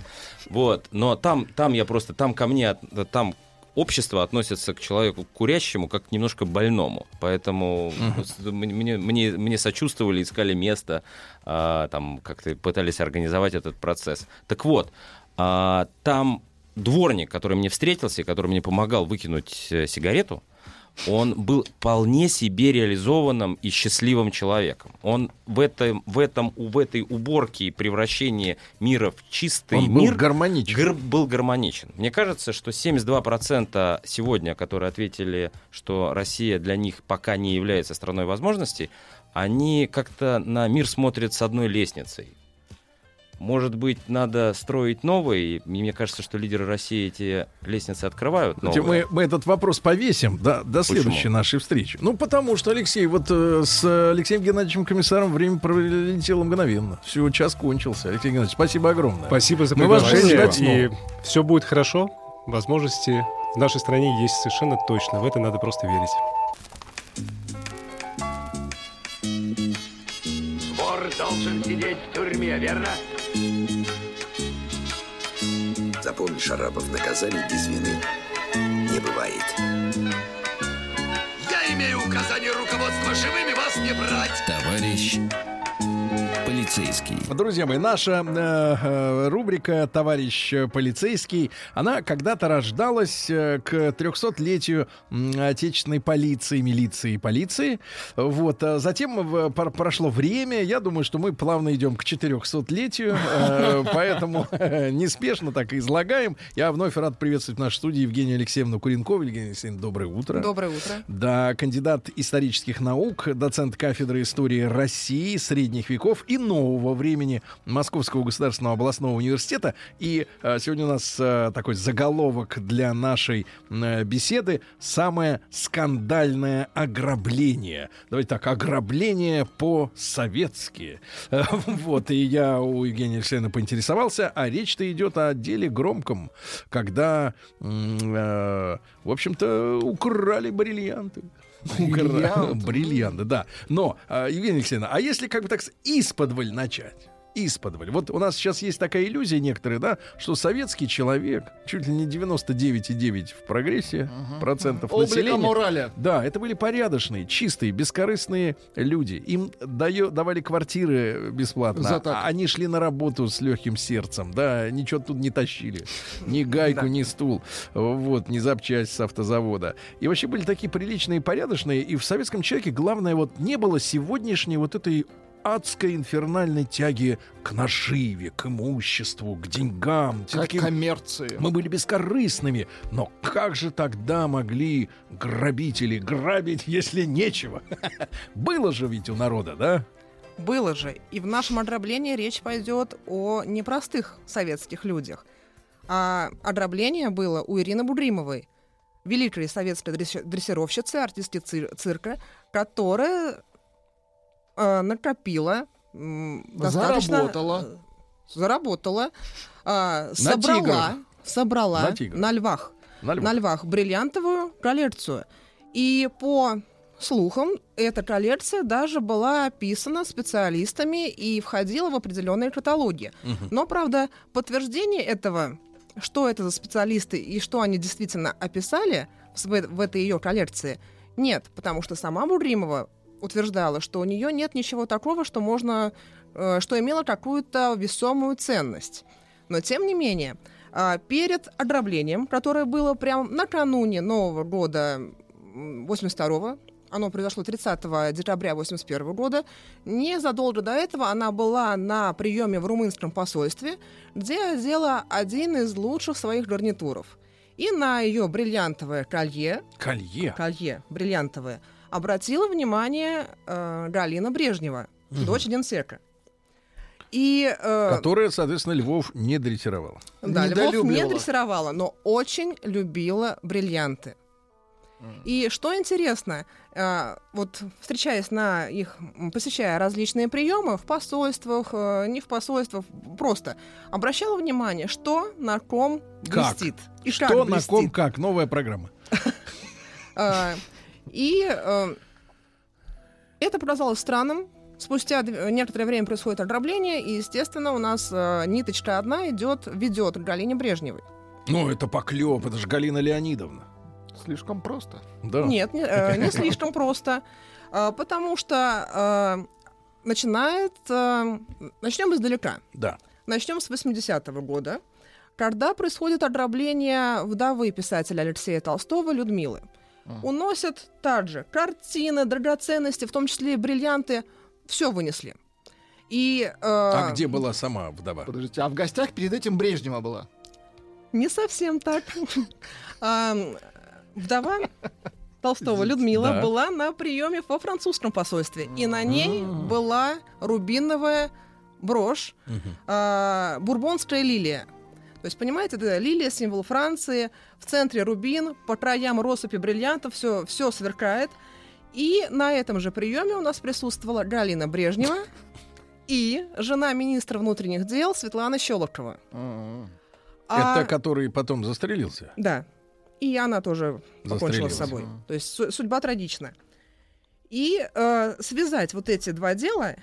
Вот, но там, там я просто, там ко мне, там общество относится к человеку курящему как к немножко больному. Поэтому мне, мне, мне сочувствовали, искали место, а, там как-то пытались организовать этот процесс. Так вот, а, там дворник, который мне встретился, и который мне помогал выкинуть э, сигарету, он был вполне себе реализованным и счастливым человеком. Он в этом, в этом, в этой уборке и превращении мира в чистый Он был мир гармоничен. гар- был гармоничен. Мне кажется, что 72% сегодня, которые ответили, что Россия для них пока не является страной возможностей, они как-то на мир смотрят с одной лестницей. Может быть, надо строить новые. И мне кажется, что лидеры России эти лестницы открывают. Новые. мы, мы этот вопрос повесим до, до следующей Почему? нашей встречи. Ну, потому что, Алексей, вот э, с Алексеем Геннадьевичем Комиссаром время пролетело мгновенно. Все, час кончился. Алексей Геннадьевич, спасибо огромное. Спасибо за Мы вас приглашение. ждать И все будет хорошо. Возможности в нашей стране есть совершенно точно. В это надо просто верить. Вор должен сидеть в тюрьме, верно? Запомни, Шарапов, наказание без вины не бывает. Я имею указание руководства живыми вас не брать. Товарищ полицейский. Друзья мои, наша э, э, рубрика «Товарищ полицейский», она когда-то рождалась э, к 300-летию м, отечественной полиции, милиции и полиции. Вот, а затем прошло время, я думаю, что мы плавно идем к 400-летию, э, поэтому э, неспешно так и излагаем. Я вновь рад приветствовать в нашей студии Евгению Алексеевну Куренкову. Евгения Алексеевна, доброе утро. Доброе утро. Да, кандидат исторических наук, доцент кафедры истории России, средних веков и нового времени Московского государственного областного университета. И э, сегодня у нас э, такой заголовок для нашей э, беседы «Самое скандальное ограбление». Давайте так, ограбление по-советски. Вот, и я у Евгения Алексеевны поинтересовался, а речь-то идет о деле громком, когда, в общем-то, украли бриллианты. Бриллианты. Да. Но, а, Евгения Алексеевна, а если как бы так исподволь начать? Исподволь. Вот у нас сейчас есть такая иллюзия некоторые, да, что советский человек, чуть ли не 99,9 в прогрессе процентов Облика населения. морали. Да, это были порядочные, чистые, бескорыстные люди. Им даю, давали квартиры бесплатно. За так. Они шли на работу с легким сердцем, да, ничего тут не тащили. Ни гайку, ни стул. Вот, ни запчасть с автозавода. И вообще были такие приличные и порядочные. И в советском человеке главное вот не было сегодняшней вот этой адской инфернальной тяги к наживе, к имуществу, к деньгам. Как Таким- коммерции. мы были бескорыстными, но как же тогда могли грабители грабить, если нечего? Было же ведь у народа, да? Было же. И в нашем ограблении речь пойдет о непростых советских людях. А ограбление было у Ирины Будримовой, великой советской дресси- дрессировщицы, артистки цир- цирка, которая э, накопила достаточно... Заработала. Заработала. На собрала, тиграх. собрала На тиграх. на львах На львах. на львах бриллиантовую коллекцию. И по слухам, эта коллекция даже была описана специалистами и входила в определенные каталоги. Но, правда, подтверждение этого, что это за специалисты и что они действительно описали в, в этой ее коллекции, нет, потому что сама Буримова утверждала, что у нее нет ничего такого, что можно, э, что имело какую-то весомую ценность. Но тем не менее, а, перед ограблением, которое было прям накануне Нового года 82 оно произошло 30 декабря 81 года. Незадолго до этого она была на приеме в румынском посольстве, где одела один из лучших своих гарнитуров. И на ее бриллиантовое колье, Колье. колье бриллиантовое, обратила внимание э, Галина Брежнева, дочь генсека. И, э, Которая, соответственно, Львов не дрессировала. да, Львов не дрессировала, но очень любила бриллианты. И что интересно, э, вот встречаясь на их, посещая различные приемы в посольствах, э, не в посольствах, просто обращала внимание, что на ком Как? блестит. И Что как на блестит. ком как? Новая программа. И э, это продолжалось странным. Спустя некоторое время происходит ограбление, и, естественно, у нас э, ниточка одна идет, ведет к Галине Брежневой. Ну, это поклеп, это же Галина Леонидовна. Слишком просто. Да. Нет, не, э, не слишком просто, э, потому что э, начинает... э, начнем издалека. Да. Начнем с 80-го года, когда происходит ограбление вдовы писателя Алексея Толстого Людмилы. Уносят также картины, драгоценности, в том числе и бриллианты, все вынесли. И, э, А где была сама вдова? Подождите, а в гостях перед этим Брежнева была? Не совсем так. Вдова Толстого Людмила Да. была на приеме во французском посольстве, и на ней была рубиновая брошь а, бурбонская лилия. То есть, понимаете, это лилия, символ Франции, в центре рубин, по краям россыпи бриллиантов, все, все сверкает. И на этом же приеме у нас присутствовала Галина Брежнева и жена министра внутренних дел Светлана Щелокова. А- Это который потом застрелился? Да. И она тоже покончила с собой. То есть су- судьба трагична. И э, связать вот эти два дела,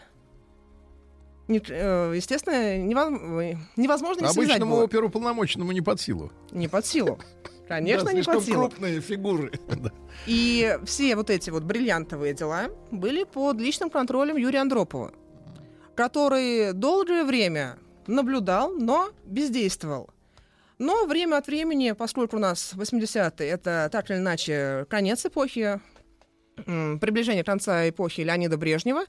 естественно, невоз- невозможно не Обычному оперуполномоченному не под силу. Не под силу. Конечно, Да, не под силу. крупные фигуры. И все вот эти вот бриллиантовые дела были под личным контролем Юрия Андропова, который долгое время наблюдал, но бездействовал. Но время от времени, поскольку у нас 80-е, это так или иначе конец эпохи, приближение конца эпохи Леонида Брежнева,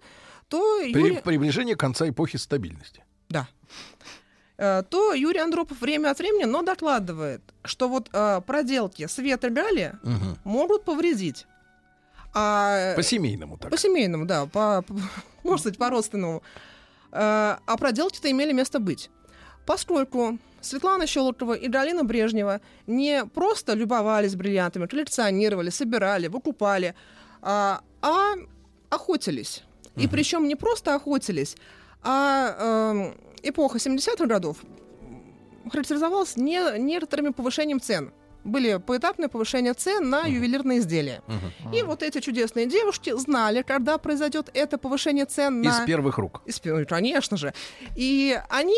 то При- Юрий... приближение конца эпохи стабильности. Да. Э, то Юрий Андропов время от времени, но докладывает, что вот э, проделки света Гали Мгм. могут повредить. А, По семейному так. По семейному, да, по, по- можно сказать, по-родственному. Э, А проделки-то имели место быть. Поскольку Светлана Щелокова и Галина Брежнева не просто любовались бриллиантами, коллекционировали, собирали, выкупали, а, а охотились. И причем не просто охотились, а эм, эпоха 70-х годов характеризовалась не, некоторыми повышением цен. Были поэтапные повышения цен на ювелирные изделия. И вот эти чудесные девушки знали, когда произойдет это повышение цен на... Из первых рук. Из пер- Конечно же. И они...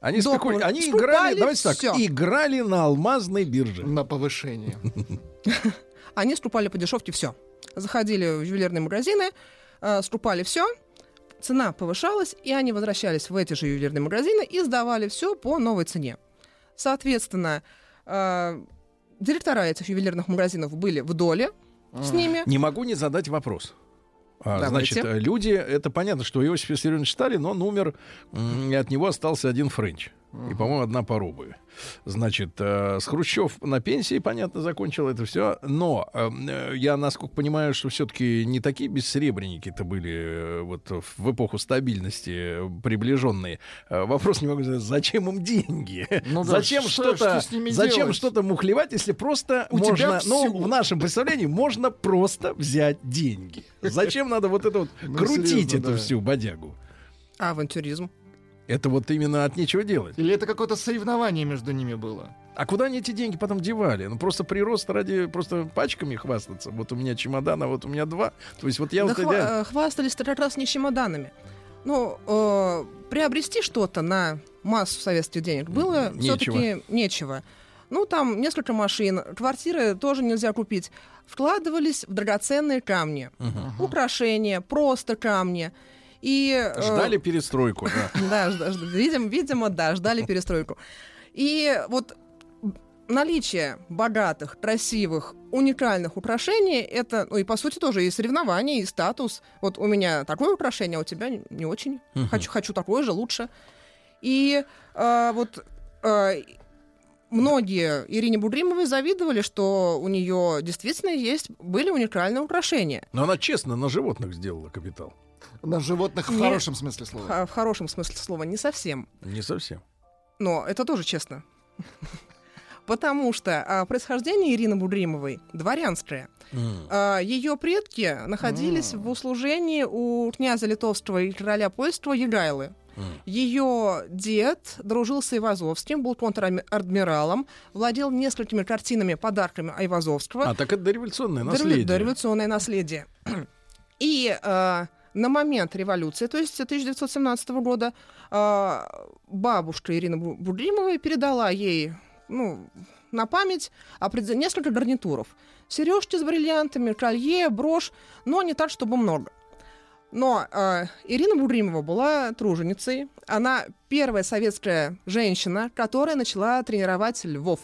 Они, спекули- они играли, давайте так, всё. играли на алмазной бирже. На повышение. Они скупали по дешевке все. Заходили в ювелирные магазины, э, скупали все, цена повышалась, и они возвращались в эти же ювелирные магазины и сдавали все по новой цене. Соответственно, э, директора этих ювелирных магазинов были в доле с ними. Не могу не задать вопрос. А, Давайте. значит, э, люди, это понятно, что Иосиф Виссарионович Сталин, он умер, и от него остался один Френч. И, по-моему, одна пара обуви. Значит, э, с Хрущев на пенсии, понятно, закончил это все. Но э, э, я, насколько понимаю, что все-таки не такие бессребреники-то были э, вот в эпоху стабильности э, приближенные. Э, вопрос не могу задать, зачем им деньги? Ну да, зачем что- что-то, что зачем что-то мухлевать, если просто У тебя можно, ну, в нашем представлении можно просто взять деньги. Зачем надо вот это вот Ну, крутить эту всю бодягу? Авантюризм. Это вот именно от нечего делать. Или это какое-то соревнование между ними было? А куда они эти деньги потом девали? Ну просто прирост ради просто пачками хвастаться. Вот у меня чемодан, а вот у меня два. То есть вот я Да вот хва- реально- э, хвастались-то как раз не чемоданами. Ну, э, приобрести что-то на массу советских денег было Нечего. все-таки нечего. Ну, там несколько машин, квартиры тоже нельзя купить. Вкладывались в драгоценные камни, украшения, просто камни. И, э, ждали перестройку. да. да, видим, видимо, да, ждали перестройку. И вот наличие богатых, красивых, уникальных украшений, это, ну и по сути тоже и соревнование, и статус. Вот у меня такое украшение, а у тебя не- очень. Хочу, хочу такое же, лучше. И э, вот э, многие Ирине Будримовой завидовали, что у нее действительно есть были уникальные украшения. Но она честно на животных сделала капитал. На животных в Не- хорошем смысле слова. Х- В хорошем смысле слова, не совсем. Не совсем. Но это тоже честно. Потому что а, происхождение Ирины Будримовой дворянское. А, Ее предки находились в услужении у князя литовского и короля польского Егайлы. Ее дед дружил с Айвазовским, был контр-адмиралом, владел несколькими картинами, подарками Айвазовского. А, так это дореволюционное Дореволю- наследие. Дореволюционное наследие. И э, на момент революции, то есть 1917 года, э, бабушка Ирина Бу- Будримова передала ей ну, на память несколько гарнитуров. Сережки с бриллиантами, колье, брошь, но не так, чтобы много. Но э, Ирина Будримова была труженицей. Она первая советская женщина, которая начала тренировать львов.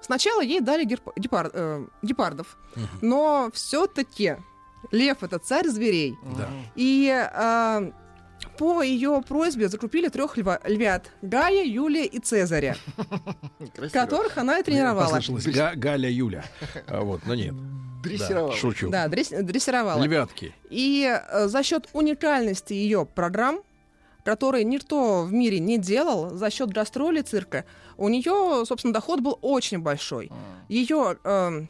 Сначала ей дали герп- гепар- э, гепардов, но все-таки лев это царь зверей. Да. И э, по ее просьбе закупили трех львят Гая, Юлия и Цезаря, которых она и тренировала. Послышалось Га- Галя Юля. А вот, но нет. Дрессировала. Да, шучу. Да, дресс- дрессировала. Львятки. И э, за счет уникальности ее программ, которые никто в мире не делал, за счет гастролей цирка, у нее, собственно, доход был очень большой. Ее э, э,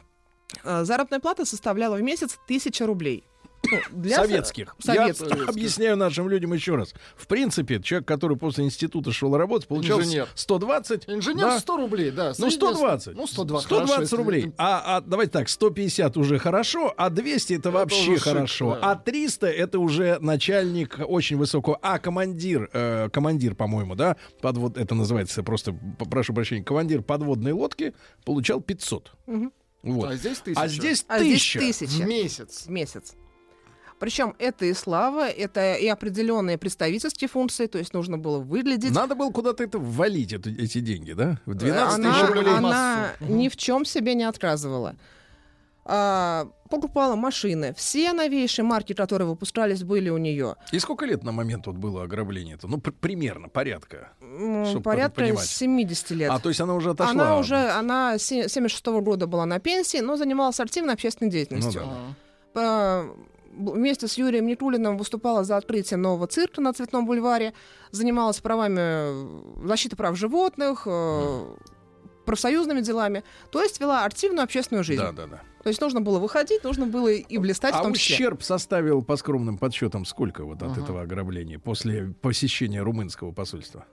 заработная плата составляла в месяц тысяча рублей. Ну, для со- Советских. Советских. Я объясняю нашим людям еще раз. В принципе, человек, который после института шел работать, получал Инженер. 120. Инженер да? 100 рублей, да. Ну, средняя- 120. Ну, 120. 120 хорошо, рублей. если- А, а давайте так, 150 уже хорошо, а 200 это вообще уже шик, хорошо. да. А 300 это уже начальник очень высокого. А командир, э, командир, по-моему, да, подвод, это называется просто, прошу прощения, командир подводной лодки получал 500. Мгм. Вот. А здесь тысяча. А здесь А здесь тысяча. тысяча. В месяц. в месяц. Причем это и слава, это и определенные представительские функции, то есть нужно было выглядеть. Надо было куда-то это ввалить, эту- эти деньги, да? В 12 она, тысяч рублей. она массу. ни в чем себе не отказывала. А, покупала машины. Все новейшие марки, которые выпускались, были у нее. И сколько лет на момент вот было ограбление-то? Ну, пр- примерно, порядка. Чтоб порядка понимать. 70 лет. А, то есть она уже отошла. Она уже, она с 76 года была на пенсии, но занималась активной общественной Ну деятельностью. А. По- Вместе с Юрием Никулиным выступала за открытие нового цирка на Цветном бульваре, занималась правами э, защиты прав животных, э, профсоюзными делами, то есть вела активную общественную жизнь. Да, да, да. То есть нужно было выходить, нужно было и блистать в А том числе. ущерб составил по скромным подсчетам сколько вот от Ага. этого ограбления после посещения румынского посольства?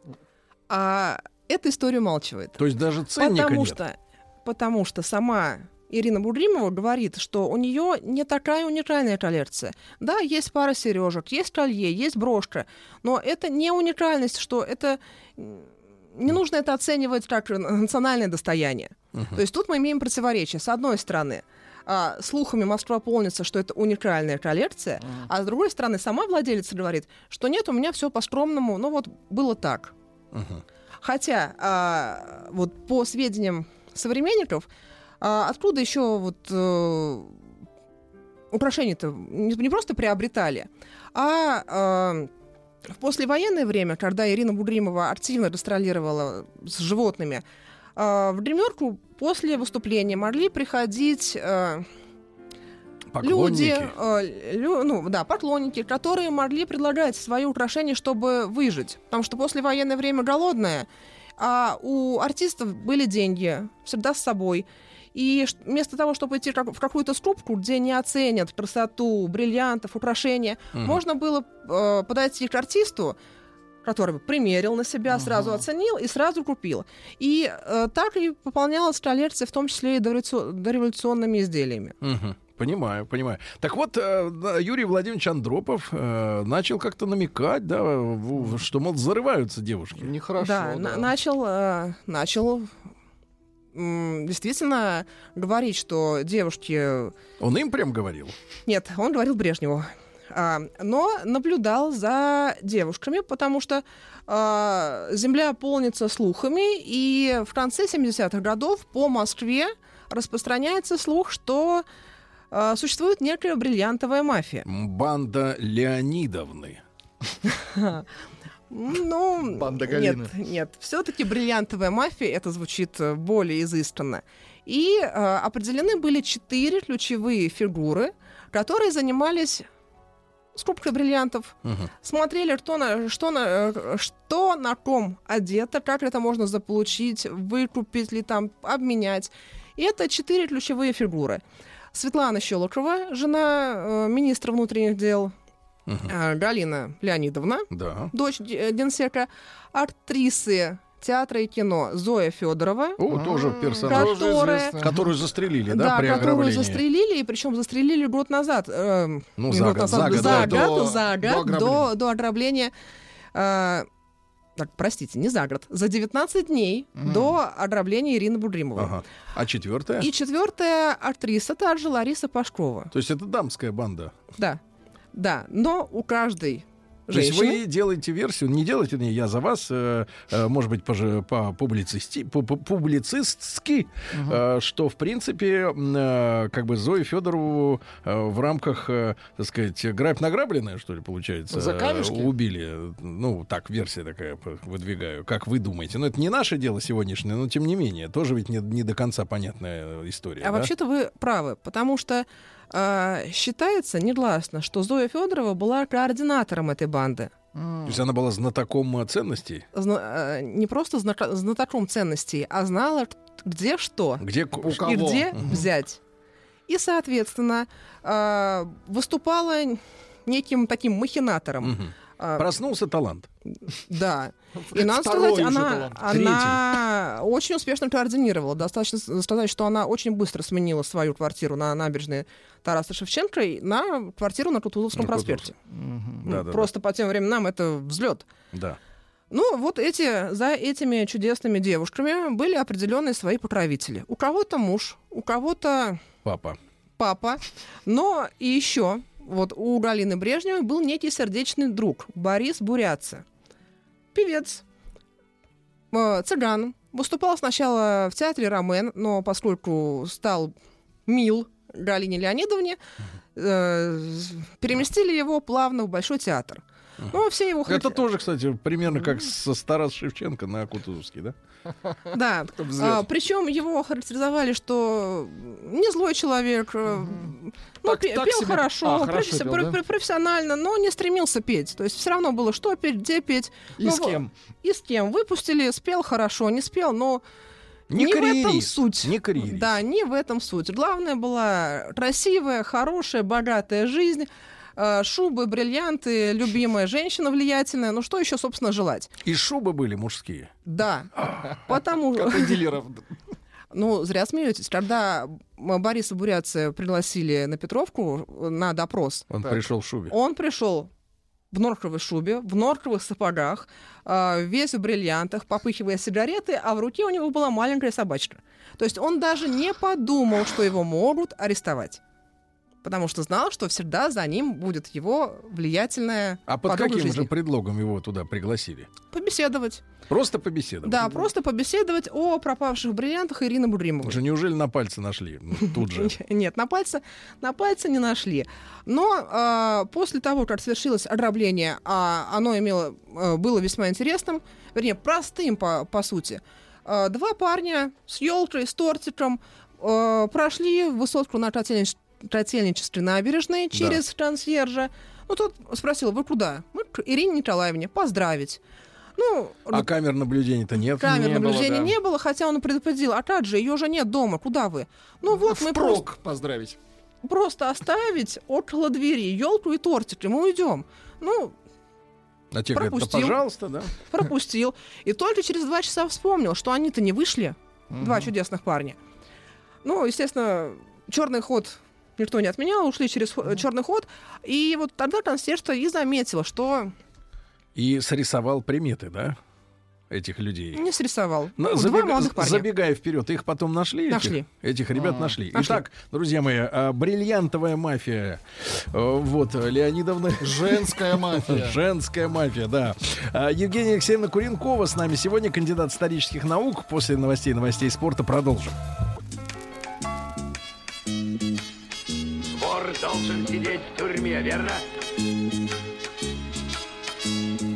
А эта история умалчивает. То есть даже ценника потому нет. что, потому что сама Ирина Будримова говорит, что у нее не такая уникальная коллекция. Да, есть пара сережек, есть колье, есть брошка, но это не уникальность, что это не нужно это оценивать как национальное достояние. То есть тут мы имеем противоречие. С одной стороны, а, слухами Москва полнится, что это уникальная коллекция, а с другой стороны, сама владелица говорит, что нет, у меня все по-скромному, ну вот было так. Хотя, а, вот по сведениям современников, а, откуда еще вот э, украшения-то не, не просто приобретали, а э, в послевоенное время, когда Ирина Будримова активно гастролировала с животными, в гримерку после выступления могли приходить э, люди, э, лю- ну да, поклонники, которые могли предлагать свои украшения, чтобы выжить. Потому что послевоенное время голодное, а у артистов были деньги всегда с собой. И вместо того, чтобы идти в какую-то скупку, где не оценят красоту бриллиантов, украшения, Мгм. можно было э, подойти к артисту, который бы примерил на себя, сразу оценил и сразу купил. И э, так и пополнялась коллекция, в том числе и дореволюци- дореволюционными изделиями. Мгм. Понимаю, понимаю. Так вот, э, да, Юрий Владимирович Андропов э, начал как-то намекать, да, что, мол, зарываются девушки. Нехорошо. да, на- начал, э, начал действительно говорить, что девушки... Он им прям говорил? Нет, он говорил Брежневу. А, но наблюдал за девушками, потому что а, земля полнится слухами, и в конце 70-х годов по Москве распространяется слух, что а, существует некая бриллиантовая мафия. Банда Леонидовны. Ну, Банда нет, Галины. нет. Все-таки бриллиантовая мафия это звучит более изысканно. И э, определены были четыре ключевые фигуры, которые занимались скупкой бриллиантов, смотрели, что на, что, на, э, что на ком одето, как это можно заполучить, выкупить ли там, обменять. И это четыре ключевые фигуры. Светлана Щелокова, жена э, министра внутренних дел, э, Галина Леонидовна, Да. дочь д- генсека, актрисы театра и кино Зоя Федорова. О, тоже персонаж. Которая, Которую застрелили, да, да, при которую ограблении? застрелили, и причем застрелили год назад. эм, Ну, за год год, назад, за год, за да, год, до- за до год, ограбления. до, до ограбления. э, так, простите, не за год, за 19 дней до ограбления Ирины Будримовой. Ага. А четвертая? И четвертая актриса, та же Лариса Пашкова. То есть это дамская банда. Да, да, но у каждой То есть женщины... вы делаете версию, не делайте не я за вас, э, э, может быть, поже- по публицисти, по- по- публицистски, э, что в принципе, э, как бы Зою Федорову э, в рамках, э, так сказать, грабь награбленная, что ли, получается, За э, камешки? убили. Ну, так, версия такая выдвигаю. Как вы думаете? Но это не наше дело сегодняшнее, но тем не менее, тоже ведь не, не до конца понятная история. А да? вообще-то вы правы, потому что э, считается негласно, что Зоя Федорова была координатором этой банды. То есть она была знатоком э, ценностей? Зна- э, не просто знака- знатоком ценностей, а знала, где что Где У кого? и где Мгм. взять. И, соответственно, э, выступала неким таким махинатором. Мгм. А, Проснулся талант. Да. И надо Второй сказать, она, она очень успешно координировала. Достаточно сказать, что она очень быстро сменила свою квартиру на набережной Тараса Шевченко и на квартиру на Кутузовском На проспекте. Мгм. Ну, Да-да-да. Просто по тем временам это взлет. Да. Ну, вот эти, за этими чудесными девушками были определенные свои покровители. У кого-то муж, у кого-то Папа. папа, но и еще вот у Галины Брежневой был некий сердечный друг Борис Буряца. Певец, э, цыган. Выступал сначала в театре «Ромен», но поскольку стал мил Галине Леонидовне, э, переместили его плавно в Большой театр. Ну, все его Это хот- тоже, кстати, примерно как со Старас Шевченко на Кутузовский, да? Да. взлет. причем его характеризовали, что не злой человек, э, ну, Так- пе- так пел себе. хорошо, А, хорошо професси- пел, да? пр- профессионально, но не стремился петь. То есть все равно было, что петь, где петь. И Ну, с кем? И с кем. Выпустили, спел хорошо, не спел, но Не не в этом карьерист, суть. не карьерист. Да, не в этом суть. Главное была красивая, хорошая, богатая жизнь, шубы, бриллианты, любимая женщина влиятельная. Ну что еще, собственно, желать? И шубы были мужские. Да. Потому Как у дилеров. Ну, зря смеетесь. Когда Бориса Буряция пригласили на Петровку э, на допрос, Он Так. пришел в шубе. он пришел в норковой шубе, в норковых сапогах, э, весь в бриллиантах, попыхивая сигареты, а в руке у него была маленькая собачка. То есть он даже не подумал, что его могут арестовать. Потому что знал, что всегда за ним будет его влиятельная А под каким жизни. же предлогом его туда пригласили? Побеседовать. Просто побеседовать. Да, просто побеседовать о пропавших бриллиантах Ирины Будримовой. Же неужели на пальце нашли? Ну, Тут же. Нет, на пальце, на пальце не нашли. Но а, после того, как свершилось ограбление, а оно имело, а, было весьма интересным, вернее, простым по, по сути, а, два парня с елкой, с тортиком прошли высотку на Котельнич- Котельнической набережной через консьержа. Ну, тот спросил, вы куда? Мы к Ирине Николаевне поздравить. Ну, А камер наблюдения-то нет. камер не было, наблюдения да. не было, хотя он предупредил, а как же, ее же нет дома, куда вы? Ну вот мы просто Впрок поздравить. просто оставить около двери елку и тортик, и мы уйдем. Ну, А те говорят, да пропустил. пожалуйста, да? пропустил. И только через два часа вспомнил, что они-то не вышли, два чудесных парня. Ну, естественно, черный ход никто не отменял, ушли через черный ход. И вот тогда консьерж и заметила, что И срисовал приметы, да? Этих людей. не срисовал. На- Ну, забега- Два молодых парня. Забегая вперед, их потом нашли? этих? Нашли. Этих ребят нашли. Нашли. Итак, друзья мои, а, бриллиантовая мафия. Э, Вот, Леонидовна. Женская мафия. Женская мафия, да. А, Евгения Алексеевна Куренкова с нами сегодня, кандидат исторических наук. После новостей, новостей спорта продолжим. Должен сидеть в тюрьме, верно?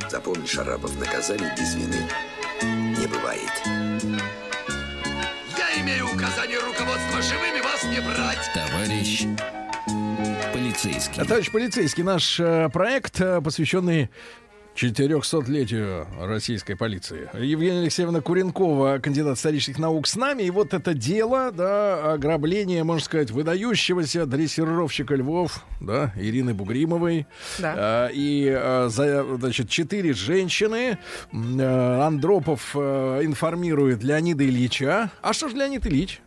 Запомни, Шарапов, наказаний без вины не бывает. Я имею указание руководства живыми вас не брать. Товарищ полицейский. Товарищ полицейский, наш э, проект, э, посвященный 400-летию российской полиции. Евгения Алексеевна Куренкова, кандидат исторических наук, с нами. И вот это дело, да, ограбление, можно сказать, выдающегося дрессировщика львов, да, Ирины Бугримовой. Да. Э, и, э, за, значит, четыре женщины. Э, Андропов информирует Леонида Ильича. А что ж Леонид Ильич?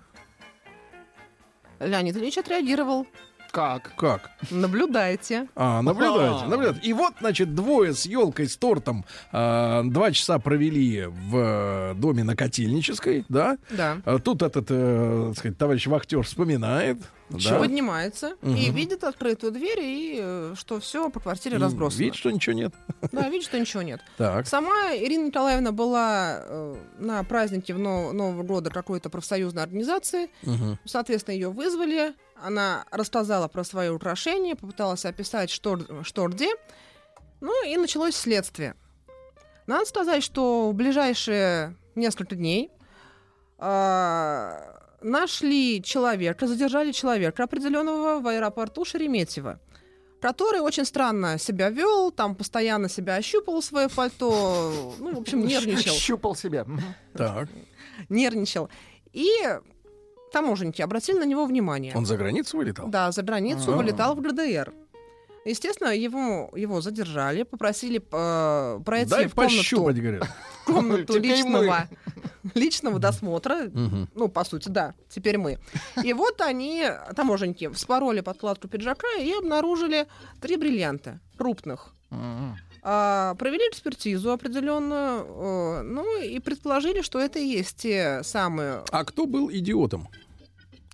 Леонид Ильич отреагировал. Как? Как? Наблюдайте. А, наблюдайте, наблюдайте. И вот, значит, двое с елкой, с тортом а, два часа провели в э, доме на Котельнической, да? Да. А Тут этот, э, так сказать, товарищ вахтер вспоминает. Да. Поднимается и Мгм. видит открытую дверь, и э, что все по квартире И разбросано. Видит, что ничего нет. Да, видит, что ничего нет. Так. Сама Ирина Николаевна была э, на празднике в Нов- Нового года какой-то профсоюзной организации. Мгм. Соответственно, ее вызвали. Она рассказала про свои украшения, попыталась описать, что, что где. Ну и началось следствие. Надо сказать, что в ближайшие несколько дней а, нашли человека, задержали человека определенного в аэропорту Шереметьево, который очень странно себя вел, там постоянно себя ощупывал свое пальто, ну, в общем, нервничал. Щупал себя. Так. Нервничал. И таможенники обратили на него внимание. Он за границу вылетал? Да, за границу А. вылетал в ГДР. Естественно, его, его задержали, попросили э, пройти Дай в комнату, пощупать, говорят. в комнату личного, личного досмотра. Ну, по сути, да, теперь мы. И вот они, таможенники, вспороли подкладку пиджака и обнаружили три бриллианта крупных. А, провели экспертизу определенную, э, ну и предположили, что это и есть те самые. А кто был идиотом?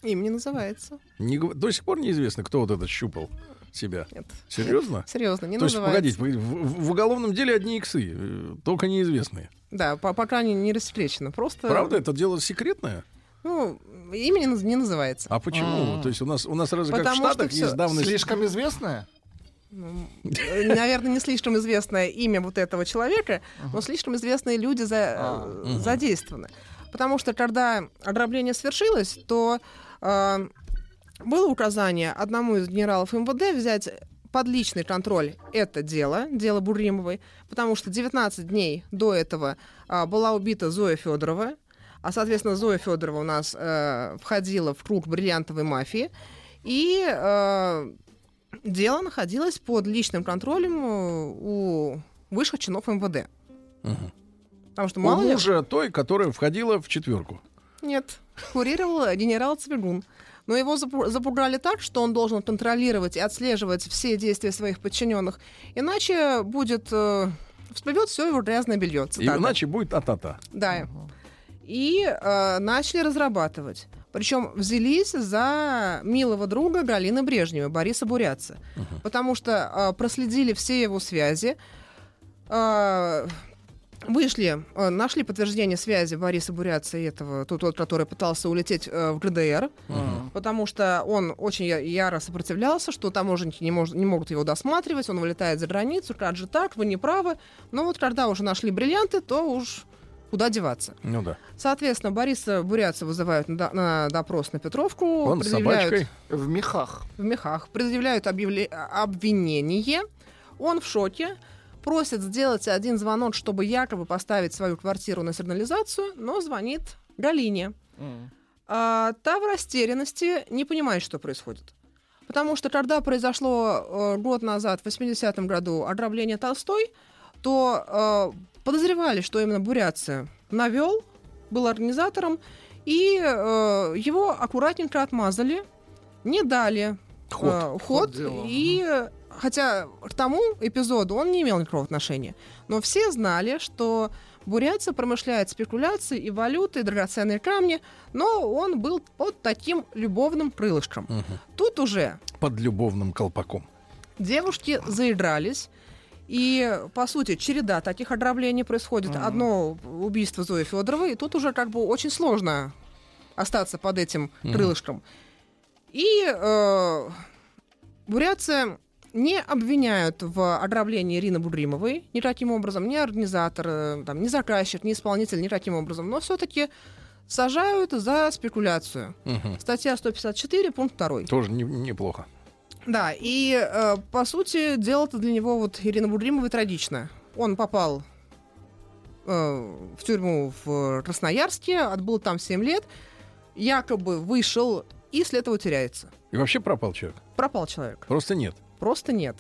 Им не называется. Не До сих пор неизвестно, кто вот это щупал себя. Нет. Серьезно? Серьезно, не То есть, называется. погодите, погодите, в, в уголовном деле одни иксы, э, только неизвестные. Да, по- пока не, не рассекречено. Просто. Правда, это дело секретное? Ну, имя не, не называется. А почему? А. То есть у нас у нас разве как в Штатах есть давность? Слишком известная? Ну, э, Наверное, не слишком известное имя вот этого человека, но слишком известные люди за- А. э, задействованы. Потому что когда ограбление свершилось, то э, было указание одному из генералов МВД взять под личный контроль это дело, дело Буримовой, потому что 19 дней до этого а, была убита Зоя Федорова, а, соответственно, Зоя Федорова у нас э, входила в круг бриллиантовой мафии, и э, дело находилось под личным контролем э, у высших чинов МВД. Мгм. Потому что У мало ли... мужа той, которая входила в четверку. Нет, курировал генерал Цвигун. Но его запу- запугали так, что он должен контролировать и отслеживать все действия своих подчиненных. Иначе будет... Э, всплывет все его грязное белье. И иначе будет а-та-та. Да. И э, начали разрабатывать. Причем взялись за милого друга Галины Брежневой, Бориса Бурятца. Потому что э, проследили все его связи. э, Вышли, э, нашли подтверждение связи Бориса Бурятца и этого, тот, тот, который пытался улететь э, в ГДР, потому что он очень яро сопротивлялся, что таможенники не, мож- не могут его досматривать, он вылетает за границу, как же так, вы не правы. Но вот когда уже нашли бриллианты, то уж куда деваться. Ну да. Соответственно, Бориса Бурятца вызывают на, до- на допрос на Петровку. Он с предъявляют- собачкой. В мехах. в мехах, предъявляют объявле- обвинение. Он в шоке, просит сделать один звонок, чтобы якобы поставить свою квартиру на сигнализацию, но звонит Галине. А, та в растерянности не понимает, что происходит. Потому что когда произошло э, год назад, в 80-м году, ограбление Толстой, то э, подозревали, что именно Бурятцы навел, был организатором, и э, его аккуратненько отмазали, не дали Ход. э, ход, Ход и хотя к тому эпизоду он не имел никакого отношения, но все знали, что Бурятия промышляет спекуляцией и валютой, драгоценные камни, но он был под таким любовным крылышком. Тут уже Под любовным колпаком. девушки заигрались. И, по сути, череда таких ограблений происходит. Одно убийство Зои Федоровой, и тут уже как бы очень сложно остаться под этим Мгм. крылышком. И э, Бурятия не обвиняют в ограблении Ирины Будримовой никаким образом, ни организатор, э, там, ни заказчик, ни исполнитель никаким образом, но все-таки сажают за спекуляцию. Мгм. Статья 154, пункт 2. Тоже не- неплохо. Да, и э, по сути дело-то для него вот Ирина Будримовой трагично. Он попал э, в тюрьму в Красноярске, отбыл там 7 лет, якобы вышел и след его теряется. И вообще пропал человек. Пропал человек. Просто нет. Просто нет.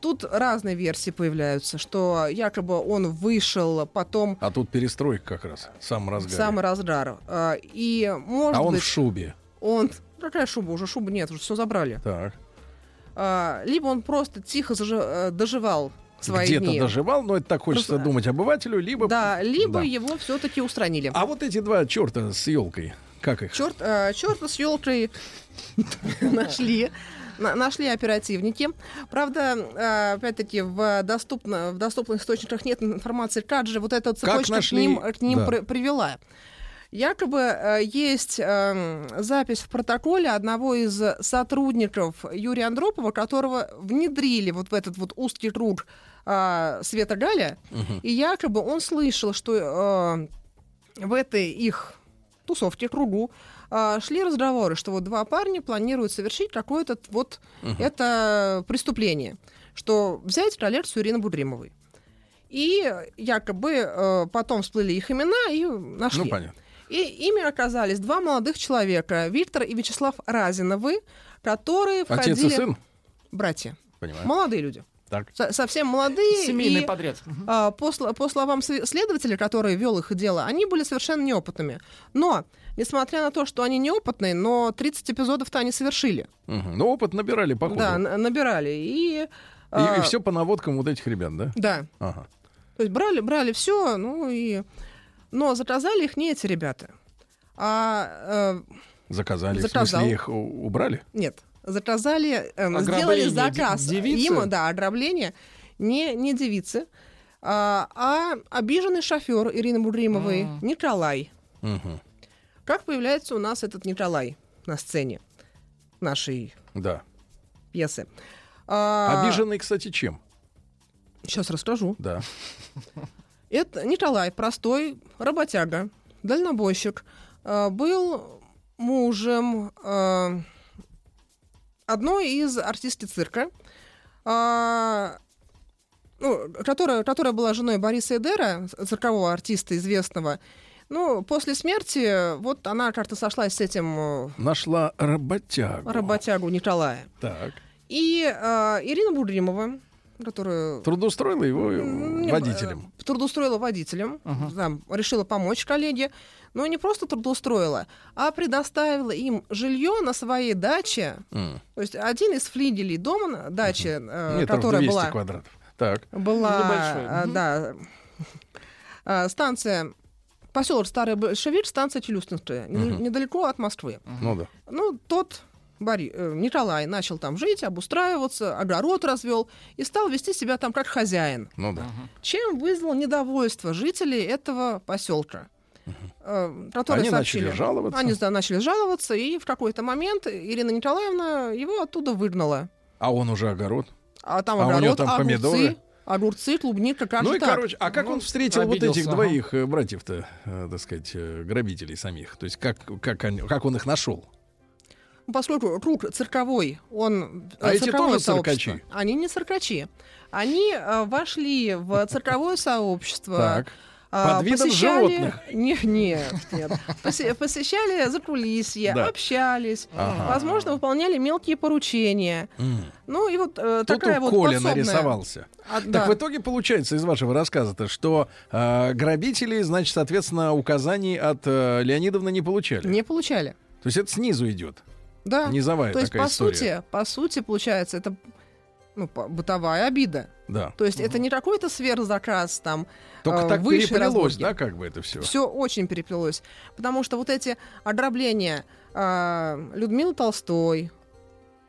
Тут разные версии появляются, что якобы он вышел потом А тут перестройка как раз. Сам разгар. самый разгар. э, И может А он быть... в шубе. Он... Какая шуба? Уже шубы нет, уже все забрали. Так. А, либо он просто тихо зажи- э, доживал свои Где-то дни. доживал, но это так хочется Просто- думать обывателю, либо... Да, либо Да. его все-таки устранили. А вот эти два черта с елкой, как их? Черт, э, черта с елкой нашли. На- Нашли оперативники. Правда, э, опять-таки, в, доступно, в доступных источниках нет информации, как же вот эта цепочка к ним, к ним Да. при- привела. Якобы э, есть э, запись в протоколе одного из сотрудников Юрия Андропова, которого внедрили вот в этот вот узкий круг э, Света Галя, Мгм. и якобы он слышал, что э, в этой их тусовке, кругу, э, шли разговоры, что вот два парня планируют совершить какое-то вот Мгм. это преступление, что взять коллекцию Ирины Будримовой. И якобы э, потом всплыли их имена и нашли. Ну, понятно. И ими оказались два молодых человека, Виктор и Вячеслав Разиновы, которые входили... Отец и сын? Братья. Понимаю. Молодые люди. Так. Со- совсем молодые. Семейный и, подряд. а, по, по словам сле- следователя, который вел их дело, они были совершенно неопытными. Но, несмотря на то, что они неопытные, но 30 эпизодов-то они совершили. Мгм. Ну, опыт набирали, походу. Да, набирали. И, И, а, все по наводкам вот этих ребят, да? Да. Ага. То есть брали, брали все, ну и... Но заказали их не эти ребята. А э, Заказали. В Заказал. смысле, их убрали? Нет, заказали, эм, сделали заказ де- девицы? им, да, ограбление не, не девицы, а, а обиженный шофер Ирины Будримовой, М. Николай. Мгм. Как появляется у нас этот Николай на сцене нашей Да. пьесы? А, Обиженный, кстати, чем? Сейчас расскажу. Да. Это Николай, простой работяга, дальнобойщик, э, был мужем э, одной из артистки цирка, а, ну, которая, которая была женой Бориса Эдера, циркового артиста известного. Ну, после смерти вот она как-то сошлась с этим э, Нашла работягу. работягу Николая. Так. И э, Ирина Будримова, которая Трудоустроила его э, Не, водителем. э, Трудоустроила водителем, там, решила помочь коллеге, но не просто трудоустроила, а предоставила им жилье на своей даче. М. То есть один из флигелей дома, на- дачи, э, Метров которая 200 была, квадратов. Так. была Небольшой. э, да, э, станция, поселок Старый Большевик, станция Челюстинская, Мгм. недалеко от Москвы. Ну да. Ну, тот Бори, э, Николай начал там жить, обустраиваться, огород развел и стал вести себя там как хозяин. Ну да. Чем вызвал недовольство жителей этого поселка. э, которые Они сообщили. начали жаловаться. Они да, начали жаловаться, и в какой-то момент Ирина Николаевна его оттуда выгнала. А он уже огород. А там А у него огород, там огурцы, помидоры? Огурцы, клубника, как ну же и, так? короче, а как Ну, он встретил вот обиделся, этих ага. двоих э, братьев-то, э, так сказать, э, грабителей самих? То есть как, как, они- как он их нашел? Ну, Поскольку круг цирковой, он... А эти тоже циркачи? Они не циркачи. Они э, вошли в цирковое сообщество. Так. А, Под видом посещали- животных? Не, нет, нет. Посе- Посещали закулисье, Да. общались, Ага. возможно, выполняли мелкие поручения. М. Ну и вот э, Тут такая у вот Коля подсобная- нарисовался. А, Так да. в итоге получается из вашего рассказа-то, что э, грабители, значит, соответственно, указаний от э, Леонидовны не получали. Не получали. То есть это снизу идет. Да. Низовая То есть, по история. сути, по сути, получается, это ну, бытовая обида. Да. То есть это не какой-то сверхзаказ там Только э, так высшей переплелось, разборки. да, как бы это все. Все очень переплелось. Потому что вот эти ограбления э, Людмилы Толстой,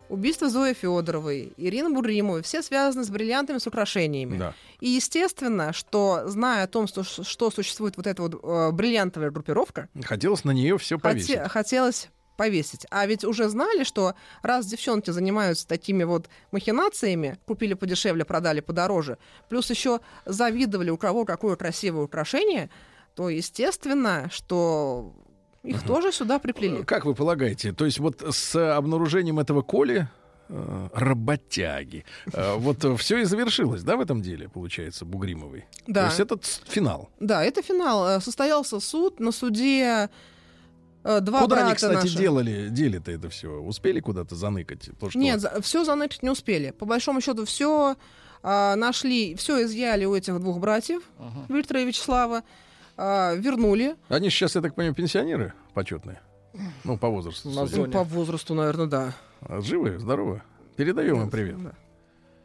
убийство Зои Федоровой, Ирины Буримовой, все связаны с бриллиантами, с украшениями. Да. И естественно, что зная о том, что, что существует вот эта вот э, бриллиантовая группировка, Хотелось на нее все повесить. хоте- хотелось повесить. А ведь уже знали, что раз девчонки занимаются такими вот махинациями, купили подешевле, продали подороже, плюс еще завидовали, у кого какое красивое украшение, то естественно, что их тоже сюда приплели. Как вы полагаете, то есть вот с обнаружением этого Коли э, работяги. э, Вот все и завершилось, да, в этом деле, получается, Бугримовой? Да. То есть это ц- финал. Да, это финал. Э, Состоялся суд на суде э, два Куда брата они, кстати, наши. делали, делали-то это все? Успели куда-то заныкать? Потому что- Нет, все заныкать не успели. По большому счету, все нашли, все изъяли у этих двух братьев, Виктора и Вячеслава, а, вернули. Они сейчас, я так понимаю, пенсионеры почетные. Ну, по возрасту. Зоне. По возрасту, наверное, да. А Живы, здоровы. Передаем им привет.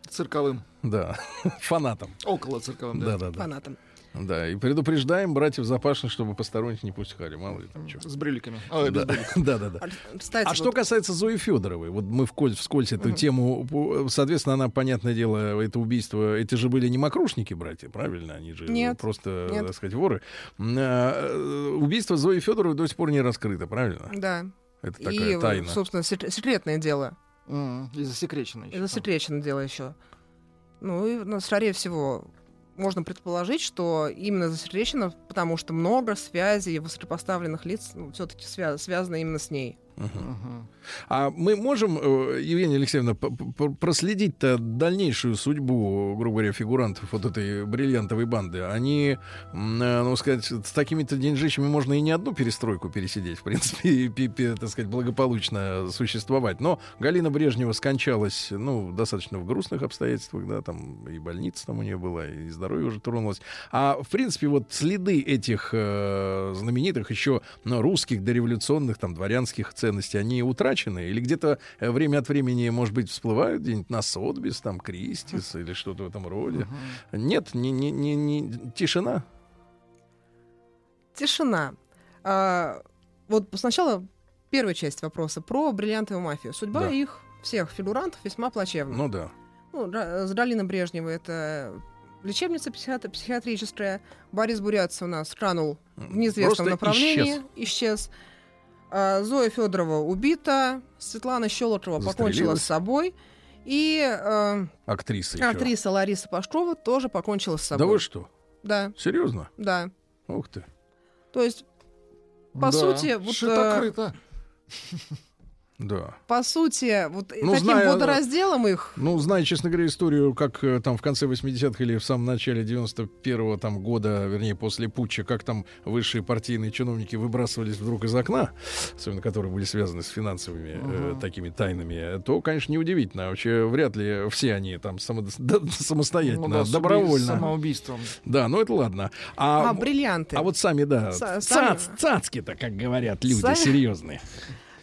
Цирковым. Да, фанатам. Около цирковым, да. Да, да, да. Фанатам. Да, и предупреждаем братьев Запашных, чтобы посторонних не пускали, мало ли там что. С бреликами. Ой, без Да, бреликов. да, да, да. Кстати, А вот- что касается Зои Федоровой, вот мы вскользь, вскользь эту тему, соответственно, она, понятное дело, это убийство, эти же были не мокрушники, братья, правильно? Они же Нет, просто, нет. так сказать, воры. А, э, Убийство Зои Федоровой до сих пор не раскрыто, правильно? Да. Это И, такая тайна. собственно, сек- секретное дело. М, И засекречено еще. Это секретное дело еще. Ну и, ну, скорее всего, можно предположить, что именно засекречено, потому что много связей высокопоставленных лиц все-таки связано именно с ней. А мы можем, э, Евгения Алексеевна, проследить-то дальнейшую судьбу, грубо говоря, фигурантов вот этой бриллиантовой банды? Они, э, ну, сказать, с такими-то деньжищами можно и не одну перестройку пересидеть, в принципе, и, так сказать, благополучно существовать. Но Галина Брежнева скончалась, ну, достаточно в грустных обстоятельствах, да, там и больница там у нее была, и здоровье уже тронулось. А, в принципе, вот следы этих э, знаменитых еще ну, русских дореволюционных, там, дворянских ценностей, они утрачены? Или где-то э, время от времени, может быть, всплывают где-нибудь на Сотбис, там, Кристис или что-то в этом роде? Нет, не, не, не, не- тишина? Тишина. А, вот сначала первая часть вопроса про бриллиантовую мафию. Судьба Да. их всех фигурантов весьма плачевна. Ну да. Ну, с Галиной Брежневой это лечебница психиатр- психиатрическая. Борис Бурятц у нас канул в неизвестном Просто направлении. Исчез. А, Зоя Федорова убита. Светлана Щелокова покончила с собой. И э, Актриса еще. актриса Лариса Пашкова тоже покончила с собой. Да вы что? Да, Серьезно? да. Ух ты. То есть, по Да, сути, вот, э, шито-крыто. Да. по сути, вот Ну, таким зная- водоразделом их Ну, знаю, честно говоря, историю, как э, там в конце 80-х или в самом начале 91-го там, года, вернее, после путча, как там высшие партийные чиновники выбрасывались вдруг из окна, особенно которые были связаны с финансовыми э, такими тайнами, то, конечно, неудивительно. Вообще, вряд ли все они там само- да, самостоятельно, Ну да, с добровольно. с самоубийством. Да, ну это ладно. А, А, бриллианты. а вот сами, да, Са- цац- сами- цацки-то, как говорят люди Сами- серьезные.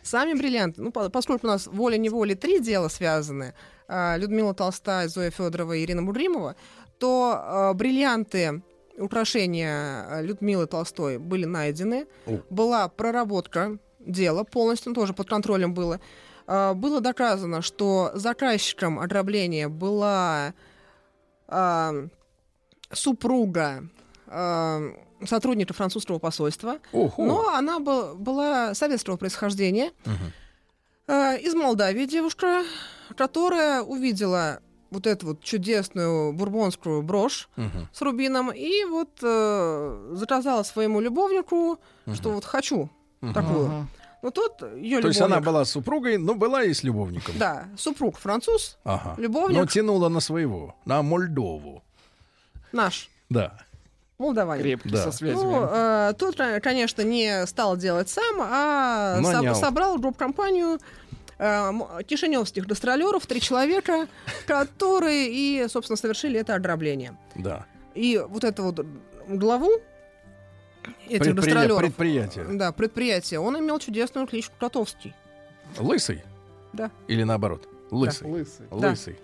Сами бриллианты, ну, по- поскольку у нас волей-неволей три дела связаны, а, Людмила Толстая, Зоя Федорова и Ирина Мудримова, то а, бриллианты, украшения а, Людмилы Толстой были найдены. О. Была проработка дела, полностью тоже под контролем было. Было доказано, что заказчиком ограбления была супруга сотрудника французского посольства. Ого. Но она был- была советского происхождения. Э, Из Молдавии девушка, которая увидела вот эту вот чудесную бурбонскую брошь Мгм. с рубином и вот э, заказала своему любовнику, что вот хочу такую. Но тот ее То есть она была супругой, но была и с любовником. Да, супруг француз, Ага. Любовник. Но тянула на своего, на Мольдову. наш, Да. Молдаванин. Крепкий, Да. со связями. Ну, э, тот, ко- конечно, не стал делать сам, а Нанял. собрал групп-компанию э, кишиневских гастролеров, три человека, которые и, собственно, совершили это ограбление. Да. И вот эту вот главу этих Предприя- гастролеров, Предприятие. да, предприятие, он имел чудесную кличку Кротовский. Лысый? Да. Или наоборот? Лысый. Лысый. Лысый.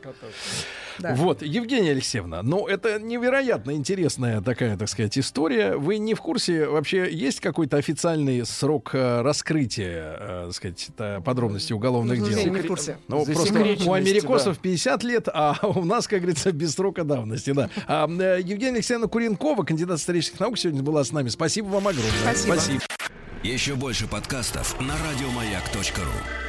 Да. Вот, Евгения Алексеевна, ну это невероятно интересная такая, так сказать, история. Вы не в курсе, вообще есть какой-то официальный срок э, раскрытия, э, так сказать, подробностей уголовных Ну, дел? не в курсе. Ну, просто у америкосов 50 лет, а у нас, как говорится, без срока давности, да. А, э, Евгения Алексеевна Куренкова, кандидат исторических наук, сегодня была с нами. Спасибо вам огромное. Спасибо. Еще больше подкастов на радиомаяк.ру.